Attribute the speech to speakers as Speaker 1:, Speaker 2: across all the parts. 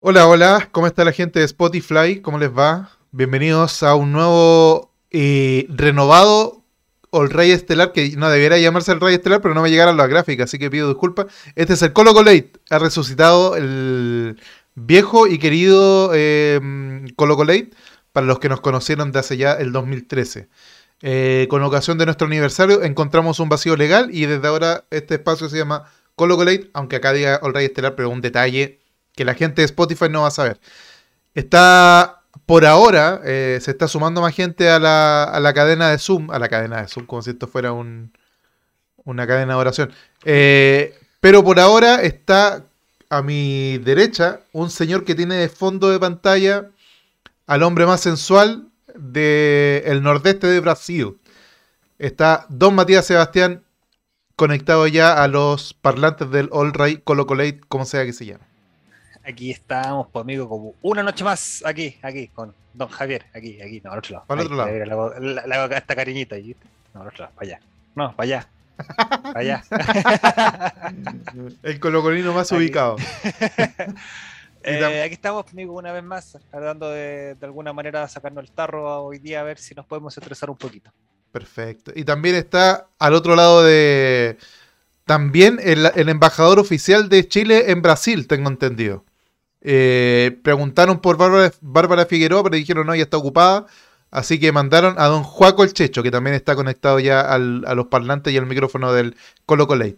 Speaker 1: Hola, hola, ¿cómo está la gente de Spotify? ¿Cómo les va? Bienvenidos a un nuevo y renovado All Rey Estelar, que no debiera llamarse el Rey Estelar, pero no me llegaron las gráficas, así que pido disculpas. Este es el Colo Colate, ha resucitado el viejo y querido eh, Colo Colate, para los que nos conocieron de hace ya el 2013. Eh, con ocasión de nuestro aniversario encontramos un vacío legal y desde ahora este espacio se llama Colo Colate, aunque acá diga All Rey Estelar, pero un detalle que la gente de Spotify no va a saber. Está, por ahora, eh, se está sumando más gente a la, a la, cadena de Zoom, a la cadena de Zoom, como si esto fuera un, una cadena de oración. Eh, pero por ahora está a mi derecha un señor que tiene de fondo de pantalla al hombre más sensual del nordeste de Brasil. Está Don Matías Sebastián conectado ya a los parlantes del All Right Colocolate, como sea que se llame.
Speaker 2: Aquí estamos, pues amigo, como una noche más, aquí, aquí, con don Javier, aquí, aquí, no, al otro lado.
Speaker 1: Al otro lado.
Speaker 2: La, la, la, la, esta cariñita, ¿viste? No, al otro lado, para allá. No, para allá. Para allá.
Speaker 1: El colocolino más aquí. ubicado.
Speaker 2: eh, aquí estamos, amigo, una vez más, tratando de, de alguna manera sacarnos el tarro hoy día a ver si nos podemos estresar un poquito.
Speaker 1: Perfecto. Y también está al otro lado de. También el, el embajador oficial de Chile en Brasil, tengo entendido. Eh, preguntaron por Bárbara, Bárbara, Figueroa, pero dijeron no, ya está ocupada. Así que mandaron a don Juaco el Checho, que también está conectado ya al, a los parlantes y al micrófono del Colo Colate.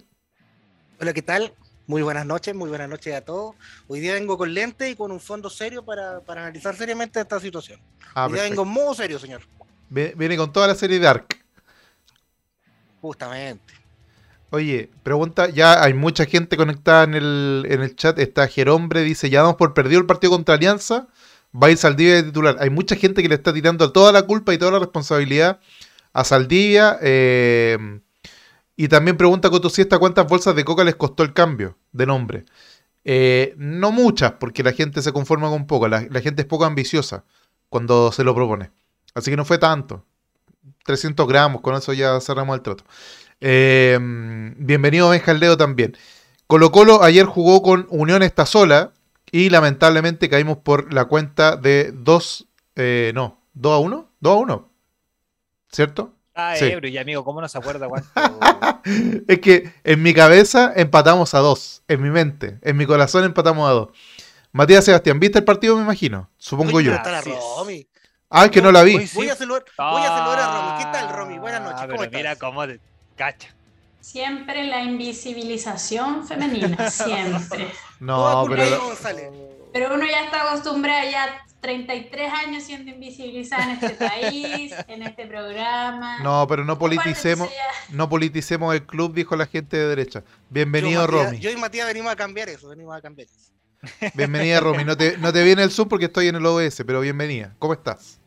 Speaker 3: Hola, ¿qué tal? Muy buenas noches, muy buenas noches a todos. Hoy día vengo con lente y con un fondo serio para, para analizar seriamente esta situación. Ah, Hoy día perfecto. vengo en modo serio, señor.
Speaker 1: Viene con toda la serie Dark.
Speaker 3: Justamente.
Speaker 1: Oye, pregunta, ya hay mucha gente conectada en el, en el chat. Está Jerombre, dice, ya damos por perdido el partido contra Alianza. Va a ir Saldivia de titular. Hay mucha gente que le está tirando toda la culpa y toda la responsabilidad a Saldivia. Eh, y también pregunta Coto Siesta cuántas bolsas de coca les costó el cambio de nombre. Eh, no muchas, porque la gente se conforma con poco. La, la gente es poco ambiciosa cuando se lo propone. Así que no fue tanto. 300 gramos, con eso ya cerramos el trato. Eh, bienvenido Benja Leo también. Colo Colo ayer jugó con Unión esta sola y lamentablemente caímos por la cuenta de 2, eh, no, 2 a 1, 2 a 1, ¿cierto?
Speaker 2: Ah, sí. Ebro, y amigo, ¿cómo no se acuerda cuánto?
Speaker 1: es que en mi cabeza empatamos a 2, en mi mente, en mi corazón empatamos a 2. Matías Sebastián, ¿viste el partido, me imagino? Supongo yo. Ah, es que no la vi.
Speaker 3: Voy, a saludar, voy a saludar a Romy. ¿Qué tal, Romy? Buenas noches.
Speaker 2: Ah,
Speaker 3: ¿Cómo
Speaker 2: pero
Speaker 3: estás?
Speaker 2: mira cómo te cacha.
Speaker 4: Siempre la invisibilización femenina, siempre.
Speaker 1: No, pero...
Speaker 4: Pero uno ya está acostumbrado ya 33 años siendo invisibilizada en este país, en este programa.
Speaker 1: No, pero no politicemos, no politicemos el club, dijo la gente de derecha. Bienvenido,
Speaker 3: yo, Matías,
Speaker 1: Romy.
Speaker 3: Yo y Matías venimos a cambiar eso, venimos a cambiar eso.
Speaker 1: Bienvenida, Romy. No te, no te viene el Zoom porque estoy en el OBS, pero bienvenida. ¿Cómo estás?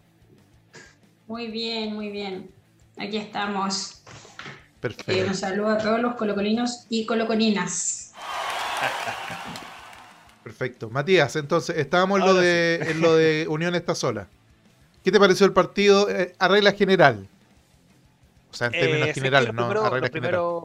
Speaker 4: Muy bien, muy bien. Aquí estamos.
Speaker 1: Perfecto.
Speaker 4: Eh, un saludo a todos los colocolinos y coloconinas.
Speaker 1: Perfecto. Matías, entonces, estábamos en lo, de, sí. en lo de Unión está sola. ¿Qué te pareció el partido eh, a regla general? O sea, en términos
Speaker 2: Eh,
Speaker 1: generales, ¿no?
Speaker 2: primero-
Speaker 1: a regla
Speaker 2: los
Speaker 1: general.
Speaker 2: primeros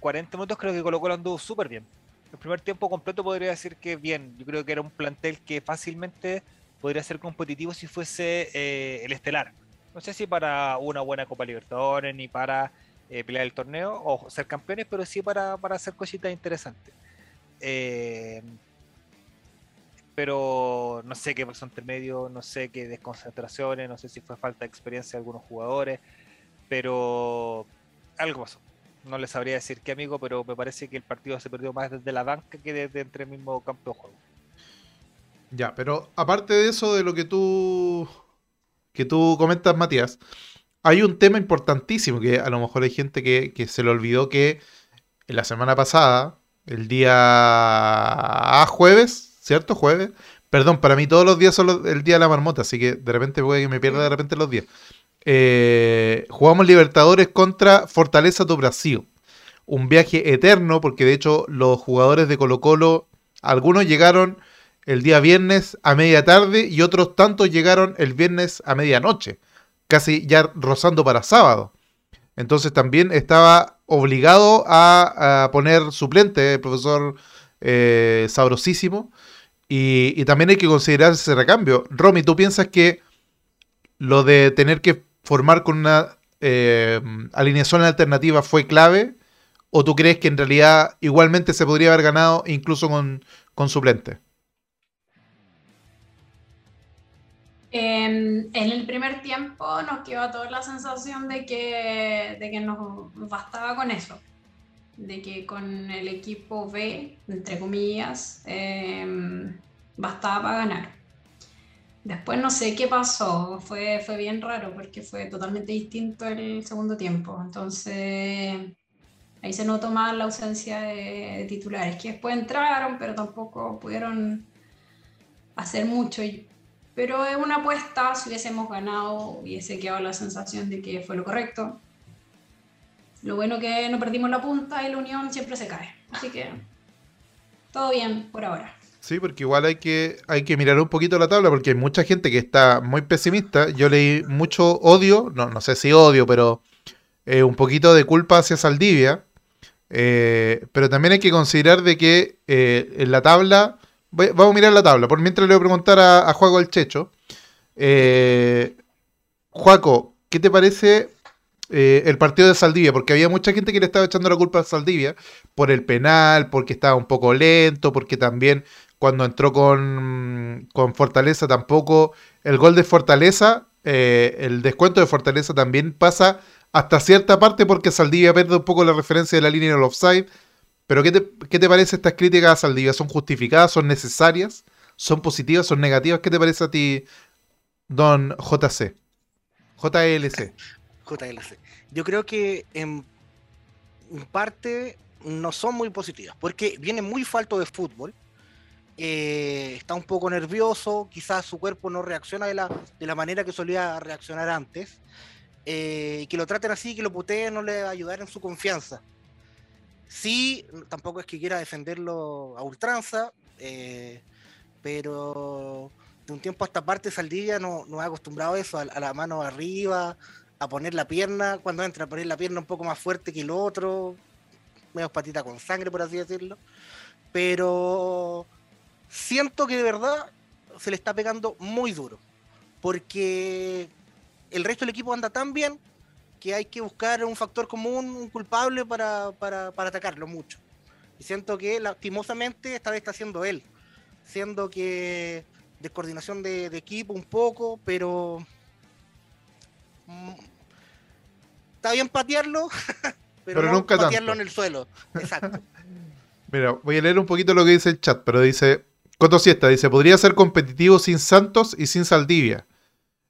Speaker 2: 40 minutos creo que Colo Colo anduvo súper bien. El primer tiempo completo podría decir que bien. Yo creo que era un plantel que fácilmente podría ser competitivo si fuese eh, el estelar. No sé si para una buena Copa Libertadores ni para eh, pelear el torneo o ser campeones, pero sí para, para hacer cositas interesantes. Eh, pero no sé qué pasó intermedio, no sé qué desconcentraciones, no sé si fue falta de experiencia de algunos jugadores, pero algo pasó. No les sabría decir qué amigo, pero me parece que el partido se perdió más desde la banca que desde entre el mismo campo de juego.
Speaker 1: Ya, pero aparte de eso, de lo que tú que tú comentas, Matías, hay un tema importantísimo que a lo mejor hay gente que, que se le olvidó que en la semana pasada, el día jueves, ¿cierto? Jueves. Perdón, para mí todos los días son los, el día de la marmota, así que de repente puede que me pierda de repente los días. Eh, jugamos Libertadores contra Fortaleza do Brasil. Un viaje eterno, porque de hecho los jugadores de Colo Colo, algunos llegaron el día viernes a media tarde y otros tantos llegaron el viernes a medianoche, casi ya rozando para sábado. Entonces también estaba obligado a, poner suplente el profesor eh, Sabrosísimo Y, también hay que considerar ese recambio. Romy, ¿tú piensas que lo de tener que formar con una eh, alineación alternativa fue clave? ¿O tú crees que en realidad igualmente se podría haber ganado incluso con, con suplente?
Speaker 4: En el primer tiempo nos quedó toda la sensación de que, de que nos bastaba con eso, de que con el equipo B, entre comillas, em, bastaba para ganar. Después no sé qué pasó, fue, fue bien raro porque fue totalmente distinto el segundo tiempo. Entonces ahí se notó más la ausencia de, titulares, que después entraron, pero tampoco pudieron hacer mucho. Pero es una apuesta, si hubiésemos ganado, hubiese quedado la sensación de que fue lo correcto. Lo bueno que no perdimos la punta y la unión siempre se cae. Así que todo bien por ahora.
Speaker 1: Sí, porque igual hay que, hay que mirar un poquito la tabla, porque hay mucha gente que está muy pesimista. Yo leí mucho odio, no, no sé si odio, pero eh, un poquito de culpa hacia Saldivia. Eh, pero también hay que considerar de que eh, en la tabla, vamos a mirar la tabla, por mientras le voy a preguntar a, Juaco el Checho. Juaco, ¿qué te parece el partido de Saldivia, porque había mucha gente que le estaba echando la culpa a Saldivia por el penal, porque estaba un poco lento, porque también cuando entró con, Fortaleza tampoco. El gol de Fortaleza, eh, el descuento de Fortaleza también pasa hasta cierta parte porque Saldivia pierde un poco la referencia de la línea del offside. Pero ¿qué te, qué te parece estas críticas a Saldivia? ¿Son justificadas? ¿Son necesarias? ¿Son positivas? ¿Son negativas? ¿Qué te parece a ti, don JC? JLC.
Speaker 3: JLC. Yo creo que en parte no son muy positivas, porque viene muy falto de fútbol eh, está un poco nervioso, quizás su cuerpo no reacciona de la, de la manera que solía reaccionar antes, eh, que lo traten así, que lo puteen, no le va a ayudar en su confianza. Sí, tampoco es que quiera defenderlo a ultranza, eh, pero de un tiempo a esta parte Saldivia no, no ha acostumbrado a eso, a, la mano arriba, a poner la pierna, cuando entra a poner la pierna un poco más fuerte que el otro, menos patita con sangre, por así decirlo. Pero siento que de verdad se le está pegando muy duro. Porque el resto del equipo anda tan bien que hay que buscar un factor común, un culpable para, atacarlo mucho. Y siento que lastimosamente esta vez está siendo él. Siendo que descoordinación de, de equipo un poco, pero mm, está bien patearlo, pero, no nunca patearlo en el suelo. Exacto.
Speaker 1: Mira, voy a leer un poquito lo que dice el chat, pero dice, Coto Siesta dice, podría ser competitivo sin Santos y sin Saldivia.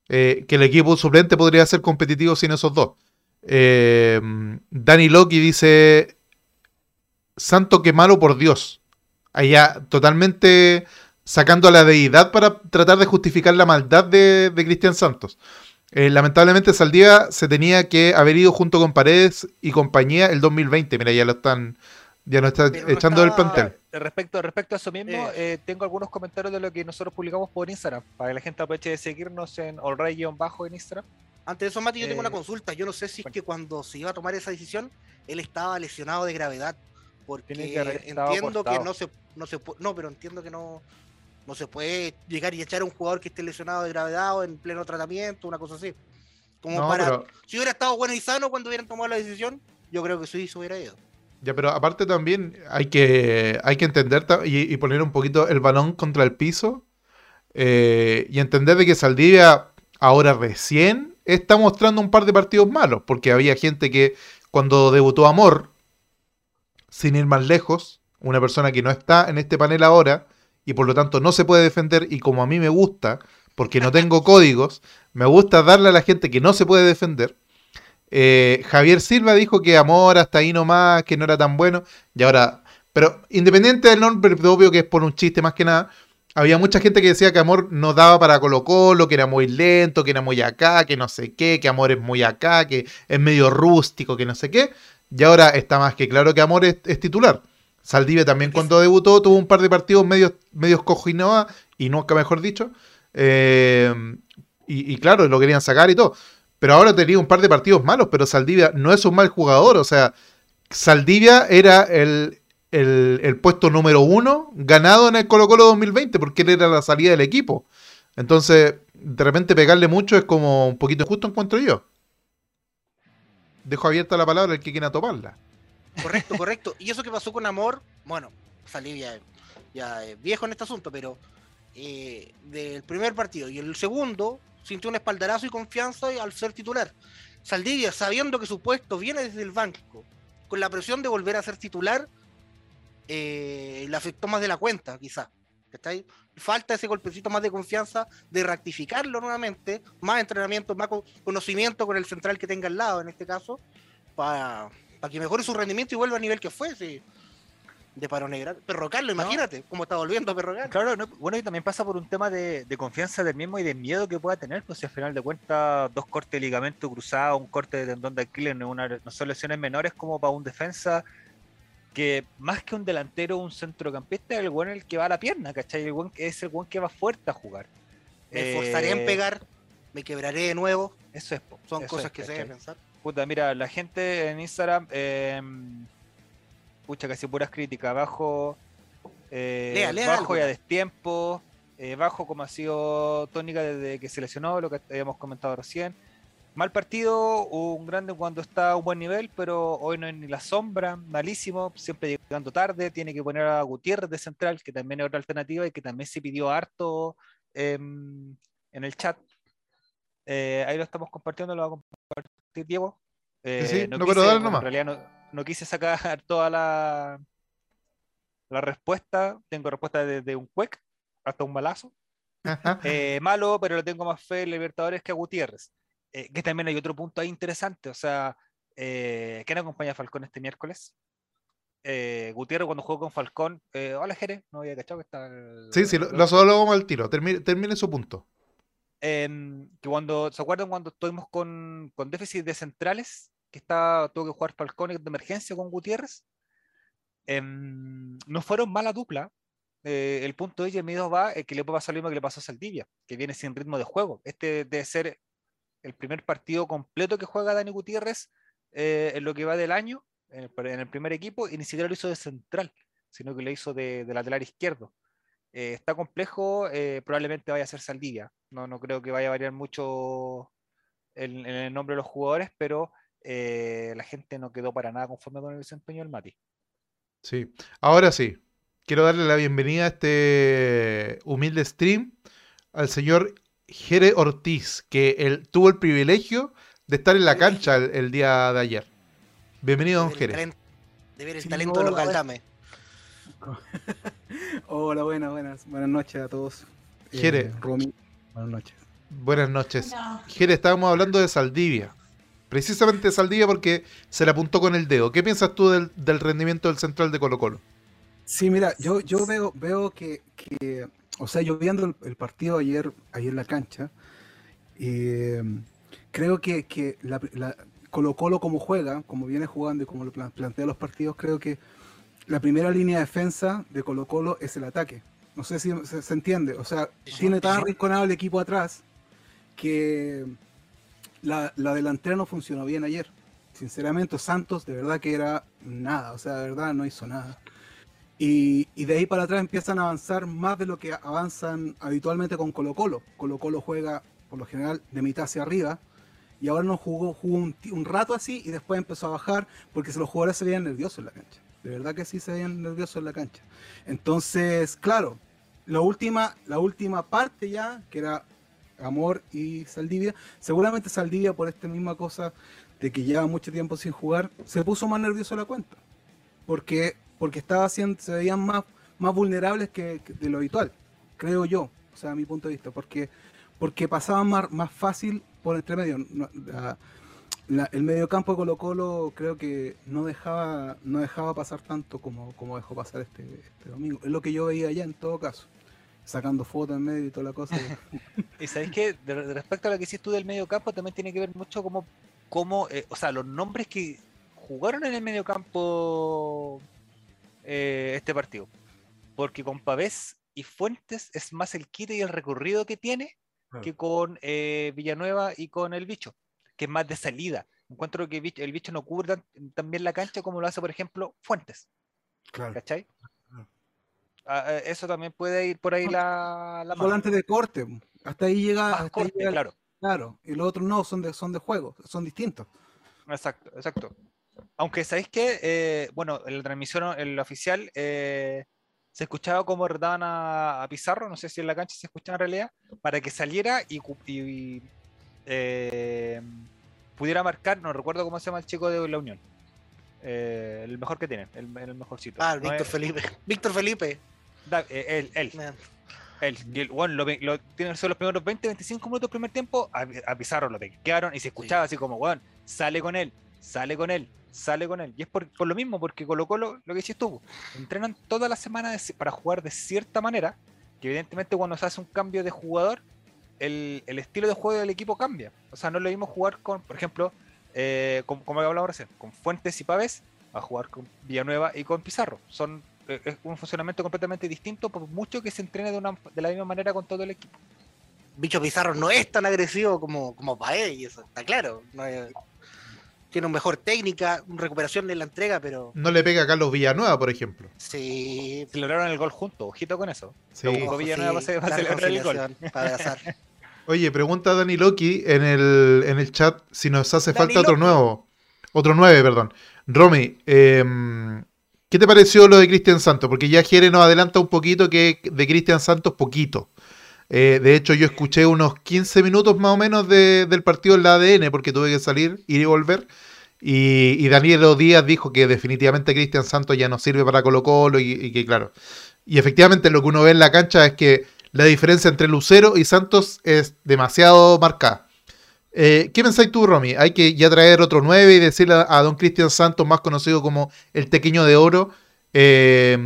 Speaker 1: Eh, que el equipo suplente podría ser competitivo sin esos dos. Eh, Dani Loki dice, Santo que malo por Dios. Allá totalmente sacando a la deidad para tratar de justificar la maldad de, Cristian Santos. Eh, lamentablemente Saldivia se tenía que haber ido junto con Paredes y compañía el 2020. Mira, ya lo están ya no está echando del plantel.
Speaker 2: Respecto, respecto a eso mismo, eh. Eh, tengo algunos comentarios de lo que nosotros publicamos por Instagram, para que la gente aproveche de seguirnos en allray-bajo en Instagram.
Speaker 3: Antes de eso, Mati, yo tengo una eh, consulta. Yo no sé si es que cuando se iba a tomar esa decisión, él estaba lesionado de gravedad. Porque entiendo que no se, no se no, pero entiendo que no, no se puede llegar y echar a un jugador que esté lesionado de gravedad o en pleno tratamiento, una cosa así. Como para. Si hubiera estado bueno y sano cuando hubieran tomado la decisión, yo creo que sí se hubiera ido.
Speaker 1: Ya, pero aparte también hay que, hay que entender y, poner un poquito el balón contra el piso eh, y entender de que Saldivia ahora recién está mostrando un par de partidos malos, porque había gente que cuando debutó Amor, sin ir más lejos, una persona que no está en este panel ahora y por lo tanto no se puede defender y como a mí me gusta, porque no tengo códigos, me gusta darle a la gente que no se puede defender eh, Javier Silva dijo que Amor hasta ahí nomás, que no era tan bueno. Y ahora, pero independiente del nombre obvio que es por un chiste más que nada, había mucha gente que decía que Amor no daba para Colo Colo, que era muy lento, que era muy acá, que no sé qué, que Amor es muy acá, que es medio rústico, que no sé qué. Y ahora está más que claro que Amor es, titular. Saldivia también cuando debutó tuvo un par de partidos medios, medios cojinoa y nunca mejor dicho. Eh, y, y, claro, lo querían sacar y todo. Pero ahora tenía un par de partidos malos, pero Saldivia no es un mal jugador. O sea, Saldivia era el, el, el puesto número uno ganado en el Colo Colo 2020, porque él era la salida del equipo. Entonces, de repente pegarle mucho es como un poquito justo encuentro yo. Dejo abierta la palabra el que quiera tomarla.
Speaker 3: Correcto, correcto. Y eso que pasó con Amor, bueno, salí ya, viejo en este asunto, pero eh, del primer partido y el segundo sintió un espaldarazo y confianza al ser titular. Saldivia, sabiendo que su puesto viene desde el banco, con la presión de volver a ser titular, eh, le afectó más de la cuenta, quizá. Falta ese golpecito más de confianza de rectificarlo nuevamente, más entrenamiento, más co- conocimiento con el central que tenga al lado, en este caso, para que mejore su rendimiento y vuelva al nivel que fue. sí. De Paro Negra. Perro Carlos, imagínate cómo está volviendo a Perro Carlos.
Speaker 2: Claro, no, bueno, y también pasa por un tema de, de confianza del mismo y de miedo que pueda tener, pues si al final de cuentas dos cortes de ligamento cruzado, un corte de tendón de Aquiles, no, una- no son lesiones menores como para un defensa que más que un delantero, un centrocampista es el buen el que va a la pierna, ¿cachai? El buen, es el buen que va fuerte a jugar.
Speaker 3: Me esforzaré en
Speaker 2: Eh,
Speaker 3: pegar, me quebraré de nuevo.
Speaker 2: Eso es,
Speaker 3: Son
Speaker 2: eso
Speaker 3: cosas
Speaker 2: es,
Speaker 3: que se deben pensar.
Speaker 2: Puta, mira, la gente en Instagram, eh, pucha, casi puras críticas, bajo, eh,
Speaker 3: Lea, lea
Speaker 2: bajo
Speaker 3: algo.
Speaker 2: y a destiempo, eh, bajo como ha sido tónica desde que se lesionó, lo que habíamos comentado recién. Mal partido, un grande cuando está a un buen nivel, pero hoy no es ni la sombra, malísimo, siempre llegando tarde, tiene que poner a Gutiérrez de central, que también es otra alternativa y que también se pidió harto em, en el chat. Eh, ahí lo estamos compartiendo, lo va a compartir Diego. Eh,
Speaker 1: sí, no,
Speaker 2: quise-
Speaker 1: pero dale
Speaker 2: bueno,
Speaker 1: nomás.
Speaker 2: En realidad no, no quise sacar toda la, la respuesta. Tengo respuesta desde un cuec hasta un balazo. Eh, malo, pero le tengo más fe en Libertadores que a Gutiérrez. Eh, que también hay otro punto ahí interesante. O sea, eh, ¿quién acompaña a Falcón este miércoles? Eh, Gutiérrez cuando jugó con Falcón. eh, Hola, Jerez. No había cachado que está. el-
Speaker 1: Sí, sí, lo, lo solo vamos al tiro. Termine, termine su punto.
Speaker 2: que cuando, ¿se acuerdan cuando estuvimos con, con déficit de centrales? Que está, tuvo que jugar Falcón de emergencia con Gutiérrez. Em, no fueron mala dupla. Eh, el punto de miedo va eh, que le pasar lo mismo que le pasó a Saldivia, que viene sin ritmo de juego. Este debe ser el primer partido completo que juega Dani Gutiérrez eh, en lo que va del año, en el, en el primer equipo, y ni siquiera lo hizo de central, sino que lo hizo de, de lateral izquierdo. Eh, está complejo, eh, probablemente vaya a ser Saldivia. No, no creo que vaya a variar mucho en, en el nombre de los jugadores, pero eh, la gente no quedó para nada conforme con el desempeño del Mati.
Speaker 1: Sí. Ahora sí. Quiero darle la bienvenida a este humilde stream al señor Jere Ortiz, que él tuvo el privilegio de estar en la cancha el, el día de ayer. Bienvenido, don Jere.
Speaker 3: talento, de ver el talento de los
Speaker 5: hola,
Speaker 3: Galdame.
Speaker 5: Hola, buenas, buenas. Buenas noches a todos. Eh,
Speaker 1: Jere.
Speaker 5: Romy, buenas noches.
Speaker 1: Buenas noches.
Speaker 4: No.
Speaker 1: Jere, estábamos hablando de Saldivia. Precisamente Saldivia porque se le apuntó con el dedo. ¿Qué piensas tú del, del rendimiento del central de Colo Colo?
Speaker 5: Sí, mira, yo, yo veo, veo que, que, o sea, yo viendo el, el partido ayer, ayer en la cancha, eh, creo que, que la, la- Colo Colo como juega, como viene jugando y como lo plan- plantea los partidos, creo que la primera línea de defensa de Colo Colo es el ataque. No sé si se, se entiende. O sea,
Speaker 3: Sí,
Speaker 5: tiene tan
Speaker 3: sí.
Speaker 5: arrinconado el equipo atrás que la, la delantera no funcionó bien ayer. Sinceramente, Santos de verdad que era nada. O sea, de verdad no hizo nada. Y, y de ahí para atrás empiezan a avanzar más de lo que avanzan habitualmente con Colo Colo. Colo Colo juega por lo general de mitad hacia arriba. Y ahora no jugó, jugó un, rato así y después empezó a bajar porque los jugadores se veían nerviosos en la cancha. De verdad que sí se veían nerviosos en la cancha. Entonces, claro, la última, la última parte ya, que era Amor y Saldivia, seguramente Saldivia por esta misma cosa de que lleva mucho tiempo sin jugar, se puso más nervioso la cuenta. Porque, porque estaba haciendo, se veían más, más vulnerables que, de lo habitual, creo yo, o sea, a mi punto de vista, porque, porque pasaban más, más fácil por entre medio. La- la- el mediocampo de Colo Colo creo que no dejaba, no dejaba pasar tanto como, como dejó pasar este, este domingo. Es lo que yo veía allá en todo caso. Sacando fotos en medio y toda la cosa.
Speaker 2: Y sabéis que de, de respecto a lo que hiciste tú del medio campo, también tiene que ver mucho como, como eh, o sea, los nombres que jugaron en el medio campo eh, este partido. Porque con Pavés y Fuentes es más el quite y el recorrido que tiene
Speaker 5: Claro.
Speaker 2: que con eh, Villanueva y con el bicho, que es más de salida. Encuentro que el bicho, el bicho no cubre tan, tan bien la cancha como lo hace, por ejemplo, Fuentes.
Speaker 5: Claro.
Speaker 2: ¿cachai? Ah, eh, eso también puede ir por ahí la, la mano.
Speaker 5: Volante de corte. Hasta ahí llega.
Speaker 2: Más
Speaker 5: hasta ahí
Speaker 2: corte,
Speaker 5: llega-
Speaker 2: claro.
Speaker 5: claro. Y los otros no, son de, son de juego, son distintos.
Speaker 2: Exacto, exacto. Aunque sabéis que, bueno, en la transmisión, en la oficial, eh, se escuchaba como retaban a, a Pizarro, no sé si en la cancha se escuchaba en realidad, para que saliera y, eh, pudiera marcar, no recuerdo cómo se llama el chico de la Unión. Eh, el mejor que tienen, el, el mejorcito.
Speaker 3: Ah,
Speaker 2: No
Speaker 3: Víctor
Speaker 2: es-
Speaker 3: Felipe. Víctor Felipe.
Speaker 2: Da- eh, él, él,
Speaker 3: Man.
Speaker 2: él. Y el, bueno, lo, lo- tiene que ser los primeros 20, 25 minutos del primer tiempo, a, a Pizarro lo quedaron y se escuchaba así como, weón, sale con él, sale con él, sale con él. Y es por, por lo mismo, porque Colo Colo, lo que dices tú, entrenan toda la semana de para jugar de cierta manera, que evidentemente cuando se hace un cambio de jugador, el, el estilo de juego del equipo cambia. O sea, no lo mismo jugar con, por ejemplo, eh, como he hablado recién, con Fuentes y Pavés, a jugar con Villanueva y con Pizarro. Son es un funcionamiento completamente distinto, por mucho que se entrene de, una, de la misma manera con todo el equipo.
Speaker 3: Bicho Pizarro no es tan agresivo como, como Paez, y eso está claro. No es- tiene una mejor técnica, recuperación de la entrega, pero
Speaker 1: No le pega a Carlos Villanueva, por ejemplo.
Speaker 3: sí.
Speaker 2: Celebraron el gol juntos, ojito con eso.
Speaker 1: Sí.
Speaker 2: Buscó Villanueva
Speaker 3: sí,
Speaker 2: para
Speaker 3: la
Speaker 2: celebrar el gol.
Speaker 3: para.
Speaker 1: Oye, pregunta Dani Loki en el, en el chat si nos hace
Speaker 2: Dani
Speaker 1: falta otro nuevo. Otro nueve, perdón. Romy, em, ¿qué te pareció lo de Cristian Santos? Porque ya Jere nos adelanta un poquito que de Cristian Santos poquito. Eh, de hecho, yo escuché unos 15 minutos más o menos de- del partido en la ADN porque tuve que salir, ir y volver. Y, y Daniel Díaz dijo que definitivamente Cristian Santos ya no sirve para Colo Colo y que claro. Y efectivamente lo que uno ve en la cancha es que la diferencia entre Lucero y Santos es demasiado marcada. Eh, ¿Qué pensáis tú, Romy? ¿Hay que ya traer otro 9 y decirle a, a don Cristian Santos, más conocido como el Tequeño de Oro, eh,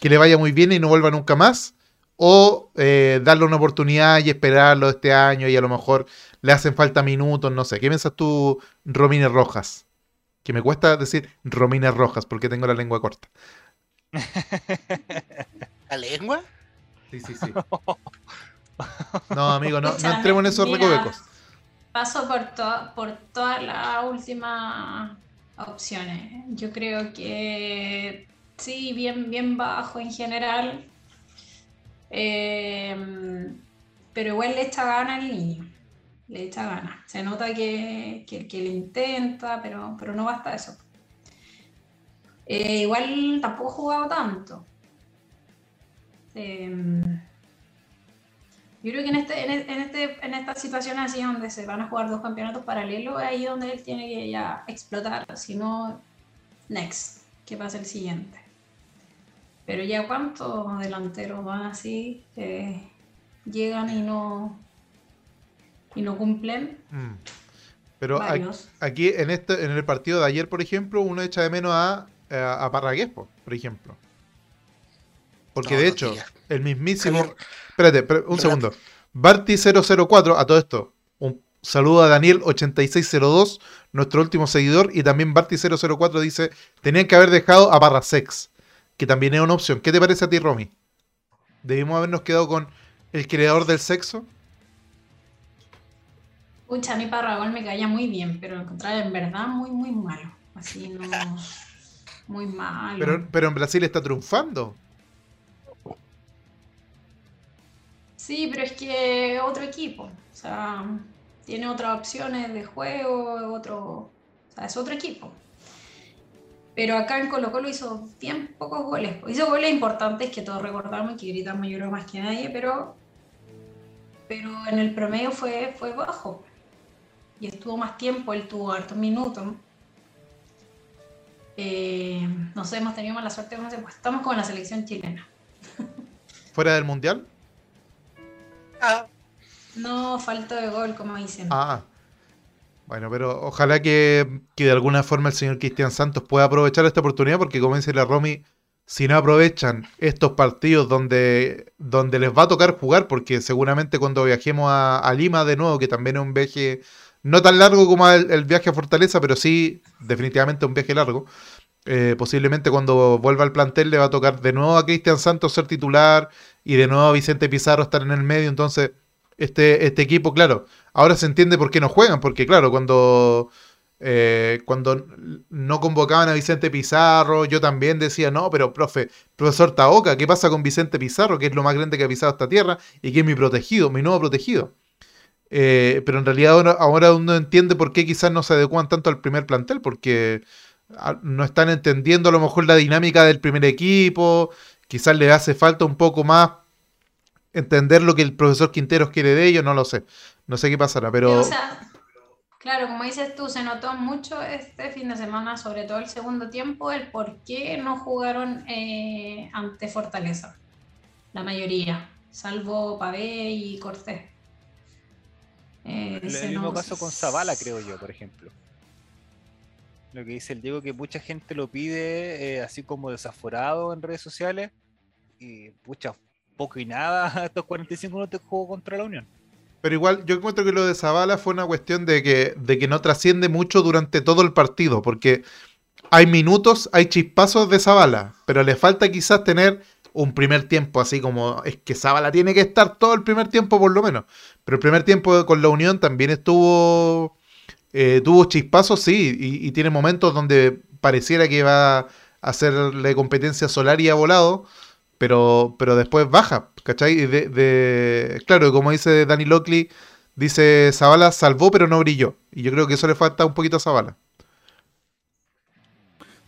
Speaker 1: que le vaya muy bien y no vuelva nunca más? ¿O eh, darle una oportunidad y esperarlo este año y a lo mejor le hacen falta minutos? No sé. ¿Qué piensas tú, Romines Rojas? Que me cuesta decir Romines Rojas porque tengo la lengua corta.
Speaker 3: ¿La lengua?
Speaker 1: Sí, sí, sí. No, amigo, no, no entremos en esos
Speaker 4: mira,
Speaker 1: recovecos.
Speaker 4: Paso por, to- por todas las últimas opciones. Yo creo que sí, bien, bien bajo en general. Eh, pero igual le echa gana al niño. Le echa gana. Se nota que, que, que le intenta, pero, pero no basta eso. Eh, igual tampoco ha jugado tanto. Em, yo creo que en, este, en, e- en este, en esta situación así donde se van a jugar dos campeonatos paralelos, es ahí donde él tiene que ya explotar, si no, next, que pasa el siguiente. Pero ya cuántos delanteros van así, que llegan y no, y no cumplen,
Speaker 1: Mm. Pero
Speaker 4: varios.
Speaker 1: aquí en este en el partido de ayer, por ejemplo, uno echa de menos a, a, a Parragués, por ejemplo. Porque
Speaker 3: No,
Speaker 1: de
Speaker 3: no,
Speaker 1: hecho, el mismísimo. Espérate, espérate, un segundo. Barty004, a todo esto. Un saludo a Daniel8602, nuestro último seguidor. Y también Barty004 dice: Tenían que haber dejado a Parrasex, que también es una opción. ¿Qué te parece a ti, Romy? ¿Debimos habernos quedado con el creador del sexo?
Speaker 4: Pucha, a mí Parragón me caía muy bien, pero lo encontraba en verdad muy, muy malo. Así no. Muy malo.
Speaker 1: Pero, pero en Brasil está triunfando.
Speaker 4: Sí, pero es que otro equipo. O sea, tiene otras opciones de juego, otro. O sea, es otro equipo. Pero acá en Colo Colo hizo bien pocos goles. Hizo goles importantes que todos recordamos y que gritamos yo creo más que nadie, pero. Pero en el promedio fue, fue bajo. Y estuvo más tiempo, él tuvo hartos minutos. Eh, no sé, hemos tenido mala suerte con ese puesto. Estamos con la selección chilena.
Speaker 1: ¿Fuera del mundial?
Speaker 4: No, falta de gol, como dicen.
Speaker 1: Ah. Bueno, pero ojalá que, que de alguna forma el señor Cristian Santos pueda aprovechar esta oportunidad, porque como dice la Romy, si no aprovechan estos partidos donde, donde les va a tocar jugar, porque seguramente cuando viajemos a, Lima de nuevo, que también es un viaje no tan largo como el viaje a Fortaleza, pero sí definitivamente un viaje largo, eh, posiblemente cuando vuelva al plantel le va a tocar de nuevo a Cristian Santos ser titular y de nuevo a Vicente Pizarro estar en el medio, entonces este, este equipo, claro, ahora se entiende por qué no juegan, porque claro, cuando Eh, cuando no convocaban a Vicente Pizarro, yo también decía, no, pero profe, profesor Taoca, ¿qué pasa con Vicente Pizarro, que es lo más grande que ha pisado esta tierra y que es mi protegido, mi nuevo protegido? Eh, pero en realidad ahora, ahora uno entiende por qué quizás no se adecuan tanto al primer plantel, porque no están entendiendo a lo mejor la dinámica del primer equipo, quizás le hace falta un poco más entender lo que el profesor Quinteros quiere de ellos, no lo sé. No sé qué pasará, pero...
Speaker 4: O sea, claro, como dices tú, se notó mucho este fin de semana, sobre todo el segundo tiempo, el por qué no jugaron eh, ante Fortaleza. La mayoría, salvo Pavé y Cortés.
Speaker 2: Eh, el mismo caso con Zavala, creo yo, por ejemplo. Lo que dice el Diego, que mucha gente lo pide eh, así como desaforado en redes sociales. Y pucha, poco y nada estos 45 minutos jugó contra la Unión.
Speaker 1: Pero igual, yo encuentro que lo de Zavala fue una cuestión de que, de que no trasciende mucho durante todo el partido, porque hay minutos, hay chispazos de Zavala, pero le falta quizás tener un primer tiempo así como es que Zavala tiene que estar todo el primer tiempo por lo menos. Pero el primer tiempo con la Unión también estuvo eh, tuvo chispazos, sí, y, tiene momentos donde pareciera que va a hacerle competencia solar y ha volado, pero, pero después baja, ¿cachai? De, de- claro, como dice Danny Lockley, dice Zavala salvó pero no brilló. Y yo creo que eso le falta un poquito a Zavala.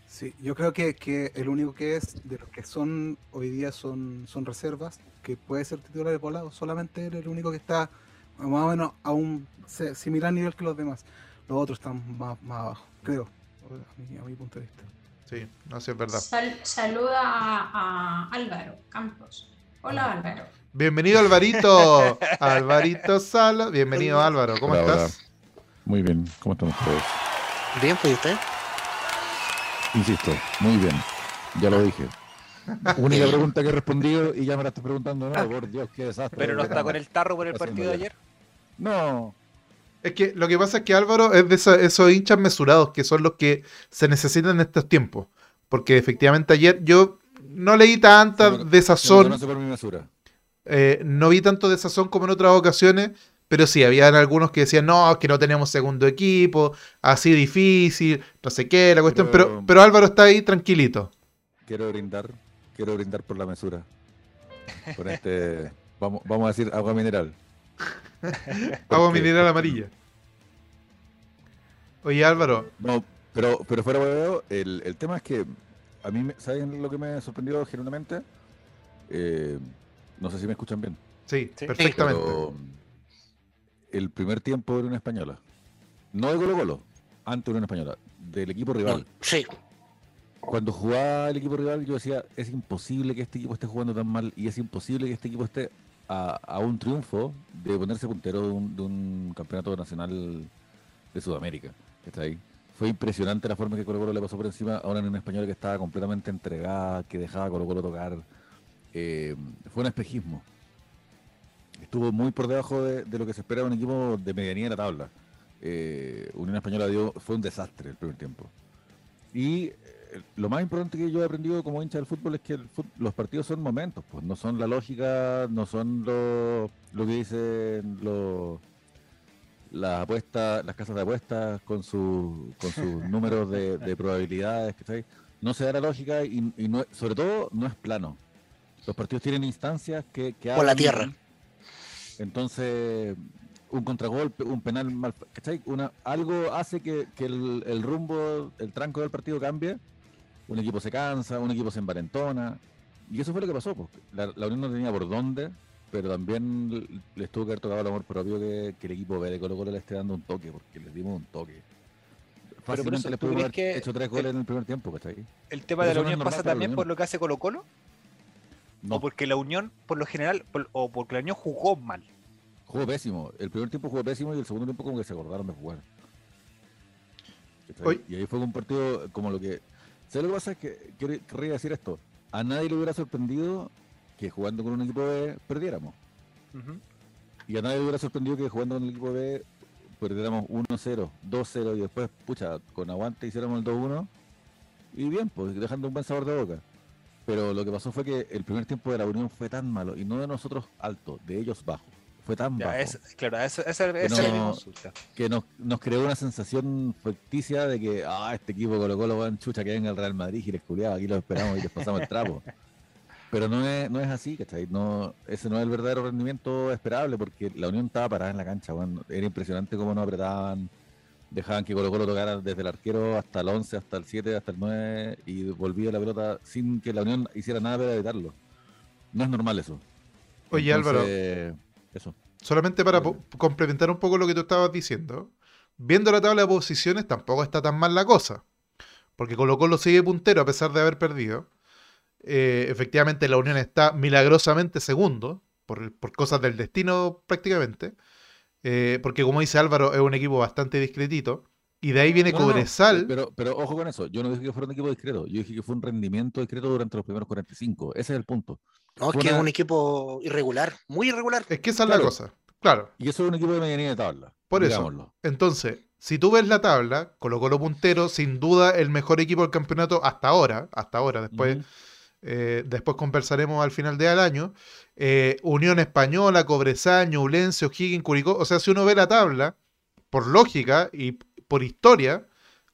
Speaker 5: Sí, yo creo que, que el único que es de los que son hoy día son, son reservas, que puede ser titular de volado, solamente el único que está más o menos a un similar nivel que los demás. Los otros están más, más abajo, creo, a mi, a mi punto de vista.
Speaker 1: Sí, no sé, es verdad.
Speaker 4: Sal- saluda a, a Álvaro Campos. Hola Álvaro.
Speaker 1: Bienvenido Alvarito, Alvarito Sala, bienvenido Álvaro, ¿cómo
Speaker 6: Hola,
Speaker 1: estás?
Speaker 6: Muy bien, ¿cómo están ustedes?
Speaker 3: Bien, pues ¿y usted.
Speaker 6: Insisto, muy bien, ya lo dije. Única pregunta que he respondido y ya me la estoy preguntando, no, por Dios, qué desastre.
Speaker 2: Pero no está con el tarro por el partido de ayer.
Speaker 6: No,
Speaker 1: Es que lo que pasa es que Álvaro es de esa- esos hinchas mesurados que son los que se necesitan en estos tiempos. Porque efectivamente ayer yo no leí tanta
Speaker 6: me-
Speaker 1: desazón,
Speaker 6: conoce por mi mesura.
Speaker 1: eh, no vi tanto desazón como en otras ocasiones, pero sí, habían algunos que decían, no, es que no tenemos segundo equipo, así difícil, no sé qué, la cuestión, pero,
Speaker 6: Pero-
Speaker 1: pero Álvaro está ahí tranquilito.
Speaker 6: Quiero brindar, quiero brindar por la mesura. Por este, vamos, vamos a decir agua mineral.
Speaker 1: Agua mineral amarilla. Oye Álvaro,
Speaker 6: No, pero, pero fuera hueveo, el, el tema es que a mí, me- ¿saben lo que me sorprendió genuinamente? Eh, no sé si me escuchan bien.
Speaker 1: sí,
Speaker 2: Sí.
Speaker 1: perfectamente.
Speaker 6: Pero el primer tiempo de una española, no de Colo Colo, ante una española, del equipo rival.
Speaker 3: Sí,
Speaker 6: Cuando jugaba el equipo rival, yo decía, es imposible que este equipo esté jugando tan mal y es imposible que este equipo esté a, un triunfo de ponerse puntero de un, un campeonato nacional de Sudamérica. que Está ahí. Fue impresionante la forma que Colo Colo le pasó por encima a una española que estaba completamente entregada, que dejaba a Colo Colo tocar. Eh, fue un espejismo. Estuvo muy por debajo de, lo que se espera de un equipo de medianía de la tabla. Eh, Unión Española dio, fue un desastre el primer tiempo. Y lo más importante que yo he aprendido como hincha del fútbol es que el fut- los partidos son momentos, pues no son la lógica, no son lo, lo que dicen los las apuestas, las casas de apuestas con, su, con sus números de, de probabilidades, ¿cachai? No se da la lógica y, y no, sobre todo no es plano. Los partidos tienen instancias que, que
Speaker 3: Por la tierra.
Speaker 6: Entonces, un contragolpe, un penal mal, ¿cachai? Una, algo hace que, que el, el rumbo, el tranco del partido cambie. Un equipo se cansa, un equipo se envalentona. Y eso fue lo que pasó. Pues. La, la Unión no tenía por dónde, pero también les tuvo que haber tocado el amor propio que, que el equipo B de Colo Colo le esté dando un toque, porque les dimos un toque. Fácilmente
Speaker 2: eso,
Speaker 6: les
Speaker 2: ¿tú
Speaker 6: pudo haber
Speaker 2: que
Speaker 6: hecho tres
Speaker 2: el-
Speaker 6: goles en el primer tiempo, ¿cachai?
Speaker 2: El tema de la Unión pasa también
Speaker 6: Unión.
Speaker 2: por lo que hace Colo Colo.
Speaker 6: No,
Speaker 2: O porque la Unión, por lo general, por- o porque la Unión jugó mal.
Speaker 6: Jugó pésimo. El primer tiempo jugó pésimo y el segundo tiempo como que se acordaron de jugar. Y ahí fue un partido como lo que... ¿Sabes lo que pasa? Es que querría decir esto. A nadie le hubiera sorprendido que jugando con un equipo B perdiéramos. Y a nadie le hubiera sorprendido que jugando con el equipo B perdiéramos 1-0, 2-0 y después, pucha, con aguante hiciéramos el 2-1. Y bien, pues dejando un buen sabor de boca. Pero lo que pasó fue que el primer tiempo de la Unión fue tan malo, y no de nosotros alto, de ellos bajo. Fue tan
Speaker 2: Ya,
Speaker 6: bajo
Speaker 2: es, claro, esa, esa era mi
Speaker 6: no-
Speaker 2: consulta.
Speaker 6: que nos, nos creó una sensación ficticia de que, ah, este equipo Colo Colo va en chucha que venga el Real Madrid y les culiaba, aquí los esperamos y les pasamos el trapo. Pero no es, no es así, ¿cachai? No, ese no es el verdadero rendimiento esperable porque la Unión estaba parada en la cancha, weón. Era impresionante cómo nos apretaban, dejaban que Colo Colo tocara desde el arquero hasta el 11, hasta el 7, hasta el 9 y volvía la pelota sin que la Unión hiciera nada para evitarlo. No es normal eso.
Speaker 1: Oye, Álvaro,
Speaker 6: Eso.
Speaker 1: solamente para complementar un poco lo que tú estabas diciendo, viendo la tabla de posiciones tampoco está tan mal la cosa, porque Colo Colo sigue puntero a pesar de haber perdido. Eh, efectivamente, la Unión está milagrosamente segundo, por, por cosas del destino prácticamente, eh, porque como dice Álvaro, es un equipo bastante discretito, y de ahí viene
Speaker 6: No,
Speaker 1: Cobresal.
Speaker 6: Pero, pero ojo con eso, yo no dije que fuera un equipo discreto, yo dije que fue un rendimiento discreto durante los primeros 45. Ese es el punto.
Speaker 3: No, es
Speaker 6: Fue
Speaker 3: que es un equipo irregular, muy irregular.
Speaker 1: Es que esa es la
Speaker 6: Claro.
Speaker 1: cosa, claro.
Speaker 6: Y eso es un equipo de medianía de tabla.
Speaker 1: Por eso.
Speaker 6: digámoslo.
Speaker 1: Entonces, si tú ves la tabla, Colo Colo puntero, sin duda el mejor equipo del campeonato hasta ahora, hasta ahora, después, eh, después conversaremos al final del año. Eh, Unión Española, Cobresal, Ñublense, O'Higgins, Curicó. O sea, si uno ve la tabla, por lógica y por historia,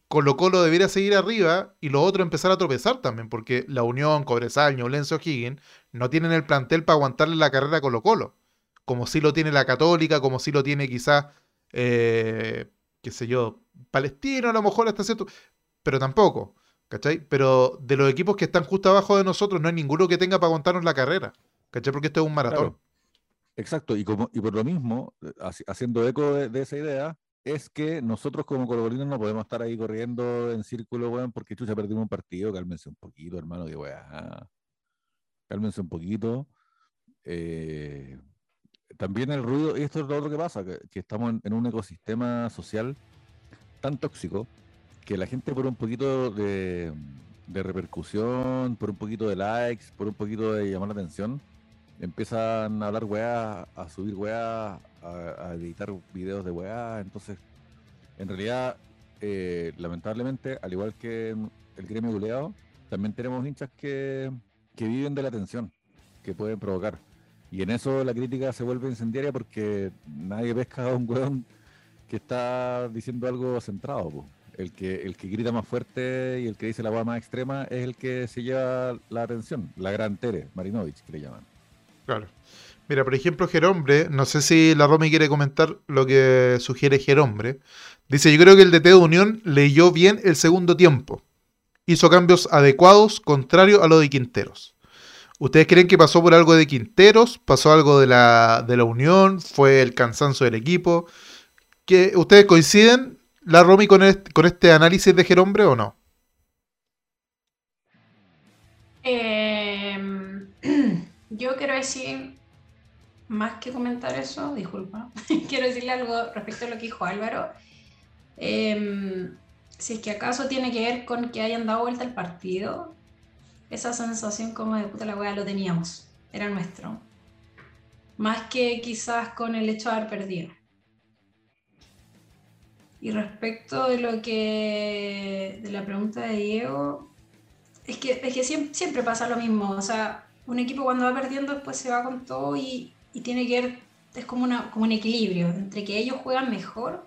Speaker 1: Colo Colo debería seguir arriba y los otros empezar a tropezar también, porque la Unión, Cobresal, Ñublense, O'Higgins no tienen el plantel para aguantarle la carrera a Colo Colo, como si lo tiene la Católica, como si lo tiene quizás, eh, qué sé yo, Palestino a lo mejor hasta cierto, pero tampoco, ¿cachai? Pero de los equipos que están justo abajo de nosotros no hay ninguno que tenga para aguantarnos la carrera, ¿cachai? Porque esto es un maratón.
Speaker 6: Exacto, y, como, y por lo mismo, eh, haci- haciendo eco de esa idea, es que nosotros como colocolinos no podemos estar ahí corriendo en círculo, weón, porque chucha perdimos un partido, cálmense un poquito, hermano, que weá. Cálmense un poquito. Eh, también el ruido, y esto es lo otro que pasa, que, estamos en, en un ecosistema social tan tóxico que la gente por un poquito de, de repercusión, por un poquito de likes, por un poquito de llamar la atención, empiezan a hablar weá, a subir weá, a, editar videos de weá. Entonces, en realidad, eh, lamentablemente, al igual que el gremio buleado, también tenemos hinchas que, que viven de la atención que pueden provocar. Y en eso la crítica se vuelve incendiaria porque nadie pesca a un weón que está diciendo algo centrado. po. El que, el que grita más fuerte y el que dice la weá más extrema es el que se lleva la atención. La gran Tere, Marinovich, que le llaman.
Speaker 1: Claro. Mira, por ejemplo, Gerombre, no sé si la Romy quiere comentar lo que sugiere Gerombre. Dice, yo creo que el DT de Unión leyó bien el segundo tiempo. Hizo cambios adecuados, contrario a lo de Quinteros. ¿Ustedes creen que pasó por algo de Quinteros? ¿Pasó algo de la, de la Unión? ¿Fue el cansancio del equipo? ¿Que ¿Ustedes coinciden, la Romy, con este, análisis de Gerombre o no?
Speaker 4: Em, yo quiero decir, más que comentar eso, disculpa, quiero decirle algo respecto a lo que dijo Álvaro. Em, si es que acaso tiene que ver con que hayan dado vuelta al partido, esa sensación como de puta la wea lo teníamos, era nuestro. Más que quizás con el hecho de haber perdido. Y respecto de lo que. de la pregunta de Diego, es que, es que siempre, siempre pasa lo mismo. O sea, un equipo cuando va perdiendo después se va con todo y, y tiene que ver. Es como, una, como un equilibrio entre que ellos juegan mejor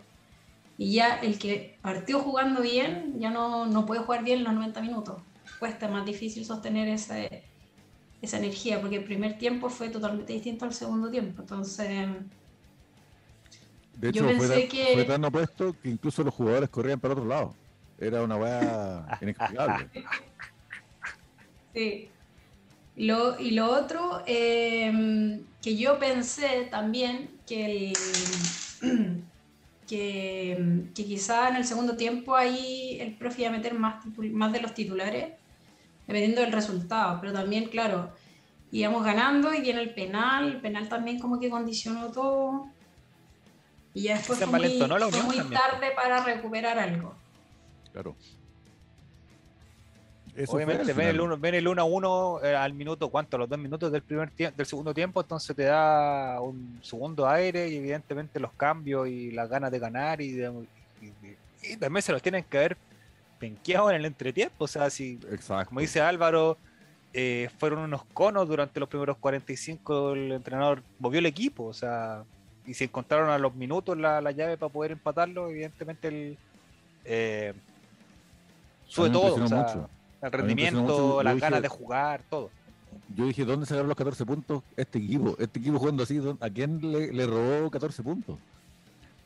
Speaker 4: y ya el que partió jugando bien ya no, no puede jugar bien los 90 minutos. Cuesta más difícil sostener ese, esa energía porque el primer tiempo fue totalmente distinto al segundo tiempo. Entonces.
Speaker 6: De
Speaker 4: Yo
Speaker 6: hecho, fue,
Speaker 4: pensé
Speaker 6: tan,
Speaker 4: que-
Speaker 6: fue tan opuesto que incluso los jugadores corrían para otro lado. Era una weá inexplicable.
Speaker 4: Sí. Lo, y lo otro, eh, que yo pensé también que, el, que, que quizá en el segundo tiempo ahí el profe iba a meter más, más de los titulares, dependiendo del resultado. Pero también, claro, íbamos ganando y viene el penal. El penal también como que condicionó todo. Y ya después fue muy, fue muy tarde para recuperar algo.
Speaker 6: Claro. Eso
Speaker 2: Obviamente ven el, uno, ven el 1 a 1 eh, al minuto, ¿cuánto? A los dos minutos del primer del segundo tiempo, entonces te da un segundo aire y evidentemente los cambios y las ganas de ganar y, de- y- y también se los tienen que haber penqueado en el entretiempo. O sea, si,
Speaker 6: Exacto.
Speaker 2: como dice Álvaro, eh, fueron unos conos durante los primeros 45, el entrenador movió el equipo. O sea, y se encontraron a los minutos la, la llave para poder empatarlo, evidentemente el eh, sube todo, o sea,
Speaker 6: mucho.
Speaker 2: El rendimiento, las
Speaker 6: dije-
Speaker 2: ganas de jugar, todo.
Speaker 6: Yo dije, ¿dónde sacaron los 14 puntos este equipo? Este equipo jugando así, ¿dó- ¿a quién le, le robó 14 puntos?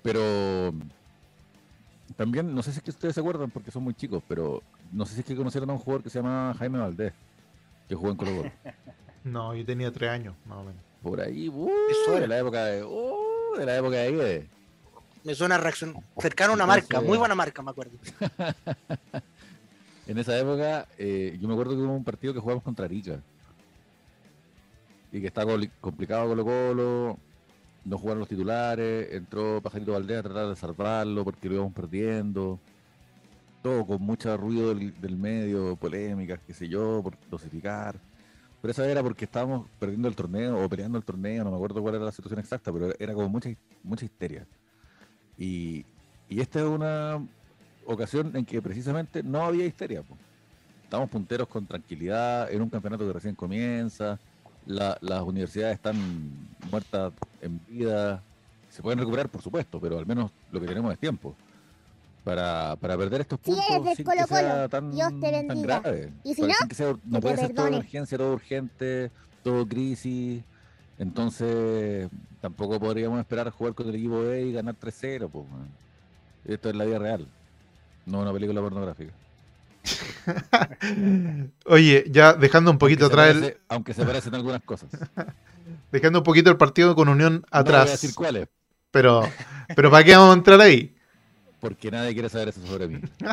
Speaker 6: Pero también, no sé si es que ustedes se acuerdan porque son muy chicos, pero no sé si es que conocieron a un jugador que se llama Jaime Valdés, que jugó en Colo Colo.
Speaker 1: No, yo tenía tres años, más o menos.
Speaker 6: Por ahí, uh,
Speaker 3: Eso era.
Speaker 6: de la época de, uh, de la época de Ide.
Speaker 3: Me suena reacción cercano a una marca, muy buena marca, me acuerdo.
Speaker 6: En esa época, eh, yo me acuerdo que hubo un partido que jugamos contra Arica. Y que estaba complicado Colo Colo. No jugaron los titulares. Entró Pajarito Valdés a tratar de salvarlo porque lo íbamos perdiendo. Todo con mucho ruido del, del medio, polémicas, qué sé yo, por dosificar. Pero esa era porque estábamos perdiendo el torneo o peleando el torneo, no me acuerdo cuál era la situación exacta, pero era como mucha, mucha histeria. Y, y esta es una ocasión en que precisamente no había histeria. po. Estamos punteros con tranquilidad, en un campeonato que recién comienza, la- las universidades están muertas en vida, se pueden recuperar por supuesto, pero al menos lo que tenemos es tiempo. Para, para perder estos puntos
Speaker 7: eres del
Speaker 6: sin
Speaker 7: Colo
Speaker 6: que sea tan,
Speaker 7: Dios te
Speaker 6: tan grave.
Speaker 7: Y si
Speaker 6: Para-
Speaker 7: no,
Speaker 6: sin que sea- no puede ser todo emergencia, todo urgente, todo crisis. Entonces, tampoco podríamos esperar jugar con el equipo B y ganar 3-0. pues, weón. Esto es la vida real, no una película pornográfica.
Speaker 1: Oye, ya dejando un poquito
Speaker 6: Aunque se
Speaker 1: atrás, el-
Speaker 6: aunque se parecen algunas cosas.
Speaker 1: dejando un poquito el partido con Unión
Speaker 6: No voy a
Speaker 1: atrás.
Speaker 6: decir cuáles,
Speaker 1: pero, pero ¿para qué vamos a entrar ahí?
Speaker 6: porque nadie quiere saber eso sobre mí.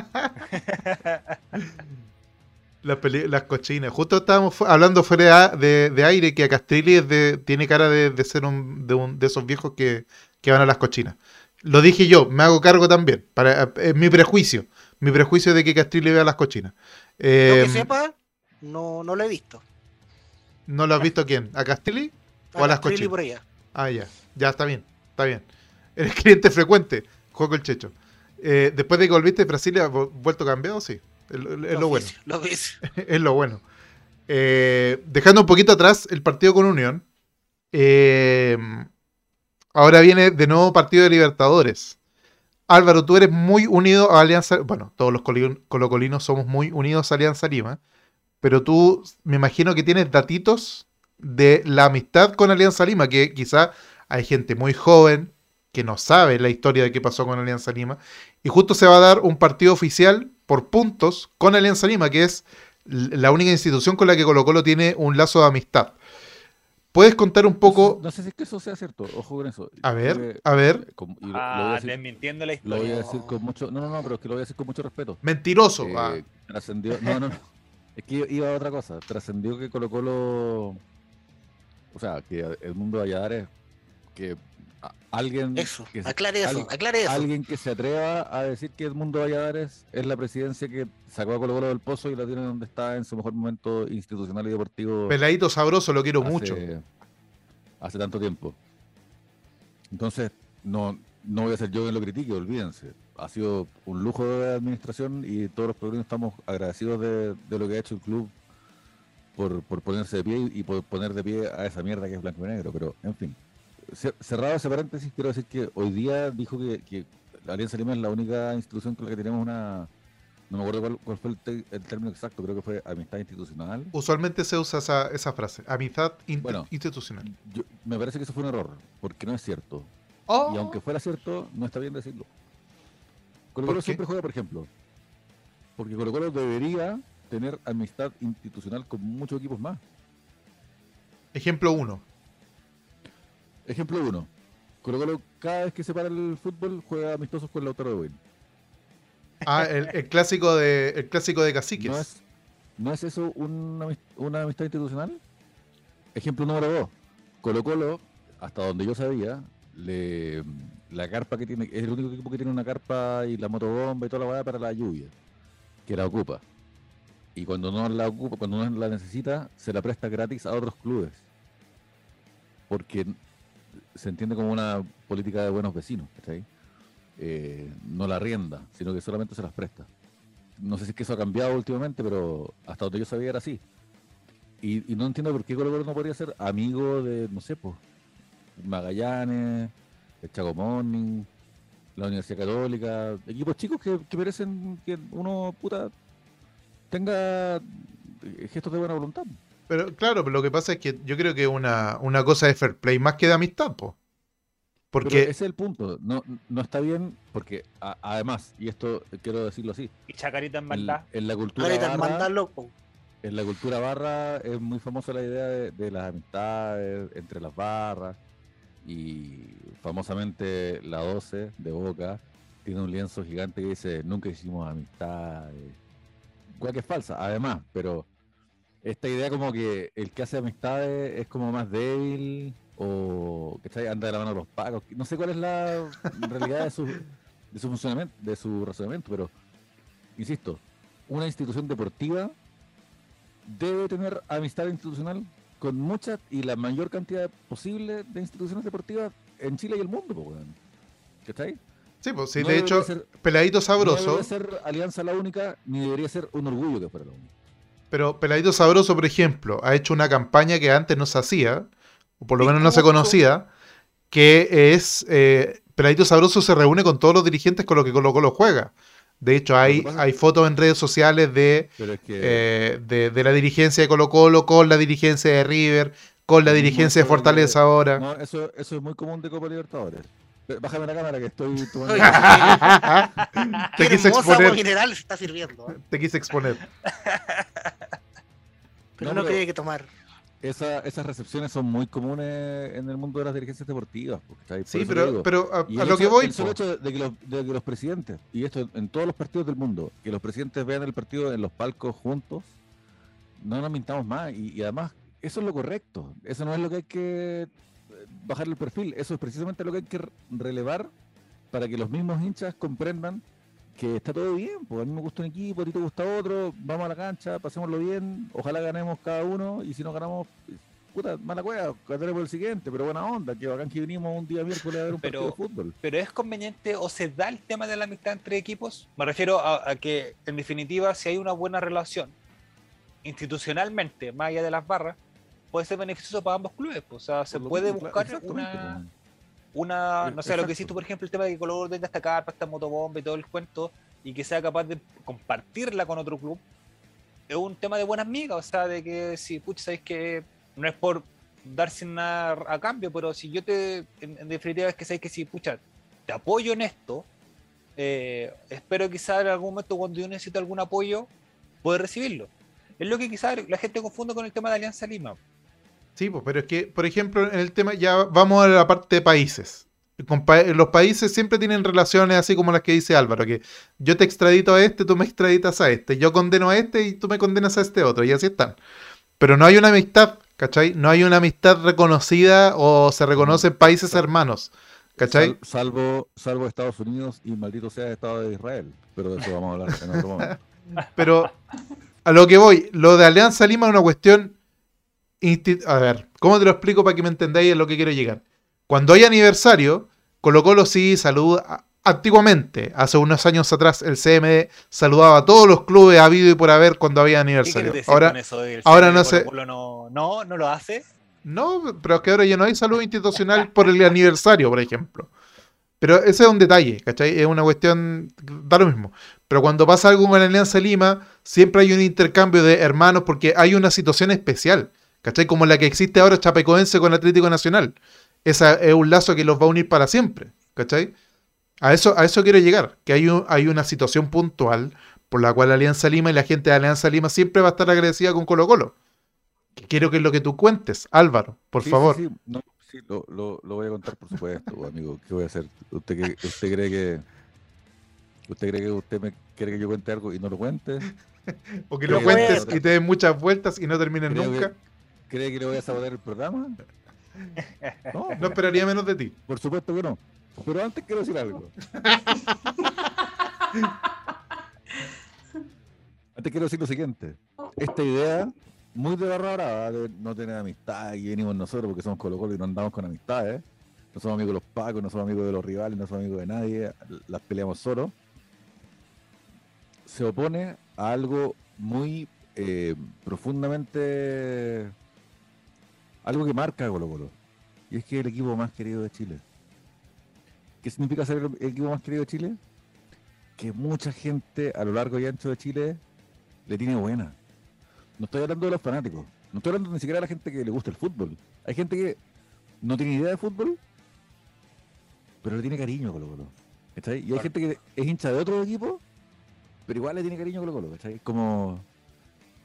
Speaker 1: Las, las cochinas. Justo estábamos hablando fuera de, de- de aire que a Castrilli es de- tiene cara de, de ser un, de, un- de esos viejos que, que van a las cochinas. Lo dije yo, me hago cargo también. Para, es mi prejuicio. Mi prejuicio de que Castrilli vea las cochinas.
Speaker 3: Lo
Speaker 1: Eh,
Speaker 3: que sepa, no, no lo he visto.
Speaker 1: ¿No lo has visto a quién? ¿A Castrilli? ¿O a las
Speaker 3: Castrilli
Speaker 1: cochinas?
Speaker 3: por allá.
Speaker 1: Ah, ya. Ya está bien. Está bien. Eres cliente frecuente. Juego el checho. Eh, después de que volviste de Brasil, ¿has vu- vuelto cambiado? Sí. Es lo- lo bueno.
Speaker 3: Lo
Speaker 1: es lo bueno. Eh, dejando un poquito atrás el partido con Unión. eh, ahora viene de nuevo partido de Libertadores. Álvaro, tú eres muy unido a Alianza. Bueno, todos los coli- colocolinos somos muy unidos a Alianza Lima. Pero tú me imagino que tienes datitos de la amistad con Alianza Lima, que quizá hay gente muy joven que no sabe la historia de qué pasó con Alianza Lima. Y justo se va a dar un partido oficial por puntos con Alianza Lima, que es la única institución con la que Colo Colo tiene un lazo de amistad. ¿Puedes contar un poco?
Speaker 6: No sé si es que eso sea cierto, ojo con eso.
Speaker 1: A ver, a ver.
Speaker 6: como- y lo, lo voy a
Speaker 2: Ah,
Speaker 6: decir,
Speaker 2: desmintiendo la
Speaker 6: lo voy a
Speaker 2: historia.
Speaker 6: decir con mucho. No, no, no, pero es que lo voy a decir con mucho respeto.
Speaker 1: Mentiroso.
Speaker 6: Eh,
Speaker 1: ah.
Speaker 6: trascendió. No, no, no. Es que iba a otra cosa. Trascendió que Colo Colo. O sea, que el mundo de Valladares. Que alguien.
Speaker 3: Eso,
Speaker 6: que se-
Speaker 3: aclare eso, aclare eso.
Speaker 6: Alguien que se atreva a decir que Edmundo Valladares es la presidencia que sacó a Colo Colo del pozo y la tiene donde está en su mejor momento institucional y deportivo
Speaker 1: Peladito sabroso, lo quiero
Speaker 6: hace,
Speaker 1: mucho.
Speaker 6: hace tanto tiempo. Entonces, no, no voy a ser yo quien lo critique, olvídense. Ha sido un lujo de administración y todos los peregrinos estamos agradecidos de, de lo que ha hecho el club por, por ponerse de pie y por poner de pie a esa mierda que es blanco y negro. Pero, en fin, cerrado ese paréntesis, quiero decir que hoy día dijo que, que la Alianza Lima es la única institución con la que tenemos una... No me acuerdo cuál, cuál fue el, te- el término exacto, creo que fue amistad institucional.
Speaker 1: Usualmente se usa esa, esa frase. Amistad
Speaker 6: Bueno.
Speaker 1: institucional.
Speaker 6: Yo- me parece que eso fue un error, porque no es cierto.
Speaker 1: Oh,
Speaker 6: Y aunque fuera cierto, no está bien decirlo. Colo
Speaker 1: ¿Por
Speaker 6: Colo siempre juega, por ejemplo. Porque Colo Colo debería tener amistad institucional con muchos equipos más.
Speaker 1: Ejemplo 1.
Speaker 6: Ejemplo uno. Colo Colo cada vez que se para el fútbol juega amistosos con Lautaro de Win.
Speaker 1: Ah, el, el clásico de el clásico de caciques.
Speaker 6: ¿No es, ¿No es eso una, una amistad institucional? Ejemplo número dos. Colo Colo, hasta donde yo sabía, le, la carpa que tiene, es el único equipo que tiene una carpa y la motobomba y toda la weá para la lluvia, que la ocupa. Y cuando no la ocupa, cuando no la necesita, se la presta gratis a otros clubes. Porque se entiende como una política de buenos vecinos, ¿cachai? Eh, no la rienda, sino que solamente se las presta no sé si es que eso ha cambiado últimamente, pero hasta donde yo sabía era así. Y, no entiendo por qué Colo Colo no podría ser amigo de, no sé, pues, Magallanes, el Chaco Morning, la Universidad Católica, equipos chicos que, que merecen que uno, puta, tenga gestos de buena voluntad.
Speaker 1: Pero claro, pero lo que pasa es que yo creo que una, una cosa de fair play más que de amistad, po.
Speaker 6: Pero
Speaker 1: Porque,
Speaker 6: ese es el punto. No, no está bien, porque a- además, y esto quiero decirlo así,
Speaker 2: Y Chacarita en
Speaker 6: en,
Speaker 2: maldad.
Speaker 6: en la cultura barra,
Speaker 3: mandarlo. po.
Speaker 6: en la cultura barra es muy famosa la idea de, de las amistades entre las barras y famosamente la 12 de Boca tiene un lienzo gigante que dice nunca hicimos amistades. Cual que es falsa, además, pero esta idea como que el que hace amistades es como más débil o que anda de la mano de los pagos. No sé cuál es la realidad de su, de su funcionamiento, de su razonamiento, pero insisto, una institución deportiva debe tener amistad institucional con muchas y la mayor cantidad posible de instituciones deportivas en Chile y el mundo, weón. ¿Cachai?
Speaker 1: sí, pues sí,
Speaker 6: No
Speaker 1: de hecho,
Speaker 6: ser-
Speaker 1: Peladito
Speaker 6: No
Speaker 1: Sabroso,
Speaker 6: debe ser alianza la única, ni debería ser un orgullo que fuera la única.
Speaker 1: Pero Peladito Sabroso, por ejemplo, ha hecho una campaña que antes no se hacía, o por lo
Speaker 3: ¿Y
Speaker 1: menos no se conocía, que es eh, Peladito Sabroso se reúne con todos los dirigentes con los que Colo Colo juega. De hecho, hay, hay fotos en redes sociales de,
Speaker 6: Pero es que
Speaker 1: eh, de, de la dirigencia de Colo Colo con la dirigencia de River, con la dirigencia de Fortaleza ahora.
Speaker 6: no, eso, eso es muy común de Copa Libertadores. Pero Bájame la cámara que estoy tomando.
Speaker 3: Oye,
Speaker 1: te, quise exponer,
Speaker 3: mineral se está sirviendo. ¿eh?
Speaker 1: te quise exponer.
Speaker 3: Pero
Speaker 6: No,
Speaker 3: no, que hay que tomar.
Speaker 6: Esa- esas recepciones son muy comunes en el mundo de las dirigencias deportivas.
Speaker 1: Sí, pero, pero a, lo
Speaker 6: hecho-
Speaker 1: que voy,
Speaker 6: el solo hecho de, de que los, de que los presidentes, y esto en todos los partidos del mundo, que los presidentes vean el partido en los palcos juntos, no nos mintamos más. Y, y además, eso es lo correcto. Eso no es lo que hay que bajar el perfil. Eso es precisamente lo que hay que re- relevar para que los mismos hinchas comprendan que está todo bien. Pues a mí me gusta un equipo, a ti te gusta otro, vamos a la cancha, pasémoslo bien, ojalá ganemos cada uno, y si no ganamos, puta, mala cueva, ganaremos el siguiente, pero buena onda, que bacán que vinimos un día miércoles a ver un
Speaker 2: Pero-
Speaker 6: partido de fútbol.
Speaker 2: pero es conveniente o se da el tema de la amistad entre equipos. Me refiero a, a que, en definitiva, si hay una buena relación institucionalmente, más allá de las barras, puede ser beneficioso para ambos clubes. pues. O sea, se puede
Speaker 6: mismo,
Speaker 2: buscar una,
Speaker 6: exactamente,
Speaker 2: una, no sé, lo que hiciste, por ejemplo, el tema de que Color tenga esta carpa, esta motobomba y todo el cuento, y que sea capaz de compartirla con otro club, es un tema de buenas migas, o sea, de que si, pucha, sabéis que no es por dar sin nada a cambio, pero si yo te, en, en definitiva es que sabéis que si, pucha, te apoyo en esto, eh, espero quizás en algún momento cuando yo necesito algún apoyo, poder recibirlo. Es lo que quizás la gente confunde con el tema de Alianza Lima.
Speaker 1: Sí, pues, pero es que, por ejemplo, en el tema, ya vamos a la parte de países. Los países siempre tienen relaciones así como las que dice Álvaro, que yo te extradito a este, tú me extraditas a este, yo condeno a este y tú me condenas a este otro, y así están. Pero no hay una amistad, ¿cachai? No hay una amistad reconocida o se reconocen países hermanos, ¿cachai?
Speaker 6: Sal- salvo, salvo Estados Unidos y maldito sea el Estado de Israel. Pero de eso vamos a hablar en otro momento.
Speaker 1: Pero a lo que voy, lo de Alianza Lima es una cuestión. A ver, ¿cómo te lo explico para que me entendáis a lo que quiero llegar? Cuando hay aniversario, Colo Colo sí saluda. Antiguamente, hace unos años atrás, el CMD saludaba a todos los clubes habido y por haber cuando había
Speaker 2: ¿Qué quieres
Speaker 1: aniversario.
Speaker 2: decir
Speaker 1: Ahora,
Speaker 2: con eso? del
Speaker 1: ahora
Speaker 2: CM
Speaker 1: no sé-
Speaker 2: Colo-Colo No, no, no lo hace.
Speaker 1: no, pero es que ahora ya no hay saludo institucional por el aniversario, por ejemplo. Pero ese es un detalle, ¿cachai? Es una cuestión, da lo mismo. Pero cuando pasa algo con la Alianza Lima, siempre hay un intercambio de hermanos porque hay una situación especial, ¿cachai? Como la que existe ahora Chapecoense con Atlético Nacional. Esa es un lazo que los va a unir para siempre, ¿cachai? A eso, a eso quiero llegar, que hay, un- hay una situación puntual por la cual Alianza Lima y la gente de Alianza Lima siempre va a estar agradecida con Colo Colo. Quiero que es lo que tú cuentes, Álvaro, por
Speaker 6: Sí,
Speaker 1: favor.
Speaker 6: sí, no, sí, lo, lo- lo voy a contar, por supuesto, amigo. ¿Qué voy a hacer? ¿Usted, que- usted cree que usted cree que usted me quiere que yo cuente algo y no lo cuente?
Speaker 1: O que lo cuentes y te den muchas vueltas y no terminen
Speaker 6: Creo que-
Speaker 1: nunca.
Speaker 6: ¿Cree que le voy a sabotear el programa? No,
Speaker 1: No esperaría menos de ti.
Speaker 6: por supuesto que no. Pero antes quiero decir algo. Antes quiero decir lo siguiente. Esta idea, muy de barra brava, de no tener amistad y venimos nosotros porque somos Colo Colo y no andamos con amistades. No somos amigos de los pacos, no somos amigos de los rivales, no somos amigos de nadie, las peleamos solos. Se opone a algo muy eh, profundamente. Algo que marca a Colo Colo. Y es que es el equipo más querido de Chile. ¿Qué significa ser el equipo más querido de Chile? Que mucha gente a lo largo y ancho de Chile le tiene buena. No estoy hablando de los fanáticos. No estoy hablando ni siquiera de la gente que le gusta el fútbol. Hay gente que no tiene idea de fútbol, pero le tiene cariño a Colo Colo. ¿cachai? Y hay
Speaker 2: Claro.
Speaker 6: gente que es hincha de otro equipo, pero igual le tiene cariño a Colo Colo. ¿cachai? Como,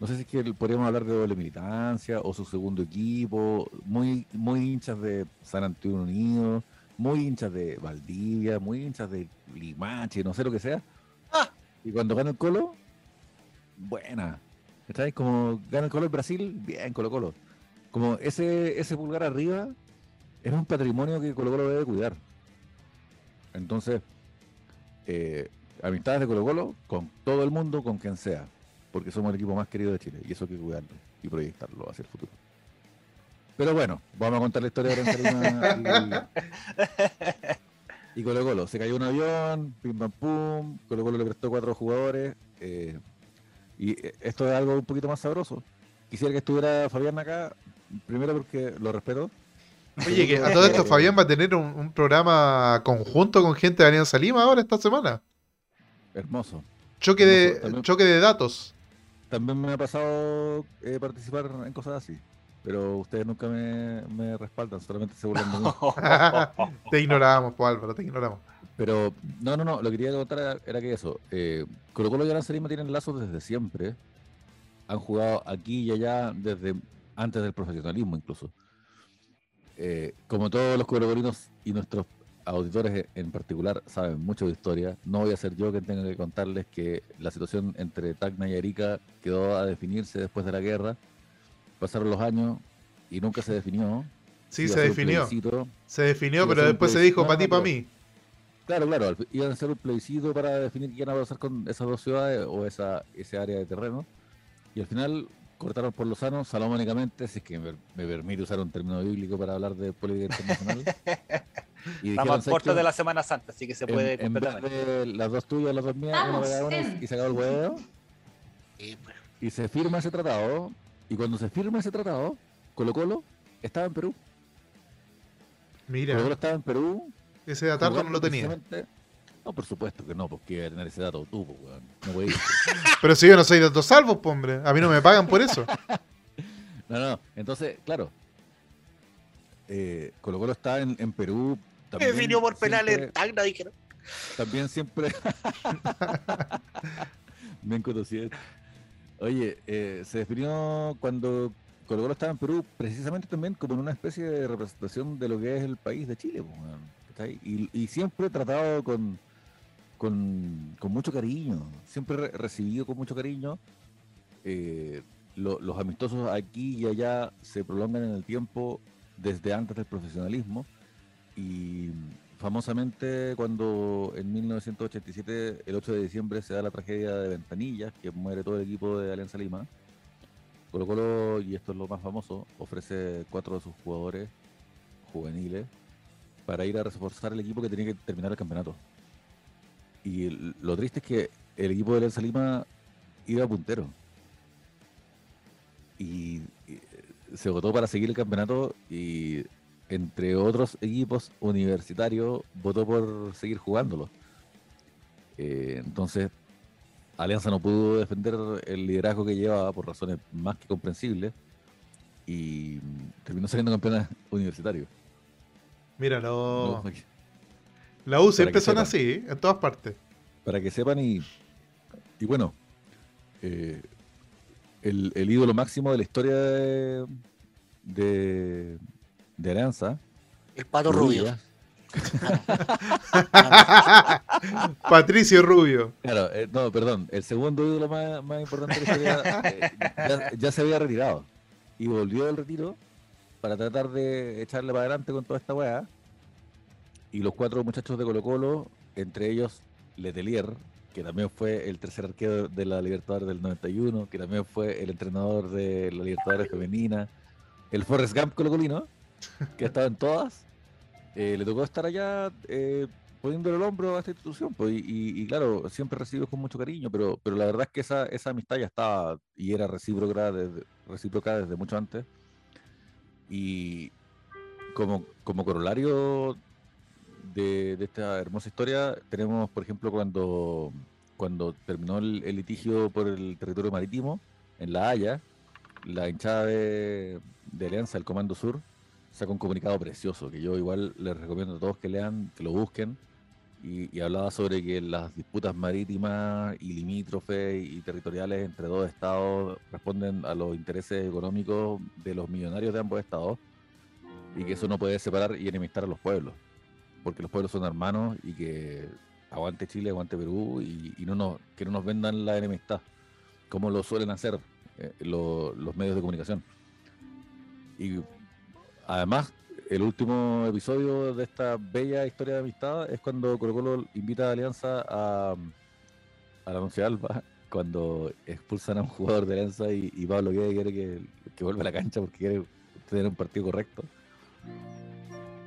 Speaker 6: no sé si es que podríamos hablar de doble militancia o su segundo equipo, muy, muy hinchas de San Antonio Unido, muy hinchas de Valdivia, muy hinchas de Limache, no sé lo que sea.
Speaker 3: Ah.
Speaker 6: Y cuando gana el Colo, buena. ¿Cachai? Como gana el Colo en Brasil, bien Colo Colo. Como ese, ese pulgar arriba es un patrimonio que Colo Colo debe cuidar. Entonces, eh, amistades de Colo Colo con todo el mundo, con quien sea, porque somos el equipo más querido de Chile y eso hay que cuidarlo y proyectarlo hacia el futuro. Pero bueno, vamos a contar la historia de y, y Colo Colo. Se cayó un avión, pim pam pum, Colo Colo le prestó cuatro jugadores eh, y eh, esto es algo un poquito más sabroso. Quisiera que estuviera Fabián acá, primero porque lo respeto.
Speaker 1: Oye, que a todo esto Fabián va a tener un, un programa conjunto con gente de Alianza Lima ahora esta semana.
Speaker 6: Hermoso.
Speaker 1: Choque de,
Speaker 6: también.
Speaker 1: choque de datos.
Speaker 6: También me ha pasado eh, participar en cosas así, pero ustedes nunca me, me respaldan, solamente se burlan de mí.
Speaker 1: te ignoramos, pues Álvaro, te ignoramos.
Speaker 6: Pero no, no, no, lo que quería contar era, era que eso, eh, Colo Colo y Alianza Lima tienen lazos desde siempre, han jugado aquí y allá desde antes del profesionalismo incluso. Eh, como todos los colocolinos y nuestros auditores en particular saben mucho de historia, no voy a ser yo quien tenga que contarles que la situación entre Tacna y Arica quedó a definirse después de la guerra, pasaron los años y nunca se definió.
Speaker 1: Sí,
Speaker 6: Iba
Speaker 1: se definió. Se definió,
Speaker 6: Iba
Speaker 1: pero después se dijo para ti, para mí.
Speaker 6: Claro, claro, iban a hacer un plebiscito para definir qué iban a pasar con esas dos ciudades o esa, ese área de terreno. Y al final cortaron por Lozano salomónicamente, si es que me, me permite usar un término bíblico para hablar de política internacional. y
Speaker 2: Estamos al
Speaker 6: "¿Sabes
Speaker 2: puerto
Speaker 6: qué?
Speaker 2: de la Semana Santa, así que se puede
Speaker 6: en,
Speaker 2: completamente.
Speaker 6: las dos tuyas, las dos mías,
Speaker 4: Vamos,
Speaker 6: y se acabó el huevo.
Speaker 3: Pues,
Speaker 6: Y se firma ese tratado. Y cuando se firma ese tratado, Colo Colo estaba en Perú. Colo Colo
Speaker 1: Mira,
Speaker 6: estaba en Perú
Speaker 1: ese dato no lo tenía.
Speaker 6: No, por supuesto que no, porque iba a tener ese dato tú, pues, weón. No voy a ir.
Speaker 1: Pero si yo no soy de datos salvos, po, hombre. A mí no me pagan por eso.
Speaker 6: No, no, entonces, claro. Eh, Colo Colo está en, en Perú. También
Speaker 3: definió por penales
Speaker 6: siempre-
Speaker 3: Tacna, dijeron.
Speaker 6: También siempre. Me conocido. Oye, eh, se definió cuando Colo Colo estaba en Perú, precisamente también como en una especie de representación de lo que es el país de Chile. pues. Y, y siempre tratado con, con, con mucho cariño, siempre re- recibido con mucho cariño. Eh, lo- los amistosos aquí y allá se prolongan en el tiempo desde antes del profesionalismo y famosamente cuando en 1987, el 8 de diciembre, se da la tragedia de Ventanilla, que muere todo el equipo de Alianza Lima, Colo Colo, y esto es lo más famoso, ofrece cuatro de sus jugadores juveniles para ir a reforzar el equipo que tenía que terminar el campeonato. Y lo triste es que el equipo de Alianza Lima iba puntero. Y, y, eh, se votó para seguir el campeonato y entre otros equipos universitarios votó por seguir jugándolo. Eh, entonces, Alianza no pudo defender el liderazgo que llevaba por razones más que comprensibles y terminó saliendo campeona universitario.
Speaker 1: Mira,
Speaker 6: No,
Speaker 1: lo- la U siempre son así, ¿eh? en todas partes.
Speaker 6: para que sepan y, y bueno, eh, el, el ídolo máximo de la historia de, de, de Alianza,
Speaker 3: El pato rubio.
Speaker 1: Patricio Rubio.
Speaker 6: Claro, eh, no, perdón, el segundo ídolo más, más importante de la historia eh, ya, ya se había retirado y volvió del retiro para tratar de echarle para adelante con toda esta weá. Y los cuatro muchachos de Colo Colo, entre ellos Letelier, que también fue el tercer arquero de la Libertadores del 91, que también fue el entrenador de la Libertadores femenina, el Forrest Gump colocolino, que ha estado en todas, eh, le tocó estar allá eh, poniéndole el hombro a esta institución, pues, y, claro, siempre recibido con mucho cariño, pero, pero la verdad es que esa, esa amistad ya estaba y era recíproca desde, mucho antes. Y como, como corolario de, esta hermosa historia tenemos, por ejemplo, cuando, cuando terminó el, el litigio por el territorio marítimo en La Haya, la hinchada de, de Alianza, el Comando Sur, sacó un comunicado precioso que yo igual les recomiendo a todos que lean, que lo busquen. Y, y hablaba sobre que las disputas marítimas y limítrofes y territoriales entre dos estados responden a los intereses económicos de los millonarios de ambos estados y que eso no puede separar y enemistar a los pueblos, porque los pueblos son hermanos y que aguante Chile, aguante Perú y, no nos, que no nos vendan la enemistad, como lo suelen hacer eh, lo- los medios de comunicación. Y además, el último episodio de esta bella historia de amistad es cuando Colo Colo invita a Alianza a, a la Once cuando expulsan a un jugador de Alianza y, y Pablo Guede quiere que, vuelva a la cancha porque quiere tener un partido correcto.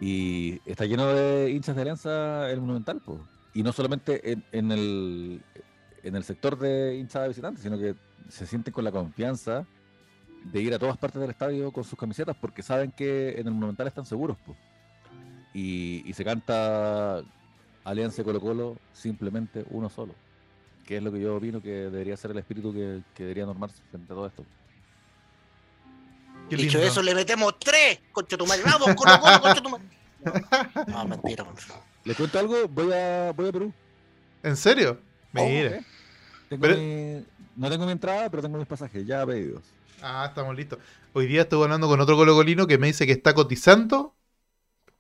Speaker 6: Y está lleno de hinchas de Alianza el Monumental, po. y no solamente en, en el, en el sector de hinchada de visitantes, sino que se sienten con la confianza de ir a todas partes del estadio con sus camisetas porque saben que en el Monumental están seguros. po. Y, y se canta Alianza Colo Colo simplemente uno solo, que es lo que yo opino que debería ser el espíritu que, que debería normarse frente a todo esto.
Speaker 1: Qué
Speaker 3: Dicho
Speaker 1: lindo.
Speaker 3: eso, le metemos tres, concha tu madre. Vamos, Colo Colo, concha tu madre. No, mentira, por favor.
Speaker 6: ¿Les cuento algo? Voy a, voy a Perú.
Speaker 1: ¿En serio? Mira.
Speaker 6: ¿eh? Tengo
Speaker 1: Pero-
Speaker 6: mi- no tengo mi entrada, pero tengo mis pasajes ya pedidos.
Speaker 1: Ah, estamos listos. Hoy día estuve hablando con otro colocolino que me dice que está cotizando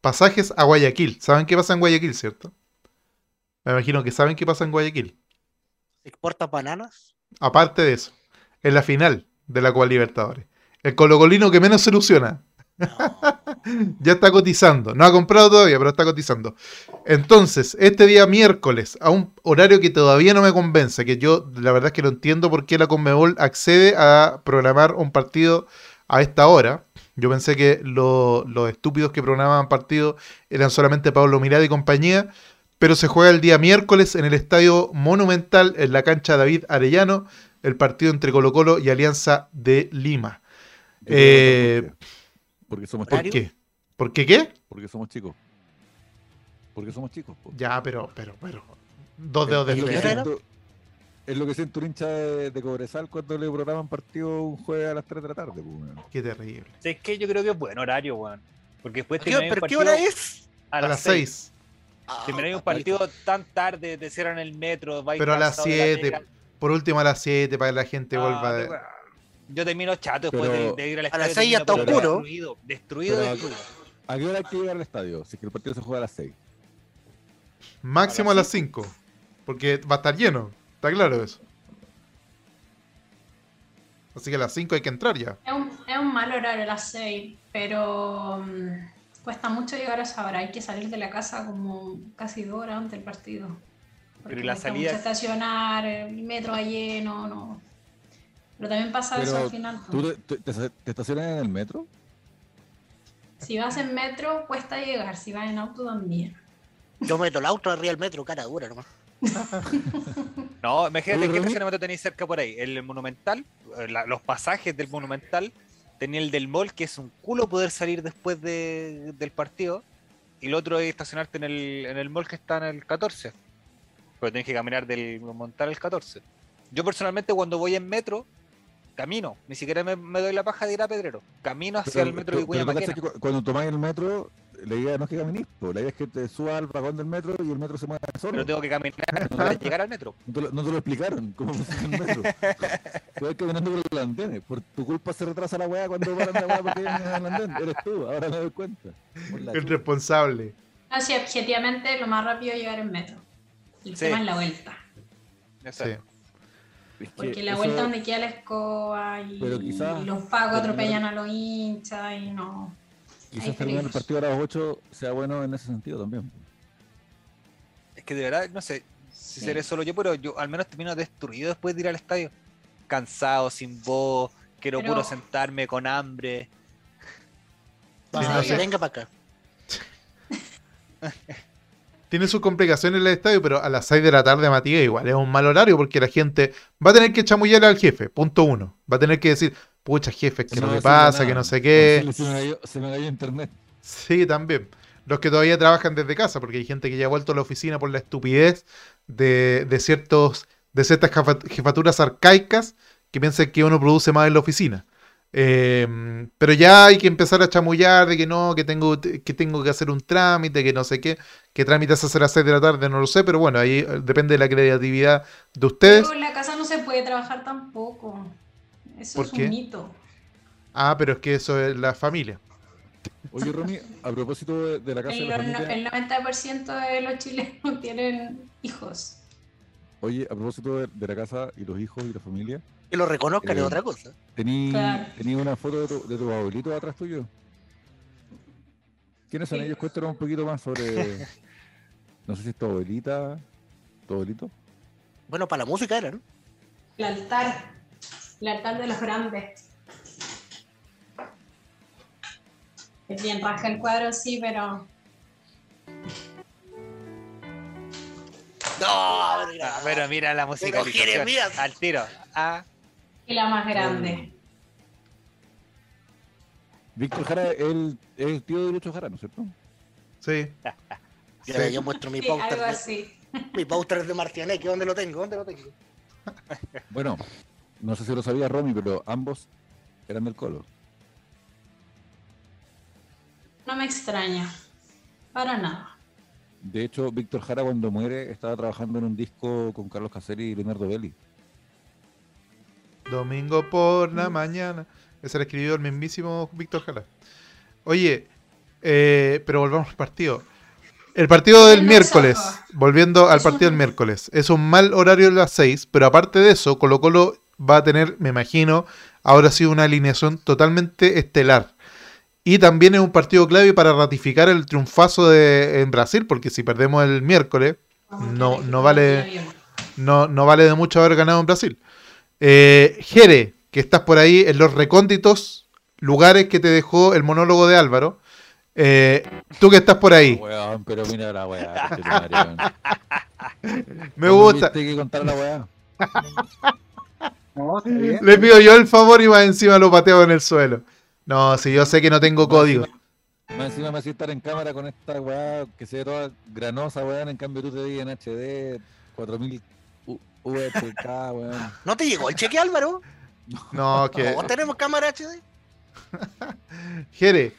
Speaker 1: pasajes a Guayaquil. ¿Saben qué pasa en Guayaquil, cierto? Me imagino que saben qué pasa en Guayaquil.
Speaker 3: ¿Exportas bananas?
Speaker 1: Aparte de eso, en la final de la Copa Libertadores. El colocolino que menos se ilusiona. ya está cotizando. No ha comprado todavía, pero está cotizando. Entonces, este día miércoles, a un horario que todavía no me convence, que yo la verdad es que no entiendo por qué la Conmebol accede a programar un partido a esta hora. Yo pensé que lo- los estúpidos que programaban partidos eran solamente Pablo Mirada y compañía, pero se juega el día miércoles en el Estadio Monumental, en la cancha David Arellano, el partido entre Colo Colo y Alianza de Lima. Eh.
Speaker 6: Porque somos
Speaker 1: ¿Por
Speaker 6: chicos.
Speaker 1: qué? ¿Por qué qué?
Speaker 6: Porque somos chicos. Porque somos chicos. po.
Speaker 1: Ya, pero, pero, pero. Dos dedos de
Speaker 6: es, lo que
Speaker 3: ¿Qué hora
Speaker 1: frente.
Speaker 6: es lo que siento un hincha de, de Cobresal cuando le programan partido un jueves a las 3 de la tarde. weón.
Speaker 1: Qué terrible.
Speaker 2: Sí, es que yo creo que es buen horario, weón. Porque después
Speaker 3: ¿Qué-
Speaker 2: termináis un
Speaker 3: ¿Pero qué
Speaker 2: partido
Speaker 3: hora es?
Speaker 2: A,
Speaker 1: A las
Speaker 2: seis.
Speaker 1: 6.
Speaker 3: Ah,
Speaker 2: Termináis un
Speaker 3: papá,
Speaker 2: partido tan tarde, te cierran el metro, vais
Speaker 1: Pero a las
Speaker 2: cansado de la
Speaker 1: 7.
Speaker 2: pega.
Speaker 1: Por último a las 7 para que la gente
Speaker 2: Ah,
Speaker 1: vuelva de...
Speaker 2: Yo termino chato después
Speaker 6: Pero-
Speaker 2: de, de ir al
Speaker 3: A
Speaker 2: estadio.
Speaker 3: las seis ya
Speaker 2: termino,
Speaker 3: está oscuro.
Speaker 2: Destruido, destruido,
Speaker 6: Pero-
Speaker 2: destruido.
Speaker 6: ¿A qué hora hay que llegar al estadio? Si es que el partido se juega a las 6.
Speaker 1: Máximo a las 5. Porque va a estar lleno. Está claro eso. Así que a las 5 hay que entrar ya.
Speaker 4: Es un, es un mal horario a las 6, pero mm, cuesta mucho llegar a esa hora. Hay que salir de la casa como casi dos horas antes del partido. Porque
Speaker 2: Pero ¿y la salida?
Speaker 4: mucho estacionar, el metro va lleno, no. Pero también pasa eso al final.
Speaker 6: ¿Tú te, te- te- te estacionas en el metro?
Speaker 4: Si vas en metro, cuesta llegar. Si vas en auto, también.
Speaker 3: Yo meto el auto arriba del metro, cara dura nomás.
Speaker 2: No, imagínate qué estacionamiento tenéis cerca por ahí. El Monumental, eh, la- los pasajes del Monumental, tenía el del mall, que es un culo poder salir después de- del partido. Y el otro es estacionarte en el, en el mall que está en el 14. Pero tienes que caminar del Monumental al 14. Yo personalmente cuando voy en metro, camino. Ni siquiera me, me doy la paja de ir a Pedrero. Camino hacia
Speaker 6: Pero-
Speaker 2: el metro
Speaker 6: pero-
Speaker 2: de Vicuña Maquena.
Speaker 6: que cu- Cuando tomáis el metro, la idea no es que caminís, la idea es que te subas al vagón del metro y el metro se mueva solo.
Speaker 2: Pero tengo que caminar para llegar al metro.
Speaker 6: No te, lo, no te lo explicaron cómo funciona el metro. Tú vas caminando por los andenes. Por tu culpa se retrasa la weá cuando paran la weá porque vienen al andén. Eres tú, ahora me doy cuenta.
Speaker 1: El responsable.
Speaker 4: Así, objetivamente, lo más rápido es llegar en metro. El
Speaker 2: Sí.
Speaker 4: tema es la vuelta.
Speaker 1: Sí.
Speaker 2: Exacto.
Speaker 6: Es que
Speaker 4: Porque la
Speaker 6: eso-
Speaker 4: vuelta donde queda la escoba y,
Speaker 6: Pero quizás-
Speaker 4: y los pagos
Speaker 6: terminar-
Speaker 4: atropellan a los hinchas y no.
Speaker 6: Quizás terminar el partido a las 8 sea bueno en ese sentido también.
Speaker 2: Es que de verdad, no sé si
Speaker 4: Sí.
Speaker 2: seré solo yo, pero yo al menos termino destruido después de ir al estadio. Cansado, sin voz, quiero
Speaker 4: Pero-
Speaker 2: puro sentarme con hambre.
Speaker 1: Sí, no
Speaker 3: que
Speaker 1: sé.
Speaker 3: venga para acá.
Speaker 1: Tiene sus complicaciones el estadio, pero a las 6 de la tarde, Matías, igual es un mal horario porque la gente va a tener que chamullar al jefe, punto uno. Va a tener que decir, pucha jefe, que
Speaker 6: No a decirle
Speaker 1: pasa,
Speaker 6: nada.
Speaker 1: que no sé qué.
Speaker 6: Se me, cayó, se me cayó internet.
Speaker 1: Sí, también. los que todavía trabajan desde casa, porque hay gente que ya ha vuelto a la oficina por la estupidez de, de ciertos de ciertas jefa- jefaturas arcaicas que piensan que uno produce más en la oficina. Eh, pero ya hay que empezar a chamullar de que no, que tengo, que tengo que hacer un trámite, que no sé qué, qué trámite se hace a las 6 de la tarde, no lo sé, pero bueno, ahí eh, depende de la creatividad de ustedes.
Speaker 4: Pero en la casa no se puede trabajar tampoco. Eso
Speaker 1: ¿Por
Speaker 4: es
Speaker 1: qué?
Speaker 4: un mito.
Speaker 1: Ah, pero es que eso es la familia.
Speaker 6: Oye, Romy, a propósito de, de la casa de
Speaker 4: El,
Speaker 6: la
Speaker 4: no-
Speaker 6: familia,
Speaker 4: el 90% de los chilenos tienen hijos.
Speaker 6: oye, a propósito de, de la casa y los hijos y la familia,
Speaker 3: Que lo reconozcan
Speaker 6: Eh,
Speaker 3: es otra cosa.
Speaker 6: ¿tení,
Speaker 4: Claro.
Speaker 6: tení una foto de tu, de tu abuelito atrás tuyo? ¿Quiénes son
Speaker 4: Sí.
Speaker 6: ellos? Cuéntanos un poquito más sobre... No sé si es tu abuelita, tu abuelito.
Speaker 3: Bueno, para la música era, ¿no?
Speaker 4: El altar. El altar de los grandes. Es bien raja el cuadro, sí, pero
Speaker 3: No, mira,
Speaker 2: pero mira la.
Speaker 3: Jeremías.
Speaker 2: Al tiro. Ah,
Speaker 4: y la más grande.
Speaker 6: Víctor Jara es el, es el tío de Lucho Jara, ¿no es cierto?
Speaker 1: Sí.
Speaker 3: Yo muestro mi
Speaker 4: Sí,
Speaker 3: póster
Speaker 4: algo
Speaker 3: de,
Speaker 4: así.
Speaker 3: mi póster de Martianeque. ¿Dónde lo tengo? ¿Dónde lo tengo?
Speaker 6: Bueno, no sé si lo sabía Romy, pero ambos eran del Colo.
Speaker 4: No me extraña. Para nada.
Speaker 6: De hecho, Víctor Jara cuando muere estaba trabajando en un disco con Carlos Caseri y Leonardo Belli.
Speaker 1: Domingo por la mañana. Ese lo escribió el mismísimo Víctor Jara. Oye, eh, pero volvamos al partido. El partido del
Speaker 4: El
Speaker 1: miércoles, volviendo al partido del miércoles, es un mal horario de las 6, pero aparte de eso, Colo Colo va a tener, me imagino, ahora sí una alineación totalmente estelar. Y también es un partido clave para ratificar el triunfazo de, en Brasil, porque si perdemos el miércoles, No- no vale- no, no vale de mucho haber ganado en Brasil. Eh, Jere, que estás por ahí en los recónditos lugares que te dejó el monólogo de Álvaro. Eh, tú que estás por ahí,
Speaker 6: Weón, pero mira la weá.
Speaker 1: me
Speaker 6: ¿Cuándo
Speaker 1: gusta.
Speaker 6: que contar la weá?
Speaker 5: No.
Speaker 1: Le pido yo el favor y más encima lo pateo en el suelo. No, si yo sé que no tengo código.
Speaker 6: Más encima me hacía estar en cámara con esta weá que se ve toda granosa, weón. En cambio tú te vi en HD, 4000 Weón.
Speaker 3: ¿No te llegó el cheque, Álvaro?
Speaker 1: No, que.
Speaker 3: ¿Vos tenemos cámara HD?
Speaker 1: Jere.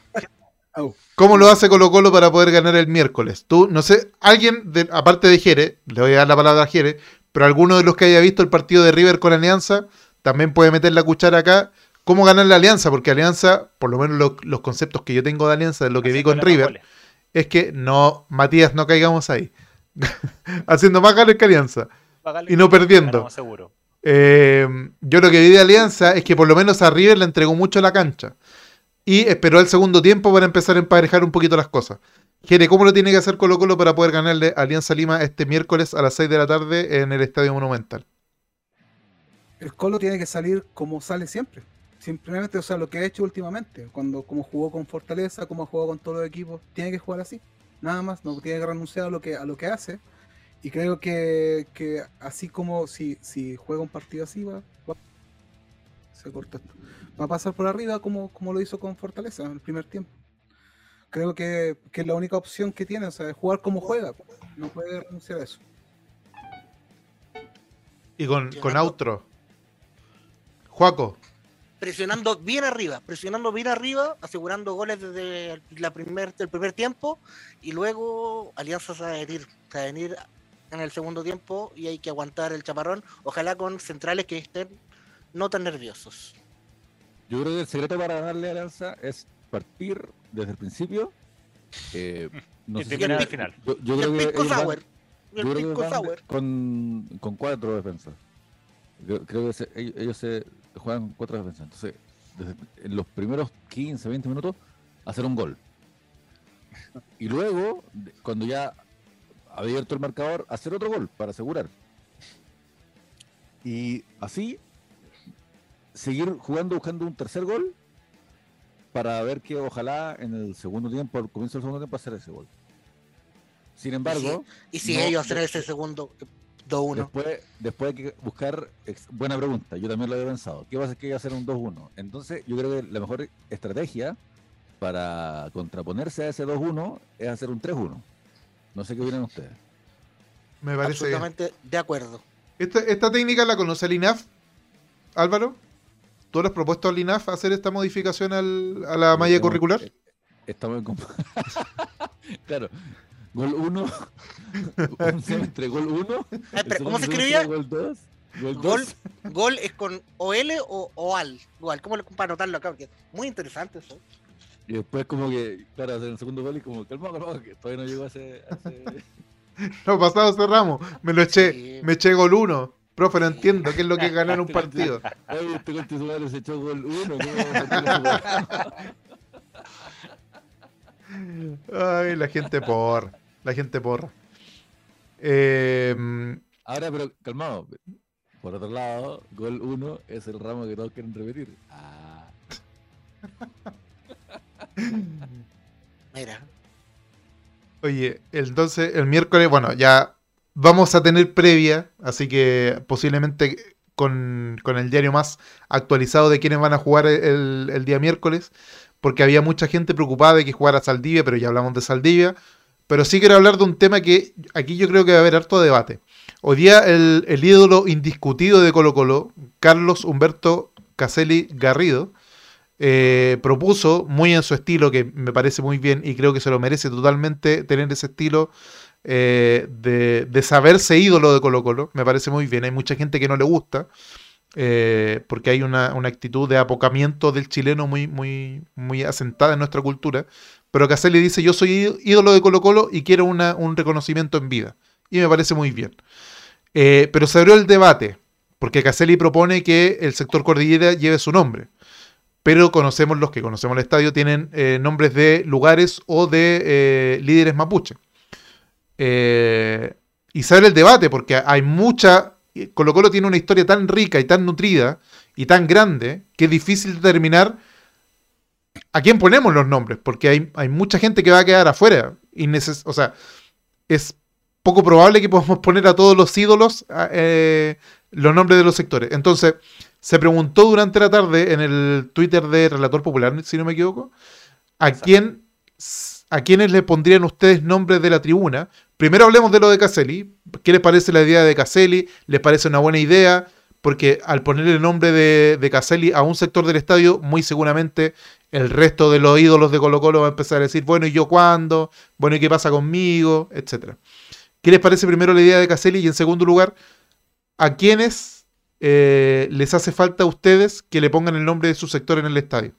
Speaker 1: ¿cómo lo hace Colo Colo para poder ganar el miércoles? Tú, no sé, alguien, de- aparte de Jere, le voy a dar la palabra a Jere, pero alguno de los que haya visto el partido de River con Alianza, también puede meter la cuchara acá. ¿Cómo ganar la Alianza? Porque Alianza, por lo menos lo- los conceptos que yo tengo de Alianza, de lo que vi con River,
Speaker 2: goles.
Speaker 1: es que no, Matías, no caigamos ahí. Haciendo más goles que Alianza. Y no perdiendo.
Speaker 2: seguro.
Speaker 1: Eh, yo lo que vi de Alianza es que por lo menos a River le entregó mucho la cancha. Y esperó el segundo tiempo para empezar a emparejar un poquito las cosas. Jere, ¿cómo lo tiene que hacer Colo Colo para poder ganarle a Alianza Lima este miércoles a las 6 de la tarde en el Estadio Monumental?
Speaker 5: El Colo tiene que salir como sale siempre. Simplemente, o sea, lo que ha hecho últimamente, cuando como jugó con Fortaleza, como ha jugado con todos los equipos, tiene que jugar así. Nada más, no tiene que renunciar a lo que, a lo que hace. Y creo que, que así como si, si juega un partido así, va, va- se cortó esto. Va a pasar por arriba como, como lo hizo con Fortaleza en el primer tiempo. Creo que, que es la única opción que tiene, o sea, es jugar como juega. No puede renunciar a eso.
Speaker 1: Y con, con Outro. Juaco,
Speaker 3: Presionando bien arriba, presionando bien arriba, asegurando goles desde la primer, el primer tiempo y luego Alianza se va a venir, se va a venir en el segundo tiempo y hay que aguantar el chaparrón, ojalá con centrales que estén no tan nerviosos.
Speaker 6: Yo creo que el secreto para ganarle a Alianza es partir desde el principio. Eh, no
Speaker 2: Y
Speaker 6: sé si-
Speaker 2: al
Speaker 3: el-
Speaker 2: final.
Speaker 6: Yo, yo
Speaker 3: Y
Speaker 6: creo
Speaker 3: el
Speaker 6: que van- yo creo con, con cuatro defensas. Yo creo que se- ellos, ellos se juegan cuatro defensas. Entonces, desde en los primeros 15, 20 minutos, hacer un gol. Y luego, cuando ya abierto el marcador, hacer otro gol para asegurar. Y así, seguir jugando buscando un tercer gol para ver que ojalá en el segundo tiempo, al comienzo del segundo tiempo, hacer ese gol. Sin embargo,
Speaker 3: Y si
Speaker 6: No,
Speaker 3: ellos hacen ese segundo eh, 2-1.
Speaker 6: Después, después hay que buscar. Buena pregunta, yo también lo había pensado. ¿Qué pasa? Que hay que hacer un 2-1. Entonces, yo creo que la mejor estrategia para contraponerse a ese 2-1 es hacer un 3-1. No sé qué opinan ustedes.
Speaker 1: Me parece.
Speaker 3: Absolutamente de acuerdo.
Speaker 1: Esta, esta técnica la conoce el INAF, Álvaro. ¿Tú le has propuesto al INAF hacer esta modificación al- a la malla curricular?
Speaker 6: eh, Estamos en. claro. Gol 1. un semestre, gol 1.
Speaker 3: Ah, espera, ¿Cómo se escribía?
Speaker 6: Gol 2. Gol
Speaker 3: Gol,
Speaker 6: 2.
Speaker 3: gol es con OL o OAL. Igual, ¿cómo le para anotarlo acá? Porque muy interesante eso.
Speaker 6: Y después, como que, claro, hacer el segundo gol y como, calma, calma, que todavía no llegó a ese. a ese-
Speaker 1: No, pasado cerramos. Me lo eché.
Speaker 3: Sí.
Speaker 1: Me eché gol 1. Profe, no entiendo qué es lo que es ganar un partido.
Speaker 6: Oye, este gol su madre se echó gol 1.
Speaker 1: Ay, la gente porra. La gente porra. Eh,
Speaker 6: Ahora, pero calmado. Por otro lado, gol 1 es el ramo que todos quieren repetir. Ah,
Speaker 3: Mira.
Speaker 1: Oye, entonces el miércoles, bueno, ya vamos a tener previa, así que posiblemente con, con el diario más actualizado de quiénes van a jugar el, el día miércoles, porque había mucha gente preocupada de que jugara Saldivia, pero ya hablamos de Saldivia. Pero sí quiero hablar de un tema que aquí yo creo que va a haber harto debate. Hoy día el, el ídolo indiscutido de Colo Colo, Carlos Humberto Caselli Garrido, eh, propuso, muy en su estilo, que me parece muy bien y creo que se lo merece totalmente tener ese estilo eh, de, de saberse ídolo de Colo Colo, me parece muy bien. Hay mucha gente que no le gusta, eh, porque hay una, una actitud de apocamiento del chileno muy, muy, muy asentada en nuestra cultura, pero Caselli dice, yo soy ídolo de Colo Colo y quiero un reconocimiento en vida. Y me parece muy bien. Pero se abrió el debate, porque Caselli propone que el sector cordillera lleve su nombre pero conocemos los que conocemos el estadio tienen eh, nombres de lugares o de eh, líderes mapuche. Eh, y se abre el debate porque hay mucha... Colo Colo tiene una historia tan rica y tan nutrida y tan grande que es difícil determinar a quién ponemos los nombres, porque hay, hay mucha gente que va a quedar afuera. Y neces- o sea, es poco probable que podamos poner a todos los ídolos a- eh, los nombres de los sectores. Entonces, se preguntó durante la tarde en el Twitter de Relator Popular, si no me equivoco, a quién a quiénes le pondrían ustedes nombres de la tribuna. Primero hablemos de lo de Caselli. ¿Qué les parece la idea de Caselli? ¿Les parece una buena idea? Porque al poner el nombre de, de Caselli a un sector del estadio, muy seguramente el resto de los ídolos de Colo Colo va a empezar a decir, bueno, ¿y yo cuándo? Bueno, ¿y qué pasa conmigo? Etcétera. ¿Qué les parece primero la idea de Caselli? Y en segundo lugar, ¿a quiénes eh, les hace falta a ustedes que le pongan el nombre de su sector en el estadio?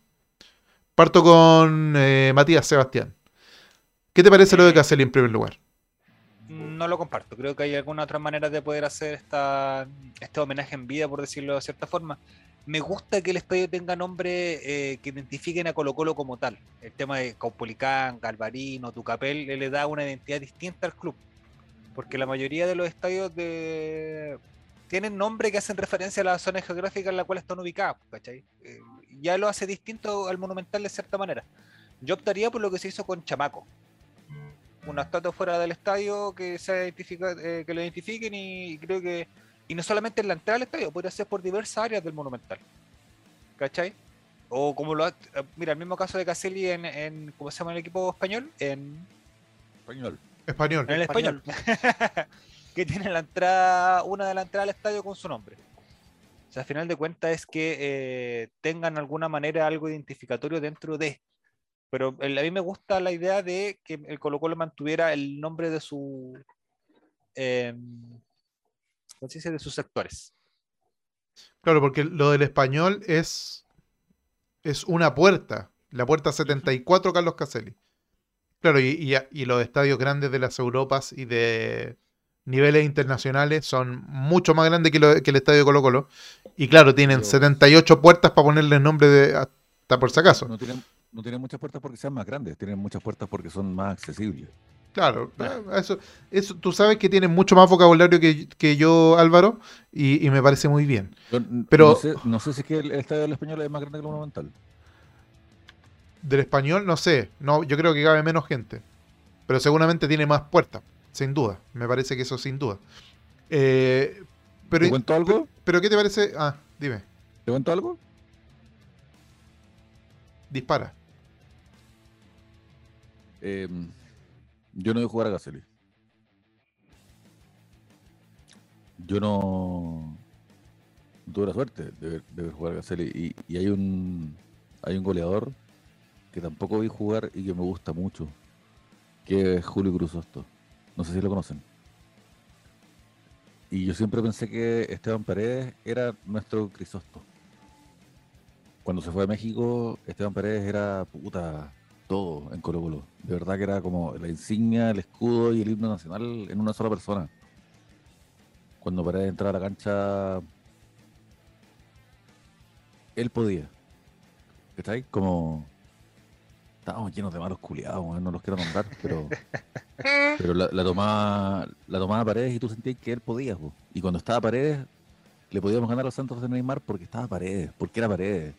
Speaker 1: Parto con eh, Matías Sebastián. ¿Qué te parece lo de Caselli en primer lugar?
Speaker 2: No lo comparto. Creo que hay alguna otra manera de poder hacer esta, este homenaje en vida, por decirlo de cierta forma. Me gusta que el estadio tenga nombres eh, que identifiquen a Colo Colo como tal. El tema de Caupolicán, Galvarino, Tucapel, eh, le da una identidad distinta al club. Porque la mayoría de los estadios de... tienen nombres que hacen referencia a la zona geográfica en la cual están ubicados, ¿cachai? Eh, ya lo hace distinto al Monumental de cierta manera. Yo optaría por lo que se hizo con Chamaco. Una estatua fuera del estadio que se identifica, eh, que lo identifiquen y creo que y no solamente en la entrada al estadio, podría ser por diversas áreas del Monumental. ¿Cachai? O como lo ha- eh, mira, el mismo caso de Caselli en, en ¿cómo se llama el equipo español? En,
Speaker 6: español.
Speaker 1: Español.
Speaker 2: en el español. que tiene la entrada, una de la entrada al estadio con su nombre. O sea, al final de cuentas es que eh, tengan alguna manera algo identificatorio dentro de. Pero el- a mí me gusta la idea de que el Colo Colo mantuviera el nombre de su. Eh, ¿cómo se dice? De sus sectores.
Speaker 1: Claro, porque lo del español es, es una puerta. La puerta 74, Carlos Caselli. Claro, y, y, y los estadios grandes de las Europas y de niveles internacionales son mucho más grandes que, lo- que el estadio de Colo Colo. Y claro, tienen
Speaker 6: Pero-
Speaker 1: 78 puertas para ponerle el nombre de hasta por si acaso.
Speaker 6: No tienen, no tienen muchas puertas porque sean más grandes, tienen muchas puertas porque son más accesibles.
Speaker 1: Claro, eh, eso, eso, tú sabes que tienen mucho más vocabulario que, que yo, Álvaro, y, y me parece muy bien. Pero-
Speaker 6: no, sé, no sé si es que el, el estadio del español es más grande que el monumental.
Speaker 1: Del español, no sé. No, yo creo que cabe menos gente. Pero seguramente tiene más puertas, sin duda. Me parece que eso sin duda. Eh, pero,
Speaker 6: ¿Te cuento algo?
Speaker 1: pero ¿qué te parece? Ah, dime,
Speaker 6: ¿Te cuento algo?
Speaker 1: dispara.
Speaker 6: Eh, yo no voy a jugar a Caselli. Yo no, no tuve la suerte de ver, de ver jugar a Caselli. Y, y hay un hay un goleador que tampoco vi jugar y que me gusta mucho, que es Julio Cruzosto. No sé si lo conocen. Y yo siempre pensé que Esteban Paredes era nuestro Crisosto. Cuando se fue a México, Esteban Paredes era puta todo en Colo Colo. De verdad que era como la insignia, el escudo y el himno nacional en una sola persona. Cuando Paredes entraba a la cancha, él podía. ¿Estáis? Como. Estábamos llenos de malos culiados, no los quiero nombrar, pero. pero la, la tomaba la tomaba Paredes y tú sentías que él podía, po. Y cuando estaba Paredes, le podíamos ganar a los Santos de Neymar porque estaba Paredes, porque era Paredes.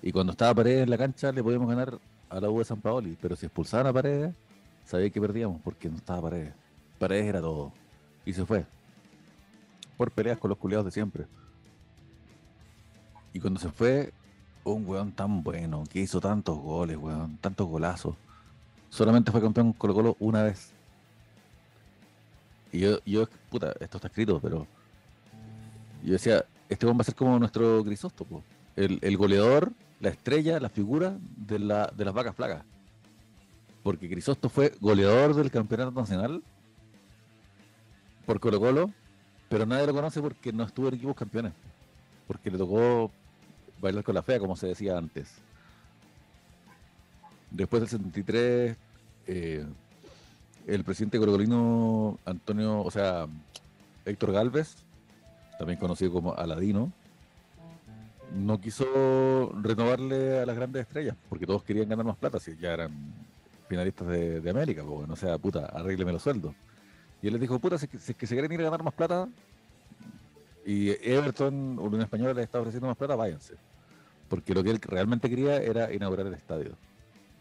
Speaker 6: Y cuando estaba Paredes en la cancha, le podíamos ganar a la U de San Paoli. Pero si expulsaban a Paredes, sabía que perdíamos porque no estaba Paredes. Paredes era todo. Y se fue. Por peleas con los culiados de siempre. Y cuando se fue, un weón tan bueno, que hizo tantos goles, weón, tantos golazos. Solamente fue campeón Colo Colo una vez. Y yo, yo, puta, esto está escrito, pero yo decía, este weón va a ser como nuestro Crisóstomo. El, goleador, la estrella, la figura de, la, de las vacas flacas. Porque Crisóstomo fue goleador del campeonato nacional por Colo Colo, pero nadie lo conoce porque no estuvo en equipos campeones. Porque le tocó bailar con la fea, como se decía antes. Después del 73, eh, el presidente colocolino Antonio, o sea, Héctor Galvez, también conocido como Aladino, no quiso renovarle a las grandes estrellas, porque todos querían ganar más plata, si ya eran finalistas de, de América, pues, no sea, puta, arrégleme los sueldos. Y él les dijo, puta, si, si que se quieren ir a ganar más plata, y Everton, Unión Española, les está ofreciendo más plata, váyanse. Porque lo que él realmente quería era inaugurar el estadio.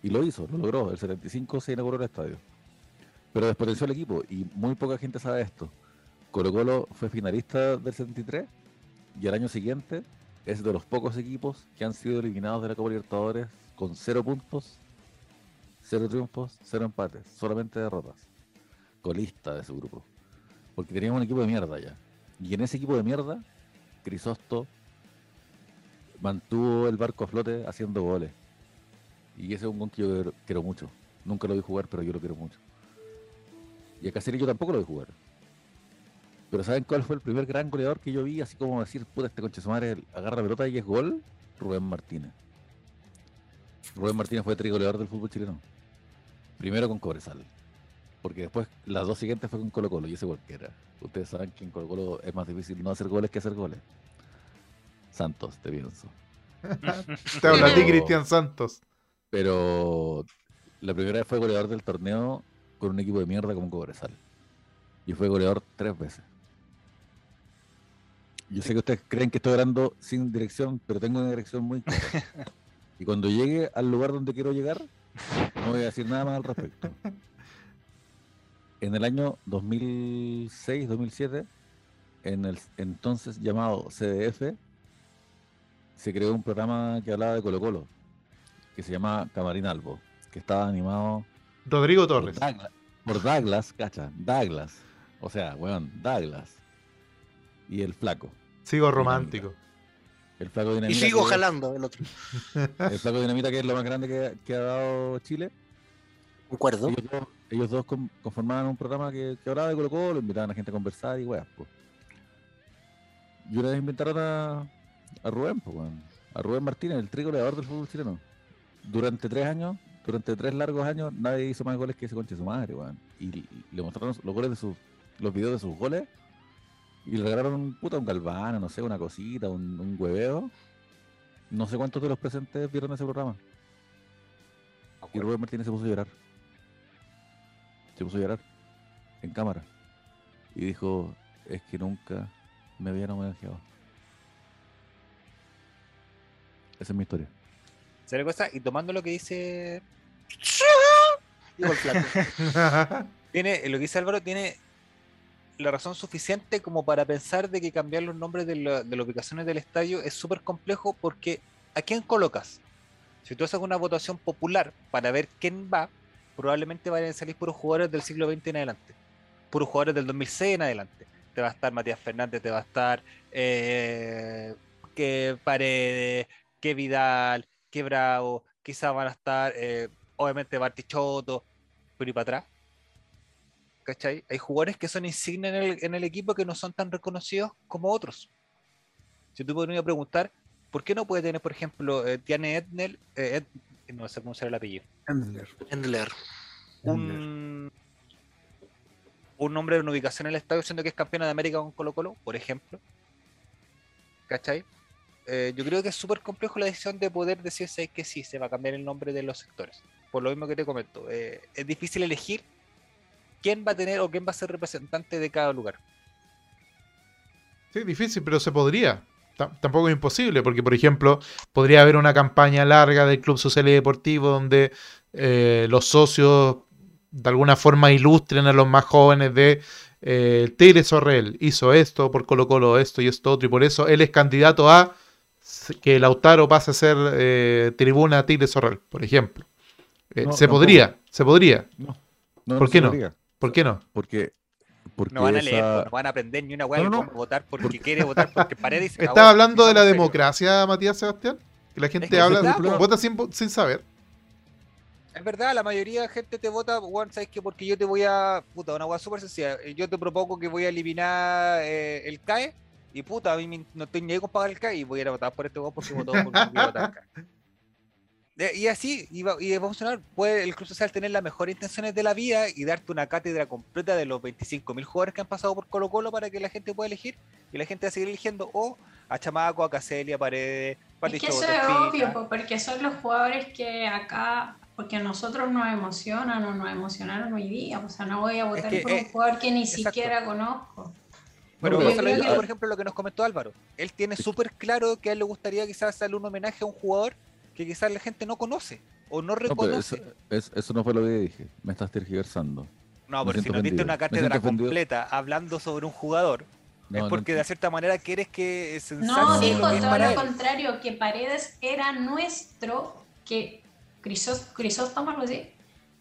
Speaker 6: Y lo hizo, lo logró. El 75 se inauguró el estadio. Pero despotenció el equipo y muy poca gente sabe esto. Colo Colo fue finalista del 73 y al año siguiente es de los pocos equipos que han sido eliminados de la Copa Libertadores con cero puntos, cero triunfos, cero empates, solamente derrotas. Colista de su grupo. Porque teníamos un equipo de mierda ya. Y en ese equipo de mierda, Crisosto mantuvo el barco a flote haciendo goles. Y ese es un gol que yo quiero- mucho. Nunca lo vi jugar, pero yo lo quiero mucho. Y a Caceres yo tampoco lo vi jugar. Pero ¿saben cuál fue el primer gran goleador que yo vi? Así como decir, puta, este conche su agarra pelota y es gol. Rubén Martínez. Rubén Martínez fue trigoleador del fútbol chileno. Primero con Cobresal. Porque después las dos siguientes fue con Colo Colo y ese gol que era. Ustedes saben que en Colo Colo es más difícil no hacer goles que hacer goles. Santos, te pienso.
Speaker 1: Te habla a ti,
Speaker 6: Pero-
Speaker 1: Cristian Santos.
Speaker 6: Pero la primera vez fue goleador del torneo con un equipo de mierda como Cobresal. Y fue goleador tres veces. Yo sé que ustedes creen que estoy hablando sin dirección, pero tengo una dirección muy clara. Y cuando llegue al lugar donde quiero llegar, no voy a decir nada más al respecto. En el año 2006-2007, en el entonces llamado CDF, se creó un programa que hablaba de Colo Colo, que se llama Camarín Albo, que estaba animado
Speaker 1: Rodrigo
Speaker 6: por
Speaker 1: Torres.
Speaker 6: Douglas, por Douglas, cacha, Douglas, o sea, weón, Douglas. Y el flaco,
Speaker 1: Sigo romántico.
Speaker 6: el flaco
Speaker 3: Y
Speaker 6: dinamita.
Speaker 3: sigo
Speaker 6: que-
Speaker 3: jalando el otro.
Speaker 6: El flaco dinamita que es lo más grande que, que ha dado Chile.
Speaker 3: Concuerdo.
Speaker 6: Ellos dos, ellos dos con- conformaban un programa que, que hablaba de Colo Colo, invitaban a gente a conversar y weas, pues. Y una vez inventaron a, a Rubén, pues, weón. A Rubén Martínez, el trigoleador del fútbol chileno. Durante tres años, durante tres largos años, nadie hizo más goles que ese conche de su madre, weón. Y, y le mostraron los goles de sus, los videos de sus goles. Y le regalaron puta un galvano, no sé, una cosita, un, un hueveo. No sé cuántos de los presentes vieron ese programa. Y Rubén Martínez se puso a llorar. Se puso a llorar en cámara. Y dijo, es que nunca me habían homenajeado. Esa es mi historia.
Speaker 2: ¿Sabe la cosa? Y tomando lo que dice.
Speaker 3: Digo el flaco.
Speaker 2: Tiene, lo que dice Álvaro tiene la razón suficiente como para pensar de que cambiar los nombres de, la- de las ubicaciones del estadio es súper complejo porque ¿a quién colocas? Si tú haces una votación popular para ver quién va, probablemente vayan a salir puros jugadores del siglo XX en adelante. Puros jugadores del 2006 en adelante. Te va a estar Matías Fernández, te va a estar eh, que Paredes, que Vidal, que Bravo, quizás van a estar, eh, obviamente Bartichotto, pero y para atrás. ¿Cachai? Hay jugadores que son insignes en el, en el equipo que no son tan reconocidos como otros. Si tú podrías preguntar, ¿por qué no puede tener, por ejemplo, eh, Tiane Ednel, eh, Ed- no sé cómo será el apellido,
Speaker 5: Endler.
Speaker 3: Endler.
Speaker 2: un, un nombre de una ubicación en el estadio siendo que es campeona de América con Colo Colo, por ejemplo. ¿Cachai? Eh, yo creo que es súper complejo la decisión de poder decirse que sí, se va a cambiar el nombre de los sectores. Por lo mismo que te comento, eh, es difícil elegir quién va a tener o quién va a ser representante de cada lugar.
Speaker 1: Sí, difícil, pero se podría. Ta- Tampoco es imposible, porque, por ejemplo, podría haber una campaña larga del Club Social y Deportivo donde eh, los socios de alguna forma ilustren a los más jóvenes de eh, Tigre Sorrel hizo esto por Colo Colo, esto y esto otro, y por eso él es candidato a que Lautaro pase a ser eh, tribuna Tigre Sorrel, por ejemplo. Eh,
Speaker 6: No,
Speaker 1: se podría, se podría.
Speaker 6: No. No,
Speaker 1: ¿Por qué no?
Speaker 6: podría.
Speaker 1: ¿Por qué no?
Speaker 6: Porque, porque
Speaker 2: No van a leer,
Speaker 6: esa-
Speaker 2: pues, no van a aprender ni una weá
Speaker 6: No, no,
Speaker 2: votar porque quiere votar porque Paredes se
Speaker 1: ¿Estás hablando de la democracia, Matías Sebastián? Que la gente
Speaker 2: que
Speaker 1: habla,
Speaker 2: verdad,
Speaker 1: vota sin, sin saber.
Speaker 2: Es verdad, la mayoría de gente te vota, weón, ¿sabes qué? Porque yo te voy a. Puta, una weá súper sencilla. Yo te propongo que voy a eliminar eh, el CAE. Y puta, a mí no estoy ni ahí con pagar el CAE. Y voy a ir a votar por este weón porque votó por voy a votar CAE. Y así, y va, y va a funcionar. Puede el Club Social tener las mejores intenciones de la vida y darte una cátedra completa de los 25.000 jugadores que han pasado por Colo Colo para que la gente pueda elegir. Y la gente va a seguir eligiendo o a Chamaco, a Caselli, a Paredes,
Speaker 4: Es que eso es obvio, po, porque son los jugadores que acá, porque a nosotros nos emocionan o nos emocionaron hoy día. O sea, no voy a votar
Speaker 2: que,
Speaker 4: por un
Speaker 2: eh,
Speaker 4: jugador que ni
Speaker 2: exacto.
Speaker 4: siquiera conozco.
Speaker 2: Pero
Speaker 6: No,
Speaker 2: por ejemplo, lo que nos comentó Álvaro. Él tiene súper claro que a él le gustaría quizás hacerle un homenaje a un jugador que quizás la gente no conoce o no
Speaker 6: No,
Speaker 2: reconoce.
Speaker 6: eso, es- eso no fue lo que dije. Me estás tergiversando.
Speaker 2: No, pero si nos diste una cátedra completa hablando sobre un jugador,
Speaker 6: No,
Speaker 2: es
Speaker 6: no
Speaker 2: porque de
Speaker 6: entiendo.
Speaker 2: cierta manera quieres que se
Speaker 4: No, dijo
Speaker 2: lo que es
Speaker 4: todo lo
Speaker 2: él.
Speaker 4: contrario, que Paredes era nuestro, que Crisós- Crisóstomo, algo así,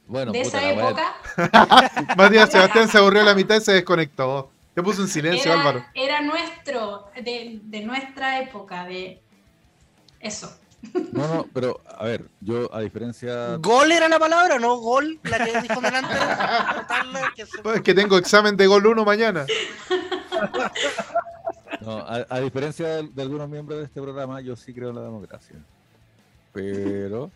Speaker 6: Bueno,
Speaker 4: de
Speaker 6: puta,
Speaker 4: esa época,
Speaker 1: Matías Sebastián se aburrió a la mitad y se desconectó. Te puso en silencio,
Speaker 4: era,
Speaker 1: Álvaro.
Speaker 4: era nuestro, de, de nuestra época, de eso.
Speaker 6: No, no, pero a ver, yo a diferencia.
Speaker 3: Gol era la palabra, ¿no? Gol, la que dijo delante. Que se-
Speaker 1: Pues es que tengo examen de gol 1 mañana.
Speaker 6: No, a, a diferencia de, de algunos miembros de este programa, yo sí creo en la democracia. Pero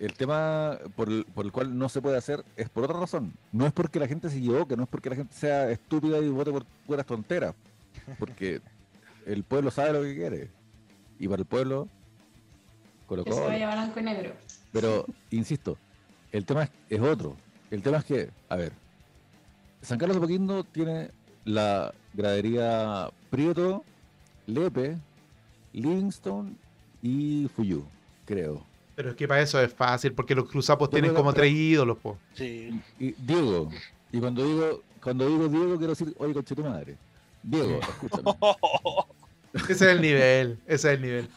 Speaker 6: el tema por el, por el cual no se puede hacer es por otra razón. No es porque la gente se equivoque, no es porque la gente sea estúpida y vote por puras tonteras. Porque el pueblo sabe lo que quiere. Y para el pueblo, Colo
Speaker 4: Que se
Speaker 6: Colo.
Speaker 4: vaya blanco y negro.
Speaker 6: Pero, insisto, el tema es, es otro. El tema es que, a ver, San Carlos de Apoquindo tiene la gradería Prieto, Lepe, Livingstone y Fuyu, creo.
Speaker 1: Pero es que para eso es fácil, porque los cruzapos
Speaker 6: Pero,
Speaker 1: tienen como tres ídolos, po.
Speaker 3: Sí.
Speaker 6: Y Diego, y cuando digo, cuando digo Diego quiero decir, oye, conche tu madre. Diego, escúchame.
Speaker 1: Ese es el nivel, ese es el nivel.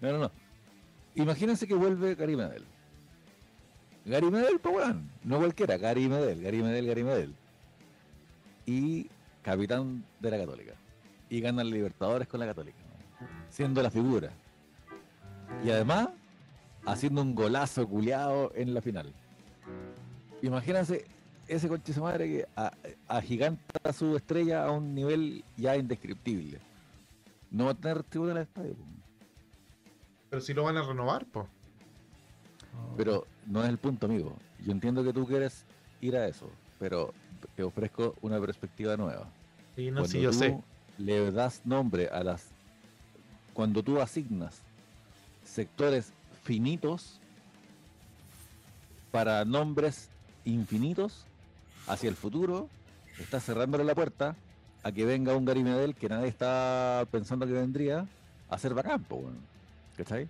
Speaker 6: No, no, no. Imagínense que vuelve Gary Medel. Gary Medel, pues weón. No cualquiera, Gary Medel, Gary Medel, Gary Medel. Y capitán de la Católica. Y gana el Libertadores con la Católica. ¿no? Siendo la figura. Y además, haciendo un golazo culiado en la final. Imagínense ese conche su madre que a- agiganta su estrella a un nivel ya indescriptible. No va a tener tribuna en el estadio. pues.
Speaker 1: Pero si lo van a renovar, po.
Speaker 6: Pero no es el punto, amigo. Yo entiendo que tú quieres ir a eso, pero te ofrezco una perspectiva nueva.
Speaker 1: Sí, no,
Speaker 6: Cuando
Speaker 1: sí, yo
Speaker 6: tú
Speaker 1: sé.
Speaker 6: le das nombre a las... Cuando tú asignas sectores finitos para nombres infinitos hacia el futuro, estás cerrándole la puerta a que venga un Gary Medel que nadie está pensando que vendría a ser bacán, weón. ¿Cachai?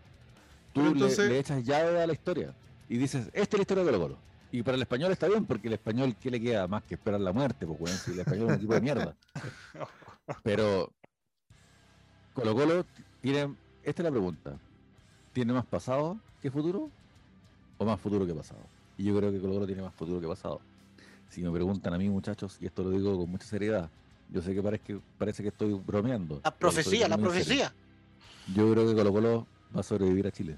Speaker 6: Tú
Speaker 1: Pero
Speaker 6: le-
Speaker 1: entonces-
Speaker 6: le, echas llave a la historia y dices, esta es la historia de Colo Colo. Y para el español está bien, porque el español, ¿qué le queda más que esperar la muerte? Pues, weón, si el español es un equipo de mierda. Pero Colo Colo tiene, esta es la pregunta, ¿tiene más pasado que futuro o más futuro que pasado? Y yo creo que Colo Colo tiene más futuro que pasado. Si me preguntan a mí, muchachos, y esto lo digo con mucha seriedad, yo sé que parece que, parece que estoy bromeando.
Speaker 3: La profecía, la
Speaker 6: serio.
Speaker 3: profecía.
Speaker 6: Yo creo que Colo Colo va a sobrevivir a Chile.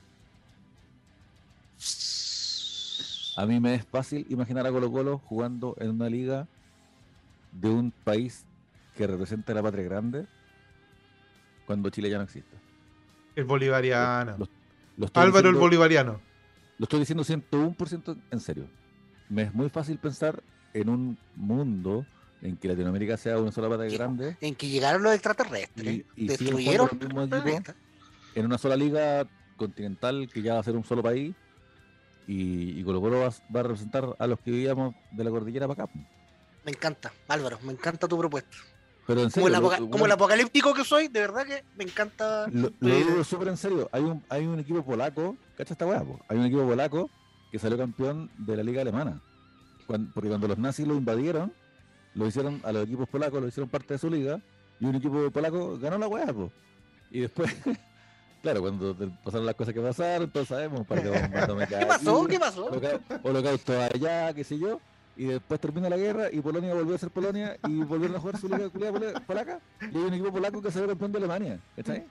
Speaker 6: A mí me es fácil imaginar a Colo Colo jugando en una liga de un país que representa la patria grande cuando Chile ya no existe.
Speaker 1: El bolivariano.
Speaker 6: Lo- lo estoy
Speaker 1: Álvaro el bolivariano.
Speaker 6: Lo estoy diciendo 101% en serio. Me es muy fácil pensar en un mundo en que Latinoamérica sea una sola patria
Speaker 3: Sí.
Speaker 6: grande,
Speaker 3: En que llegaron los extraterrestres,
Speaker 6: Y-
Speaker 3: destruyeron el
Speaker 6: los mismos
Speaker 3: planeta.
Speaker 6: en una sola liga continental que ya va a ser un solo país. Y, y Colo Colo va, va a representar a los que vivíamos de la cordillera para acá.
Speaker 3: Me encanta, Álvaro, me encanta tu propuesta.
Speaker 6: Pero en
Speaker 3: Como
Speaker 6: serio,
Speaker 3: el,
Speaker 6: lo-
Speaker 3: como el apocalíptico que soy, de verdad que me encanta.
Speaker 6: Lo, lo digo súper en serio. Hay un, hay un equipo polaco, ¿cacha esta weá? Hay un equipo polaco que salió campeón de la liga alemana. Porque cuando los nazis lo invadieron, lo hicieron a los equipos polacos, lo hicieron parte de su liga, y un equipo polaco ganó la weá, po. Y después, claro, cuando pasaron las cosas que pasaron, todos sabemos, un par de bombas atómicas
Speaker 3: ¿Qué pasó? ¿Qué pasó?
Speaker 6: holoca- holocausto allá, qué sé yo. Y después termina la guerra y Polonia volvió a ser Polonia y volvieron a jugar su liga polaca. Y hay un equipo polaco que salió campeón de Alemania. ¿Cachai?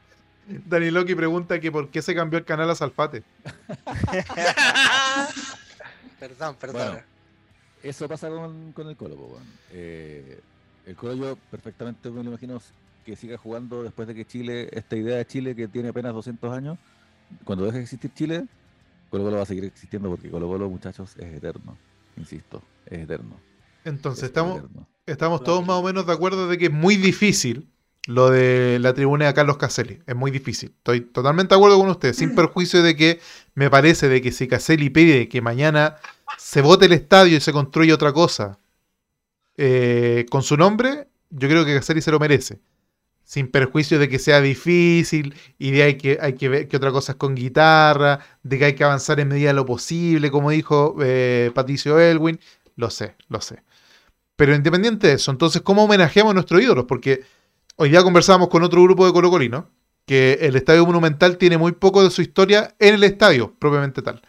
Speaker 1: Dani Loki pregunta que por qué se cambió el canal a Salfate.
Speaker 3: perdón, perdón.
Speaker 6: Bueno, eso pasa con, con el Colo, weón. Eh, el Colo yo perfectamente me lo imagino que siga jugando después de que Chile, esta idea de Chile que tiene apenas 200 años, cuando deje de existir Chile, Colo Colo va a seguir existiendo porque Colo Colo, muchachos, es eterno. Insisto, es eterno.
Speaker 1: Entonces,
Speaker 6: es
Speaker 1: estamos,
Speaker 6: eterno.
Speaker 1: estamos todos más o menos de acuerdo de que es muy difícil lo de la tribuna de Carlos Caselli. Es muy difícil. Estoy totalmente de acuerdo con usted, sin perjuicio de que me parece de que si Caselli pide que mañana se vote el estadio y se construya otra cosa eh, con su nombre, yo creo que Caselli se lo merece. Sin perjuicio de que sea difícil y de hay que, hay que ver que otra cosa es con guitarra, de que hay que avanzar en medida de lo posible, como dijo eh, Patricio Elwin. Lo sé, lo sé. Pero independiente de eso, entonces, ¿cómo homenajeamos a nuestros ídolos? Porque hoy día conversábamos con otro grupo de colocolinos que el Estadio Monumental tiene muy poco de su historia en el estadio, propiamente tal.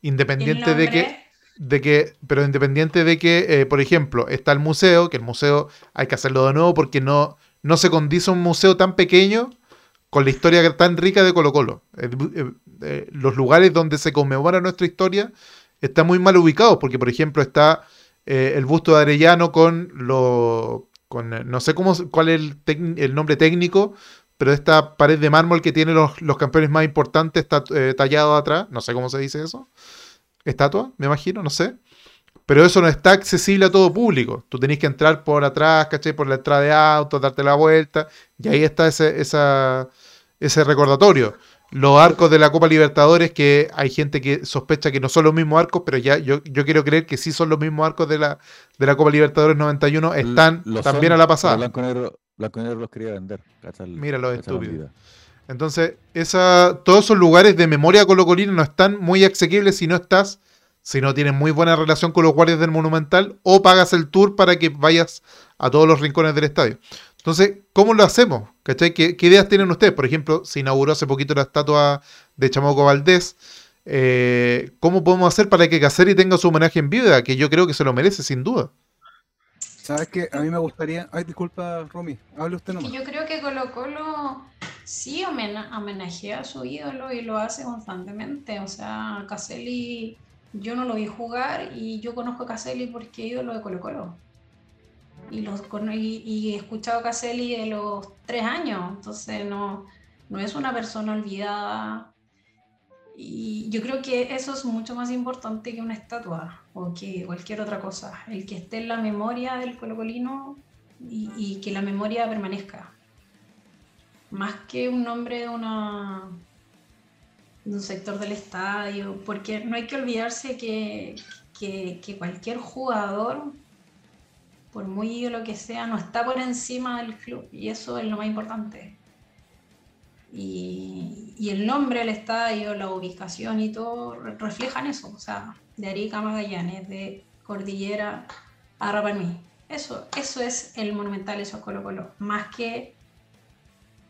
Speaker 1: Independiente de que, de que, pero independiente de que, eh, por ejemplo, está el museo, que el museo hay que hacerlo de nuevo porque no, no se condice un museo tan pequeño con la historia tan rica de Colo Colo. Eh, eh, eh, los lugares donde se conmemora nuestra historia están muy mal ubicados, porque por ejemplo está el busto de Arellano con lo con no sé cómo cuál es el, nombre técnico, pero esta pared de mármol que tiene los, los campeones más importantes está tallado atrás, no sé cómo se dice eso. Estatua, me imagino, no sé. Pero eso no está accesible a todo público. Tú tenés que entrar por atrás, ¿cachai? Por la entrada de auto, darte la vuelta. Y ahí está ese, esa, ese recordatorio. Los arcos de la Copa Libertadores, que hay gente que sospecha que no son los mismos arcos, pero ya yo, yo quiero creer que sí son los mismos arcos de la, de la Copa Libertadores 91, están
Speaker 6: Lo
Speaker 1: también
Speaker 6: son,
Speaker 1: a la pasada.
Speaker 6: Blanco Negro, Blanco Negro los quería vender. ¿cacha el-
Speaker 1: Mira los estúpidos. Entonces, esa, todos esos lugares de memoria colocolina no están muy asequibles si no estás, si no tienes muy buena relación con los guardias del Monumental o pagas el tour para que vayas a todos los rincones del estadio. Entonces, ¿cómo lo hacemos? ¿Cachai? ¿Qué, qué ideas tienen ustedes? Por ejemplo, se inauguró hace poquito la estatua de Chamaco Valdés. Eh, ¿Cómo podemos hacer para que Caselli tenga su homenaje en vida? Que yo creo que se lo merece, sin duda.
Speaker 5: ¿Sabes qué? A mí me gustaría. Ay, disculpa, Romy. Hable usted
Speaker 4: Que
Speaker 5: nomás.
Speaker 4: yo creo que Colo Colo sí homena- homenajea a su ídolo y lo hace constantemente. O sea, Caselli, yo no lo vi jugar y yo conozco a Caselli porque es ídolo de Colo Colo. Y, los, he escuchado a Caselli de los tres años, entonces no, no es una persona olvidada. Y yo creo que eso es mucho más importante que una estatua o que cualquier otra cosa. El que esté en la memoria del colocolino y, y que la memoria permanezca. Más que un nombre de una de un sector del estadio, porque no hay que olvidarse que, que- que cualquier jugador, por muy ídolo que sea, no está por encima del club, y eso es lo más importante. Y, y el nombre del estadio, la ubicación y todo re- reflejan eso, o sea, de Arica Magallanes, de Cordillera a Rapanui. Eso, eso es el monumental, eso es Colo Colo, más que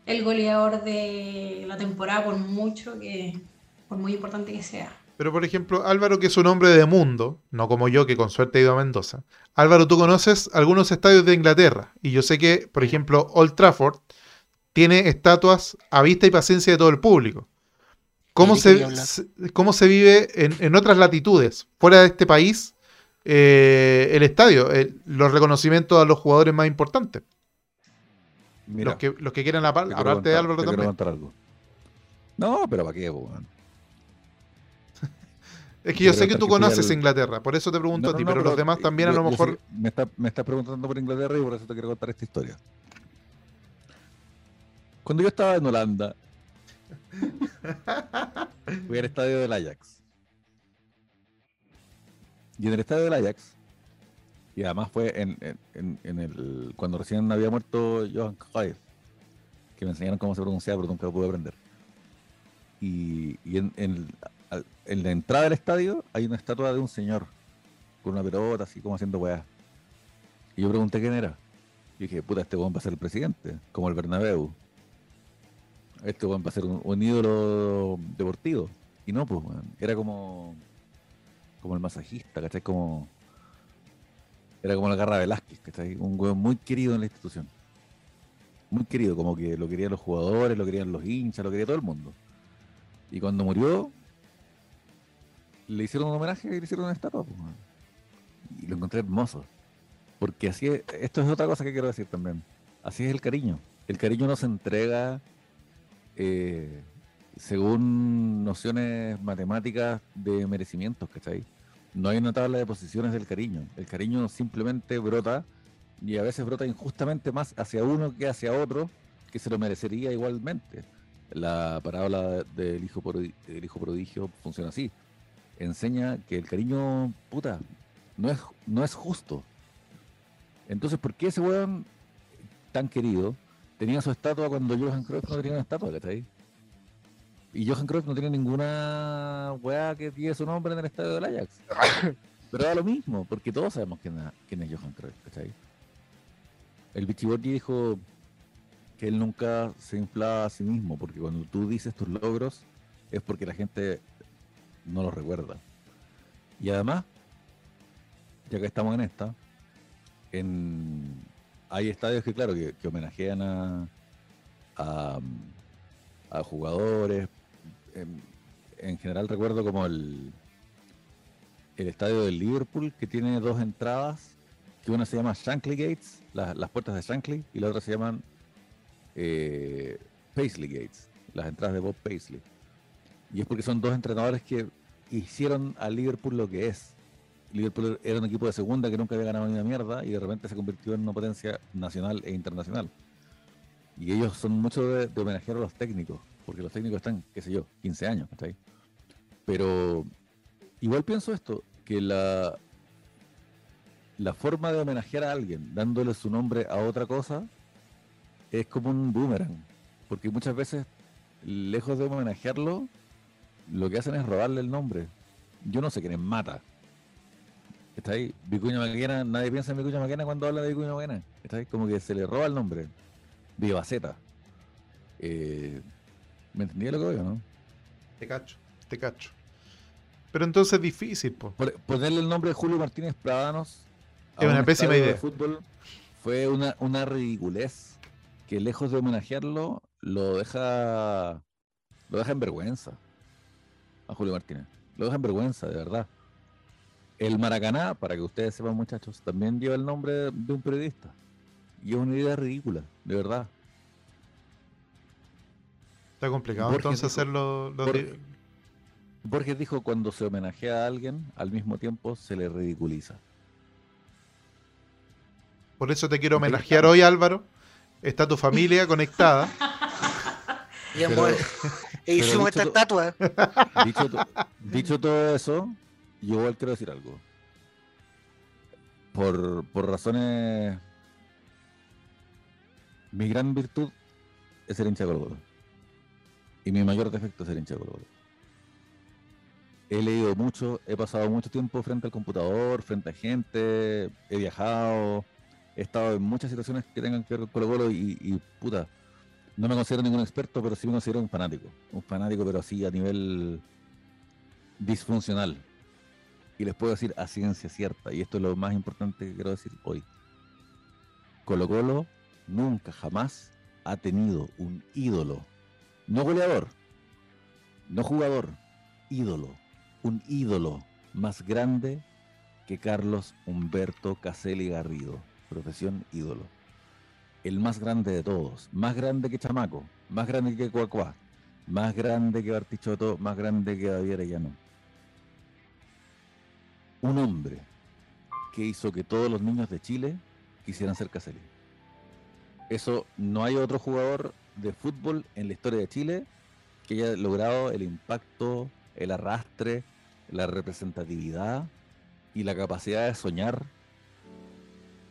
Speaker 4: el goleador de la temporada, por mucho que, por muy importante que sea.
Speaker 1: Pero por ejemplo, Álvaro, que es un hombre de mundo, no como yo, que con suerte he ido a Mendoza. Álvaro, tú conoces algunos estadios de Inglaterra. Y yo sé que, por ejemplo, Old Trafford tiene estatuas a vista y paciencia de todo el público. ¿Cómo, se- cómo se vive en, en otras latitudes, fuera de este país, eh, el estadio, el- los reconocimientos a los jugadores más importantes?
Speaker 6: Mira,
Speaker 1: los, que, los que quieran, apar-
Speaker 6: te quiero
Speaker 1: aparte de
Speaker 6: contar-
Speaker 1: Álvaro también.
Speaker 6: contar algo. No, pero ¿para qué, weón?
Speaker 1: Es que yo sé que
Speaker 6: contar
Speaker 1: tú conoces Inglaterra, por eso te pregunto
Speaker 6: No,
Speaker 1: a ti,
Speaker 6: no,
Speaker 1: pero, los demás también a lo mejor...
Speaker 6: me, está, me estás preguntando por Inglaterra y por eso te quiero contar esta historia. Cuando yo estaba en Holanda, fui al estadio del Ajax. Y en el estadio del Ajax, y además fue en, en- en- el, cuando recién había muerto Johan Cruyff, que me enseñaron cómo se pronunciaba, pero nunca lo pude aprender. Y, y en, en- la entrada del estadio hay una estatua de un señor con una pelota, así como haciendo weá. Y yo pregunté quién era. Y dije, puta, este weón va a ser el presidente, como el Bernabéu. Este weón va a ser un, un ídolo deportivo. Y no, pues. Era como. Como el masajista, ¿cachai? Como. Era como la garra Velázquez, ¿cachai? Un weón muy querido en la institución. Muy querido, como que lo querían los jugadores, lo querían los hinchas, lo quería todo el mundo. Y cuando murió, le hicieron un homenaje y le hicieron una estatua. pues, y lo encontré hermoso. Porque así es, esto es otra cosa que quiero decir también. Así es el cariño. El cariño no se entrega eh, según nociones matemáticas de merecimientos, ¿cachai? No hay una tabla de posiciones del cariño. El cariño simplemente brota y a veces brota injustamente más hacia uno que hacia otro que se lo merecería igualmente. La parábola del hijo, prodigio funciona así. Enseña que el cariño, puta, no es, no es justo. Entonces, ¿por qué ese weón tan querido tenía su estatua cuando Johan Cruyff no tenía una estatua, ¿cachai? Y Johan Cruyff no tiene ninguna weá que tiene su nombre en el estadio del Ajax. Pero da lo mismo, porque todos sabemos quién, es- quién es Johan Cruyff, ¿cachai? El Bichiborgi dijo que él nunca se inflaba a sí mismo, porque cuando tú dices tus logros es porque la gente no los recuerda. Y además, ya que estamos en esta, en, hay estadios que, claro, que, que homenajean a, a, a jugadores. En, en general recuerdo como el, el estadio del Liverpool, que tiene dos entradas, que una se llama Shankly Gates, la- las puertas de Shankly, y la otra se llaman eh, Paisley Gates, las entradas de Bob Paisley. Y es porque son dos entrenadores que hicieron al Liverpool lo que es. Liverpool era un equipo de segunda que nunca había ganado ni una mierda y de repente se convirtió en una potencia nacional e internacional. Y ellos son mucho de, de homenajear a los técnicos, porque los técnicos están, qué sé yo, 15 años, ¿cachai? Pero igual pienso esto, que la, la forma de homenajear a alguien dándole su nombre a otra cosa es como un boomerang, porque muchas veces, lejos de homenajearlo, lo que hacen es robarle el nombre. Yo no sé quién es Mata. Está ahí, Vicuña Maquena, nadie piensa en Vicuña Maquena cuando habla de Vicuña Maquena. Está ahí, como que se le roba el nombre. Vivaceta. Eh, ¿Me entendía lo que digo, no?
Speaker 1: Te cacho, te cacho. Pero entonces es difícil, po.
Speaker 6: Ponerle el nombre de Julio Martínez Pradanos a
Speaker 1: Es una
Speaker 6: un
Speaker 1: pésima idea.
Speaker 6: de fútbol fue una, una ridiculez que lejos de homenajearlo lo deja lo deja en vergüenza a Julio Martínez. Lo deja en vergüenza, de verdad. El Maracaná, para que ustedes sepan muchachos, también lleva el nombre de un periodista. Y es una idea ridícula, de verdad.
Speaker 1: Está complicado
Speaker 6: Borges
Speaker 1: entonces
Speaker 6: dijo-
Speaker 1: hacerlo. lo
Speaker 6: Bor-
Speaker 1: de-
Speaker 6: Borges dijo, cuando se homenajea a alguien, al mismo tiempo se le ridiculiza.
Speaker 1: Por eso te quiero homenajear hoy, Álvaro. Está tu familia conectada.
Speaker 6: Pero-
Speaker 3: e hicimos
Speaker 6: dicho
Speaker 3: esta estatua.
Speaker 6: Dicho, to- dicho todo eso, yo igual quiero decir algo. Por, por razones... Mi gran virtud es ser hincha de. Y mi mayor defecto es ser hincha de Colo-Colo. He leído mucho, he pasado mucho tiempo frente al computador, frente a gente, he viajado, he estado en muchas situaciones que tengan que ver con Colo-Colo y, y puta, no me considero ningún experto, pero sí me considero un fanático. Un fanático, pero así a nivel disfuncional. Y les puedo decir a ciencia cierta, y esto es lo más importante que quiero decir hoy. Colo Colo nunca jamás ha tenido un ídolo, no goleador, no jugador, ídolo, un ídolo más grande que Carlos Humberto Caselli Garrido, profesión ídolo. El más grande de todos, más grande que Chamaco, más grande que Cuacuá, más grande que Bartichotto, más grande que David Arellano. Un hombre que hizo que todos los niños de Chile quisieran ser Caselli. Eso no hay otro jugador de fútbol en la historia de Chile que haya logrado el impacto, el arrastre, la representatividad y la capacidad de soñar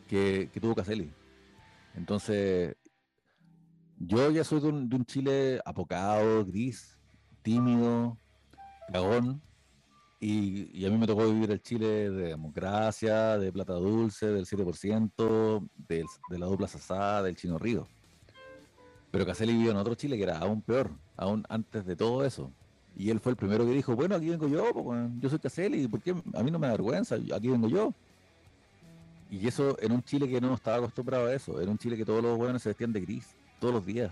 Speaker 6: que, tuvo Caselli. Entonces, yo ya soy de un, Chile apocado, gris, tímido, cagón, y, a mí me tocó vivir el Chile de democracia, de plata dulce, del 7%, del- de la dupla sasá, del chino río. Pero Caselli vivió en otro Chile que era aún peor, aún antes de todo eso. Y él fue el primero que dijo, bueno, aquí vengo yo, yo soy Caselli, ¿por qué? A mí no me da vergüenza, aquí vengo yo. Y eso en un Chile que no estaba acostumbrado a eso, en un Chile que todos los buenos se vestían de gris, todos los días.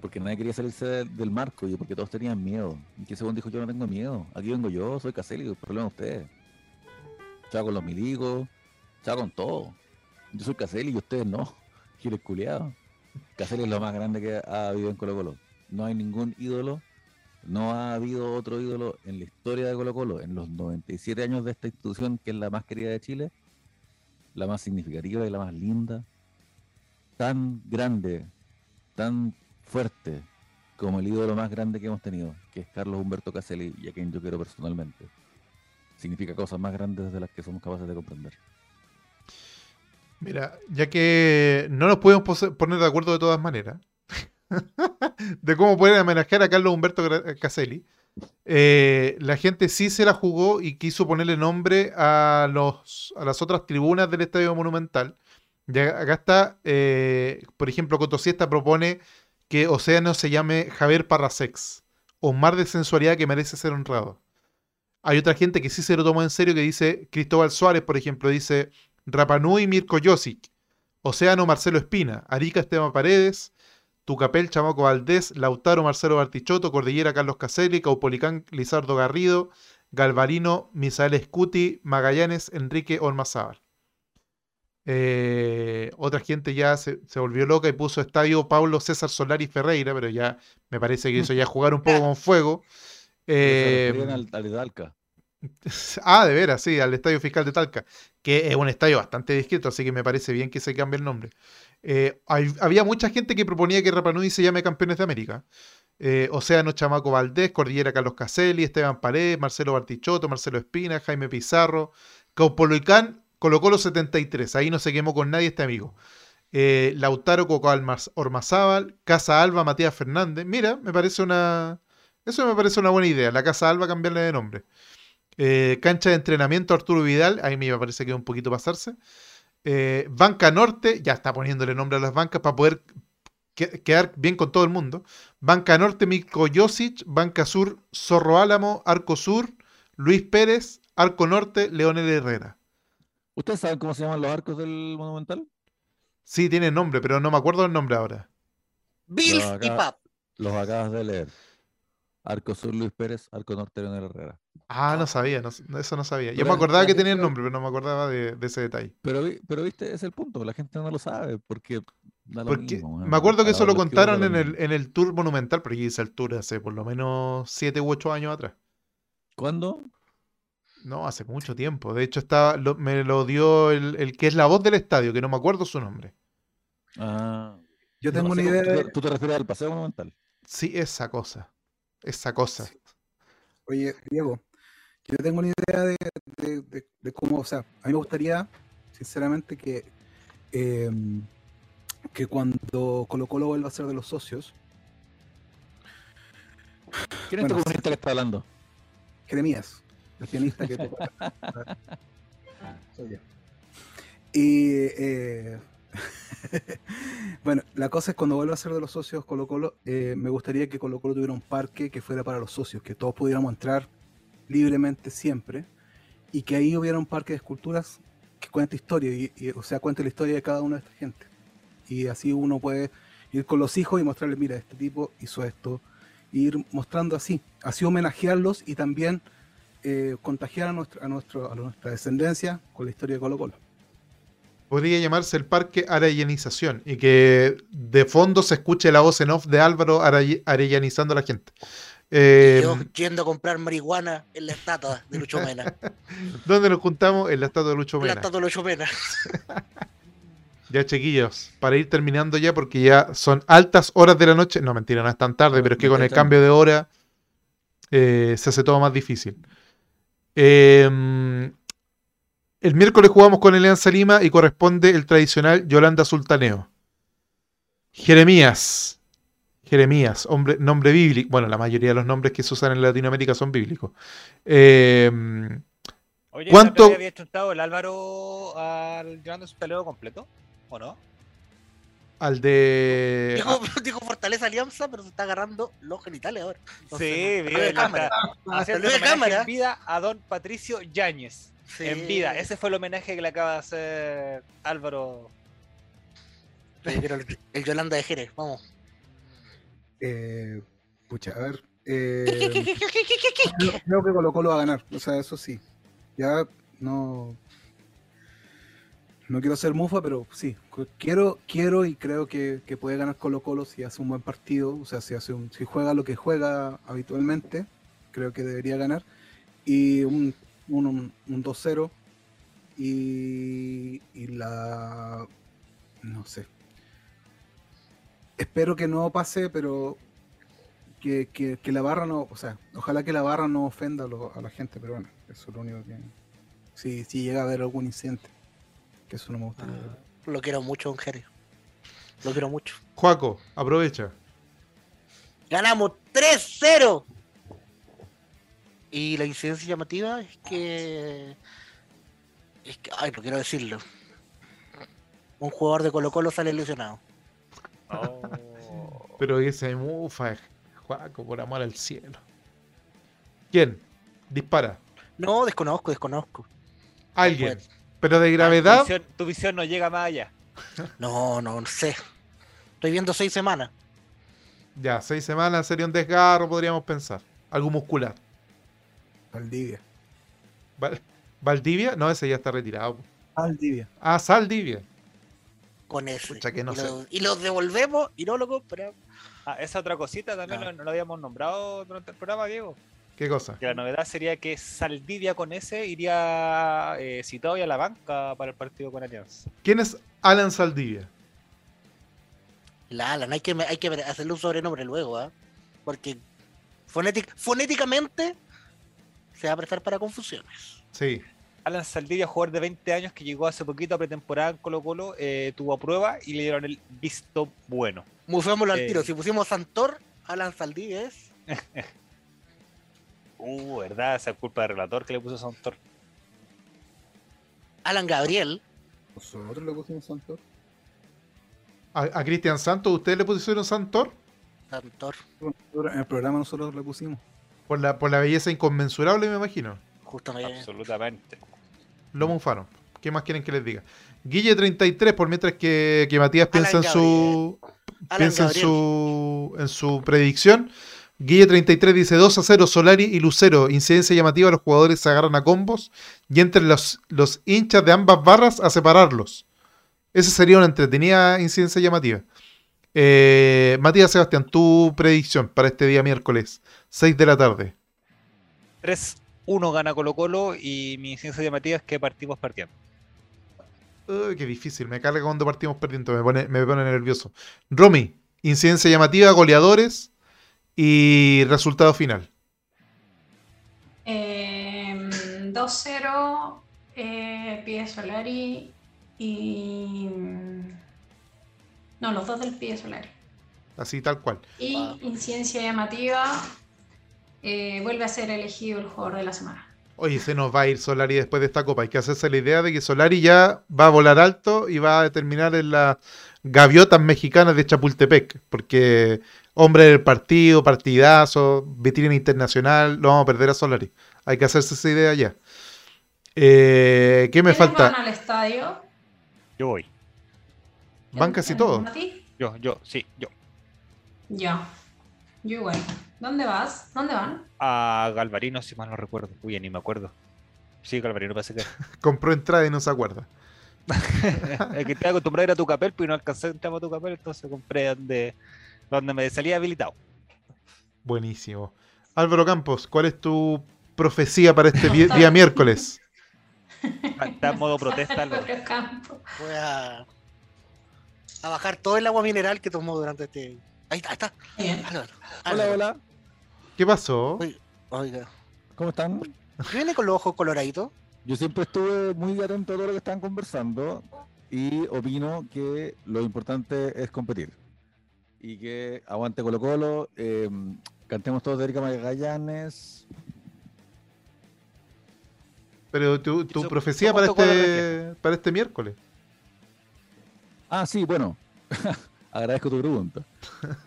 Speaker 6: Porque nadie quería salirse del, del marco y porque todos tenían miedo. Y que según dijo, yo no tengo miedo, aquí vengo yo, soy Caselli, el problema es ustedes. Chao con los milicos, chao con todo. Yo soy Caselli y ustedes no, giles culiados. Caselli es lo más grande que ha habido en Colo Colo. No hay ningún ídolo, no ha habido otro ídolo en la historia de Colo Colo, en los 97 años de esta institución, que es la más querida de Chile, la más significativa y la más linda, tan grande, tan fuerte como el ídolo más grande que hemos tenido, que es Carlos Humberto Caselli, y a quien yo quiero personalmente. Significa cosas más grandes de las que somos capaces de comprender.
Speaker 1: Mira, ya que no nos podemos poner de acuerdo de todas maneras de cómo pueden homenajear a Carlos Humberto Gra- Caselli, eh, la gente sí se la jugó y quiso ponerle nombre a, los, a las otras tribunas del Estadio Monumental. Acá está, eh, por ejemplo, Cotosiesta propone que Océano se llame Javier Parrasex, un mar de sensualidad que merece ser honrado. Hay otra gente que sí se lo tomó en serio que dice, Cristóbal Suárez, por ejemplo, dice Rapanui Mirko Josic, Océano Marcelo Espina, Arica Esteban Paredes, Tucapel Chamaco Valdés, Lautaro Marcelo Bartichotto, Cordillera Carlos Caselli, Caupolicán Lizardo Garrido, Galvarino Misael Scuti, Magallanes Enrique Olmazábal. Eh, otra gente ya se, se volvió loca y puso estadio Pablo César Solari Ferreira, pero ya me parece que eso ya jugar un poco con fuego.
Speaker 6: Se
Speaker 1: Eh,
Speaker 6: referían al, al Hidalca.
Speaker 1: Ah, de veras, sí, al Estadio Fiscal de Talca, que es un estadio bastante discreto, así que me parece bien que se cambie el nombre. Eh, había mucha gente que proponía que Rapanui se llame Campeones de América. Eh, Océano Chamaco Valdés, Cordillera Carlos Caselli, Esteban Paredes, Marcelo Bartichotto, Marcelo Espina, Jaime Pizarro, Caupolicán, Colo Colo 73, ahí no se quemó con nadie este amigo. Eh, Lautaro Coco Ormazábal, Casa Alba Matías Fernández. Mira, me parece una. Eso me parece una buena idea. La Casa Alba cambiarle de nombre. Eh, cancha de entrenamiento Arturo Vidal, ahí me parece que es un poquito pasarse. Eh, Banca Norte, ya está poniéndole nombre a las bancas para poder que- quedar bien con todo el mundo. Banca Norte, Mirko Josic. Banca Sur, Zorro Álamo. Arco Sur, Luis Pérez. Arco Norte, Leonel Herrera.
Speaker 6: ¿Ustedes saben cómo se llaman los arcos del Monumental?
Speaker 1: Sí, tiene nombre, pero no me acuerdo el nombre ahora.
Speaker 3: Bills y Pap.
Speaker 6: Los acabas de leer. Arco Sur Luis Pérez, Arco Norte Leonel Herrera.
Speaker 1: Ah, no sabía, no- eso no sabía. Yo
Speaker 6: Pero
Speaker 1: me acordaba que tenía el nombre, pero no me acordaba de, de ese detalle.
Speaker 6: Pero, vi- pero viste, ese es el punto, la gente no lo sabe, porque da lo
Speaker 1: Porque
Speaker 6: mismo, weón.
Speaker 1: me acuerdo que eso lo contaron en el,
Speaker 6: mismo.
Speaker 1: en el tour monumental, pero yo hice el tour hace por lo menos 7 u 8 años atrás.
Speaker 6: ¿Cuándo?
Speaker 1: No, hace mucho tiempo. De hecho, estaba, lo- me lo dio el, el que es la voz del estadio, que no me acuerdo su nombre.
Speaker 6: Ah,
Speaker 5: Yo tengo
Speaker 6: no
Speaker 5: una idea
Speaker 6: ¿tú,
Speaker 5: de.
Speaker 6: te- tú te refieres al paseo monumental?
Speaker 1: Sí, esa cosa. Esa cosa.
Speaker 5: Oye, Diego, yo tengo una idea de, de- de- de cómo, o sea, a mí me gustaría, sinceramente, que, eh, que cuando Colo Colo vuelva a ser de los socios,
Speaker 6: ¿Quién es
Speaker 5: Bueno,
Speaker 6: tu comunista que está hablando?
Speaker 5: Jeremías, el pianista que toca. Soy yo. Y eh, bueno, la cosa es cuando vuelva a ser de los socios Colo Colo, eh, me gustaría que Colo Colo tuviera un parque que fuera para los socios, que todos pudiéramos entrar libremente siempre y que ahí hubiera un parque de esculturas que cuente historia, y, y, o sea, cuente la historia de cada una de esta gente. Y así uno puede ir con los hijos y mostrarles, mira, este tipo hizo esto, y ir mostrando así, así homenajearlos y también eh, contagiar a, nuestra, a, nuestro, a nuestra descendencia con la historia de Colo Colo.
Speaker 1: Podría llamarse el Parque Arellanización y que de fondo se escuche la voz en off de Álvaro arell- arellanizando a la gente. Eh,
Speaker 3: Y yo yendo a comprar marihuana en la estatua de Lucho Mena.
Speaker 1: ¿Dónde nos juntamos? En la estatua de Lucho
Speaker 3: En la
Speaker 1: Mena.
Speaker 3: estatua de Lucho Mena.
Speaker 1: Ya, chiquillos, para ir terminando ya, porque ya son altas horas de la noche. No, mentira, no es tan tarde,
Speaker 6: No,
Speaker 1: pero es que con el cambio de hora eh, se hace todo más difícil. Eh, el miércoles jugamos con Alianza Lima y corresponde el tradicional Yolanda Sultaneo. Jeremías. Jeremías, hombre, nombre bíblico. Bueno, la mayoría de los nombres que se usan en Latinoamérica son bíblicos. Eh,
Speaker 2: Oye,
Speaker 1: ¿Cuánto-
Speaker 2: ¿cuánto había chuntado el Álvaro al llevando su taleo completo? ¿O no?
Speaker 1: al de.
Speaker 3: Dijo, dijo Fortaleza Alianza, pero se está agarrando los genitales ahora.
Speaker 2: Sí,
Speaker 3: salió de cámara.
Speaker 2: haciendo
Speaker 3: de cámara.
Speaker 2: en vida a don Patricio Yáñez.
Speaker 3: Sí.
Speaker 2: En vida. Ese fue el homenaje que le acaba de hacer Álvaro.
Speaker 3: Pero el, el Yolanda de Jerez, vamos.
Speaker 5: Eh, pucha, a ver. eh, creo, creo que Colo Colo va a ganar, o sea, eso sí. Ya no. No quiero ser mufa, pero sí. Quiero, quiero y creo que, que puede ganar Colo Colo si hace un buen partido. O sea, si, hace un, si juega lo que juega habitualmente, creo que debería ganar. Y un, un, un, un 2-0. Y, y la. No sé. Espero que no pase, pero que, que, que la barra no, o sea, ojalá que la barra no ofenda a, lo- a la gente, pero bueno, eso es lo único que... Si, si llega a haber algún incidente, que eso no me gusta.
Speaker 3: Lo quiero mucho, don Jerez. Lo quiero mucho.
Speaker 1: Juaco, aprovecha.
Speaker 3: Ganamos 3-0. Y la incidencia llamativa es que. Es que. Ay, no quiero decirlo. Un jugador de Colo Colo sale lesionado.
Speaker 1: Pero ese mufa, Juaco, por amor al cielo. ¿Quién? Dispara.
Speaker 3: No, desconozco, desconozco.
Speaker 1: Alguien. Pero de
Speaker 2: Tu
Speaker 1: gravedad.
Speaker 2: visión, tu visión no llega más allá.
Speaker 3: No, no, no sé. Estoy viendo seis semanas.
Speaker 1: Ya, seis semanas sería un desgarro, podríamos pensar. Algo muscular.
Speaker 5: Valdivia.
Speaker 1: Val- ¿Valdivia? No, ese ya está retirado.
Speaker 5: Valdivia.
Speaker 1: Ah, Saldivia.
Speaker 3: Con ese.
Speaker 1: Pucha, que no
Speaker 3: y,
Speaker 1: sé.
Speaker 3: lo- y los devolvemos y no lo compramos.
Speaker 2: Ah, esa otra cosita también
Speaker 3: Ah.
Speaker 2: no, no lo habíamos nombrado durante el programa, Diego.
Speaker 1: ¿Qué cosa?
Speaker 2: Que la novedad sería que Saldivia con ese iría eh, citado y a la banca para el partido con Alianza.
Speaker 1: ¿Quién es Alan Saldivia?
Speaker 3: La Alan, hay que, hay que hacerle un sobrenombre luego, ¿ah? Porque fonétic- fonéticamente se va a prestar para confusiones.
Speaker 1: Sí.
Speaker 2: Alan Saldivia, jugador de 20 años que llegó hace poquito a pretemporada en Colo Colo, eh, tuvo a prueba y le dieron el visto bueno.
Speaker 3: Mufémoslo al
Speaker 2: Eh.
Speaker 3: tiro. Si pusimos Santor, Alan Saldivia es.
Speaker 2: Uh, ¿verdad? Esa es culpa del relator que le puso Santor.
Speaker 3: Alan Gabriel.
Speaker 5: ¿Nosotros le pusimos Santor?
Speaker 1: ¿A, a Cristian Santos ustedes le pusieron Santor?
Speaker 3: Santor,
Speaker 5: En el programa nosotros le pusimos.
Speaker 1: Por la, por la belleza inconmensurable, me imagino.
Speaker 3: justamente.
Speaker 2: Absolutamente.
Speaker 1: Lo mufaron. ¿Qué más quieren que les diga? Guille 33, por mientras que, que Matías
Speaker 3: Alan
Speaker 1: piensa en su, piensa en su, en su predicción. Guille 33 dice 2 a 0 Solari y Lucero. Incidencia llamativa, los jugadores se agarran a combos y entran los, los hinchas de ambas barras a separarlos. Esa sería una entretenida incidencia llamativa. Eh, Matías Sebastián, tu predicción para este día miércoles, 6 de la tarde.
Speaker 2: 3-1 gana Colo Colo y mi ciencia llamativa es que partimos partiendo.
Speaker 1: Uy, qué difícil, me carga cuando partimos perdiendo, me pone, me pone nervioso. Romy, incidencia llamativa, goleadores y resultado final.
Speaker 4: Em, 2-0, eh, Pie Solari y. No, los dos del Pie Solari.
Speaker 1: Así tal cual.
Speaker 4: Y incidencia llamativa, eh, vuelve a ser elegido el jugador de la semana.
Speaker 1: Oye, se nos va a ir Solari después de esta copa. Hay que hacerse la idea de que Solari ya va a volar alto y va a terminar en las gaviotas mexicanas de Chapultepec. Porque hombre del partido, partidazo, vitrina internacional, lo vamos a perder a Solari. Hay que hacerse esa idea ya. Eh, ¿Qué me
Speaker 4: ¿Quiénes van
Speaker 1: falta?
Speaker 4: al estadio?
Speaker 2: Yo voy.
Speaker 1: Van casi todos.
Speaker 2: Yo, yo, sí, yo.
Speaker 4: Yo. Yo igual. ¿Dónde vas? ¿Dónde van?
Speaker 2: A Galvarino, si mal no recuerdo. Uy, ni me acuerdo. Sí, Galvarino parece que.
Speaker 1: Compró entrada y no se acuerda.
Speaker 2: es que te acostumbrado a ir a tu capel, pero no alcancé a entrar a tu capel, entonces compré donde, donde me salía habilitado.
Speaker 1: Buenísimo. Álvaro Campos, ¿cuál es tu profecía para este día miércoles?
Speaker 2: Está en modo protesta. Álvaro.
Speaker 4: Álvaro Campos.
Speaker 3: Voy a, a bajar todo el agua mineral que tomó durante este. Ahí está, ahí está.
Speaker 4: Bien.
Speaker 3: Álvaro,
Speaker 6: Hola,
Speaker 3: Álvaro.
Speaker 6: hola.
Speaker 1: ¿Qué pasó?
Speaker 3: Oiga.
Speaker 6: ¿Cómo están?
Speaker 3: ¿qué viene con los ojos coloraditos?
Speaker 6: Yo siempre estuve muy atento a todo lo que estaban conversando y opino que lo importante es competir. Y que aguante Colo Colo, eh, cantemos todos de Erika Magallanes.
Speaker 1: Pero tu, tu
Speaker 2: Eso-
Speaker 1: profecía
Speaker 2: ¿cómo
Speaker 1: para este, para este miércoles.
Speaker 6: Ah, sí, bueno. Agradezco tu pregunta.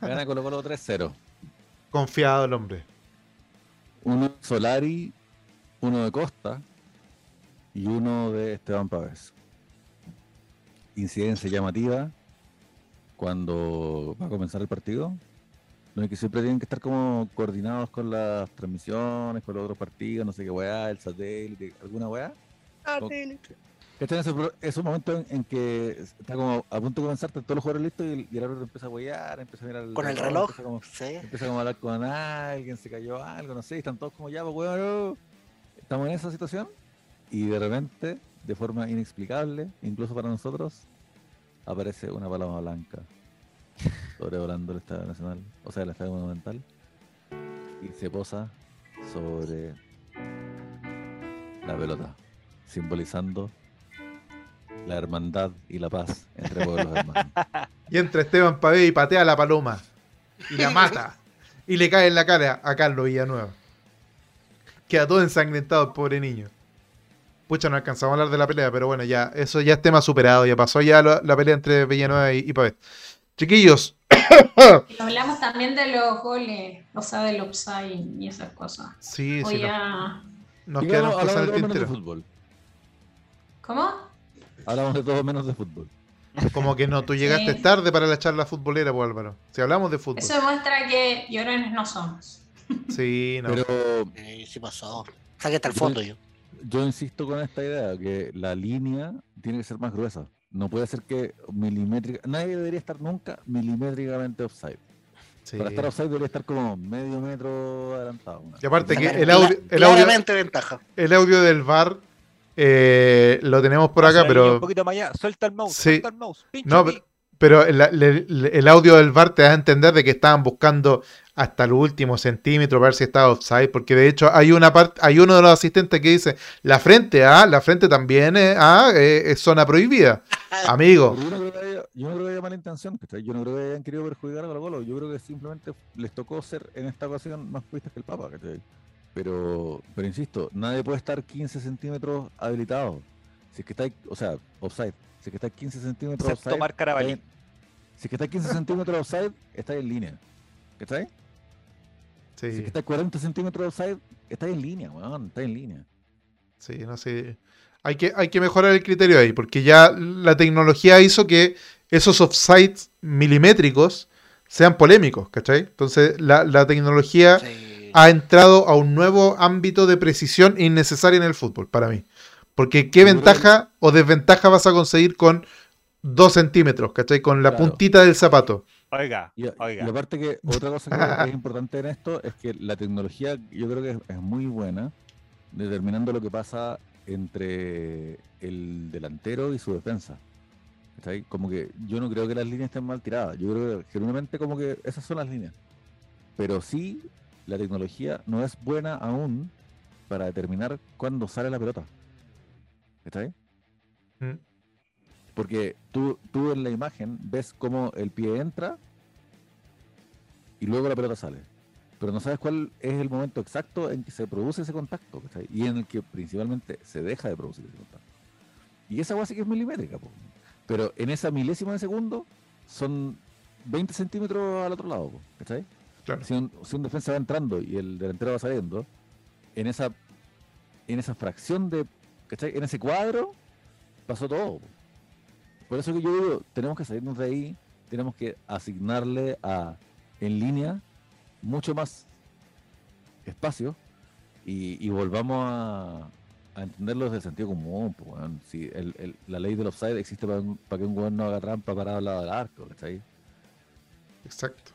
Speaker 6: Gana Colo Colo 3-0.
Speaker 1: Confiado el hombre.
Speaker 6: Uno de Solari, uno de Costa y uno de Esteban Pávez. Incidencia llamativa cuando va a comenzar el partido. No es que siempre tienen que estar como coordinados con las transmisiones, con los otros partidos, no sé qué weá, el satélite, alguna weá. Este es esos momentos en, en que está como a punto de comenzar, están todos los jugadores listos y el, y el árbitro empieza a huear, empieza a mirar el
Speaker 3: Con el reloj.
Speaker 6: empieza como-
Speaker 3: Sí.
Speaker 6: Empieza como a hablar con alguien, se cayó algo, no sé, y están todos como ya, pues weón, no". estamos en esa situación y de repente, de forma inexplicable, incluso para nosotros, aparece una paloma blanca sobrevolando el Estadio Nacional, o sea, el Estadio Monumental, y se posa sobre la pelota, simbolizando la hermandad y la paz entre pueblos hermanos.
Speaker 1: Y entra Esteban Pavé y patea a la paloma. Y la mata. y le cae en la cara a Carlos Villanueva. Queda todo ensangrentado el pobre niño. Pucha, no alcanzamos a hablar de la pelea, pero bueno, ya, eso ya es tema superado. Ya pasó ya la, la pelea entre Villanueva y, y Pavé. Chiquillos,
Speaker 4: Y hablamos también de los goles, o sea, del offside y esas cosas.
Speaker 1: sí,
Speaker 4: O
Speaker 1: sí, no- nos quedaron cosas en
Speaker 6: hablamos
Speaker 1: el
Speaker 6: de todo menos de
Speaker 1: tintero.
Speaker 6: fútbol.
Speaker 4: ¿Cómo?
Speaker 6: Hablamos de todo menos de fútbol.
Speaker 1: Como que no, tú llegaste
Speaker 4: Sí.
Speaker 1: tarde para la charla futbolera, pues Álvaro. Si hablamos de fútbol.
Speaker 4: Eso demuestra que llorones no somos.
Speaker 1: Sí, no.
Speaker 6: Pero
Speaker 3: Eh, sí pasó. Saque hasta el fondo yo.
Speaker 6: yo insisto con esta idea, que la línea tiene que ser más gruesa. No puede ser que milimétrica... Nadie debería estar nunca milimétricamente offside.
Speaker 1: Sí.
Speaker 6: Para estar offside debería estar como medio metro adelantado. ¿no?
Speaker 1: Y aparte que el audio, el audio,
Speaker 3: ventaja.
Speaker 1: el audio del VAR eh, lo tenemos por acá, pero
Speaker 2: Un poquito más allá. Suelta el mouse.
Speaker 1: Sí.
Speaker 2: Suelta el mouse. Pincha
Speaker 1: No. Pero el, el- el audio del VAR te da a entender de que estaban buscando hasta el último centímetro para ver si estaba offside, porque de hecho hay una parte, hay uno de los asistentes que dice la frente, ah, la frente también es, ah, eh, es zona prohibida. Amigo,
Speaker 6: yo no creo que haya, yo no creo que haya mala intención, ¿cachai? Yo no creo que hayan querido perjudicar a Colo. Yo creo que simplemente les tocó ser en esta ocasión más puristas que el Papa, ¿cachai? Pero, pero insisto, nadie puede estar 15 centímetros habilitado. Si es que está, o sea, offside. Si es que está 15 centímetros
Speaker 2: Excepto
Speaker 6: offside.
Speaker 2: Marc Carabalí.
Speaker 6: Si es que está 15 centímetros offside, está en línea. ¿Cachai? Si es
Speaker 1: sí,
Speaker 6: que está 40 centímetros offside, está en línea, weón, está en línea.
Speaker 1: sí, no sé. Hay que, hay que mejorar el criterio ahí, porque ya la tecnología hizo que esos offsides milimétricos sean polémicos, ¿cachai? Entonces la, la tecnología
Speaker 3: Sí.
Speaker 1: Ha entrado a un nuevo ámbito de precisión innecesaria en el fútbol, para mí. Porque qué ventaja o desventaja vas a conseguir con dos centímetros, ¿cachai? Con la
Speaker 6: Claro.
Speaker 1: puntita del zapato.
Speaker 2: Oiga,
Speaker 6: Y, y
Speaker 2: oiga.
Speaker 6: aparte que otra cosa que es importante en esto es que la tecnología yo creo que es, es muy buena determinando lo que pasa entre el delantero y su defensa. ¿Cachai? Como que yo no creo que las líneas estén mal tiradas. Yo creo que genuinamente como que esas son las líneas. Pero sí, la tecnología no es buena aún para determinar cuándo sale la pelota. ¿Está
Speaker 1: Mm.
Speaker 6: Porque tú, tú en la imagen ves cómo el pie entra y luego la pelota sale. Pero no sabes cuál es el momento exacto en que se produce ese contacto ¿cachai? y en el que principalmente se deja de producir ese contacto. Y esa base que es milimétrica. po. Pero en esa milésima de segundo son 20 centímetros al otro lado. po, ¿cachai?
Speaker 1: Claro.
Speaker 6: Si, un, si un defensa va entrando y el delantero va saliendo, en esa en esa fracción de, ¿cachai? En ese cuadro pasó todo. po. Por eso que yo digo, tenemos que salirnos de ahí, tenemos que asignarle a en línea mucho más espacio y, y volvamos a, a entenderlo desde el sentido común. weón. Si el- el- la ley del offside existe para, que un weón no haga trampa parado al lado del arco, ¿cachai?
Speaker 1: Exacto.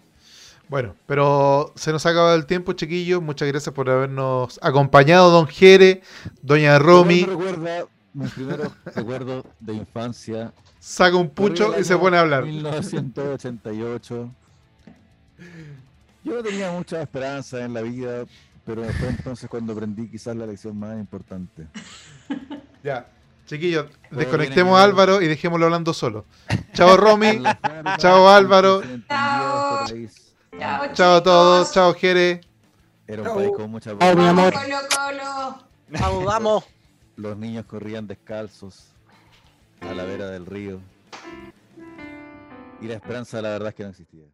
Speaker 1: Bueno, pero se nos ha acabado el tiempo, chiquillos. Muchas gracias por habernos acompañado, don Jere, doña Romy.
Speaker 6: Me recuerda mis primeros recuerdos de infancia.
Speaker 1: Saca un pucho y se pone a hablar.
Speaker 6: 1988. Yo no tenía mucha esperanza en la vida, pero fue entonces cuando aprendí quizás la lección más importante.
Speaker 1: Ya, chiquillos, desconectemos a. Álvaro y dejémoslo hablando solo. Chao, Romy. Chao, Álvaro.
Speaker 6: entendía
Speaker 4: Chao. Chao,
Speaker 1: Chao a todos. Chao, Jere.
Speaker 6: Era un país con mucha
Speaker 3: Chao, mi amor.
Speaker 4: Colo, colo.
Speaker 3: Vamos, vamos.
Speaker 6: Los niños corrían descalzos a la vera del río. Y la esperanza, la verdad, es que no existía.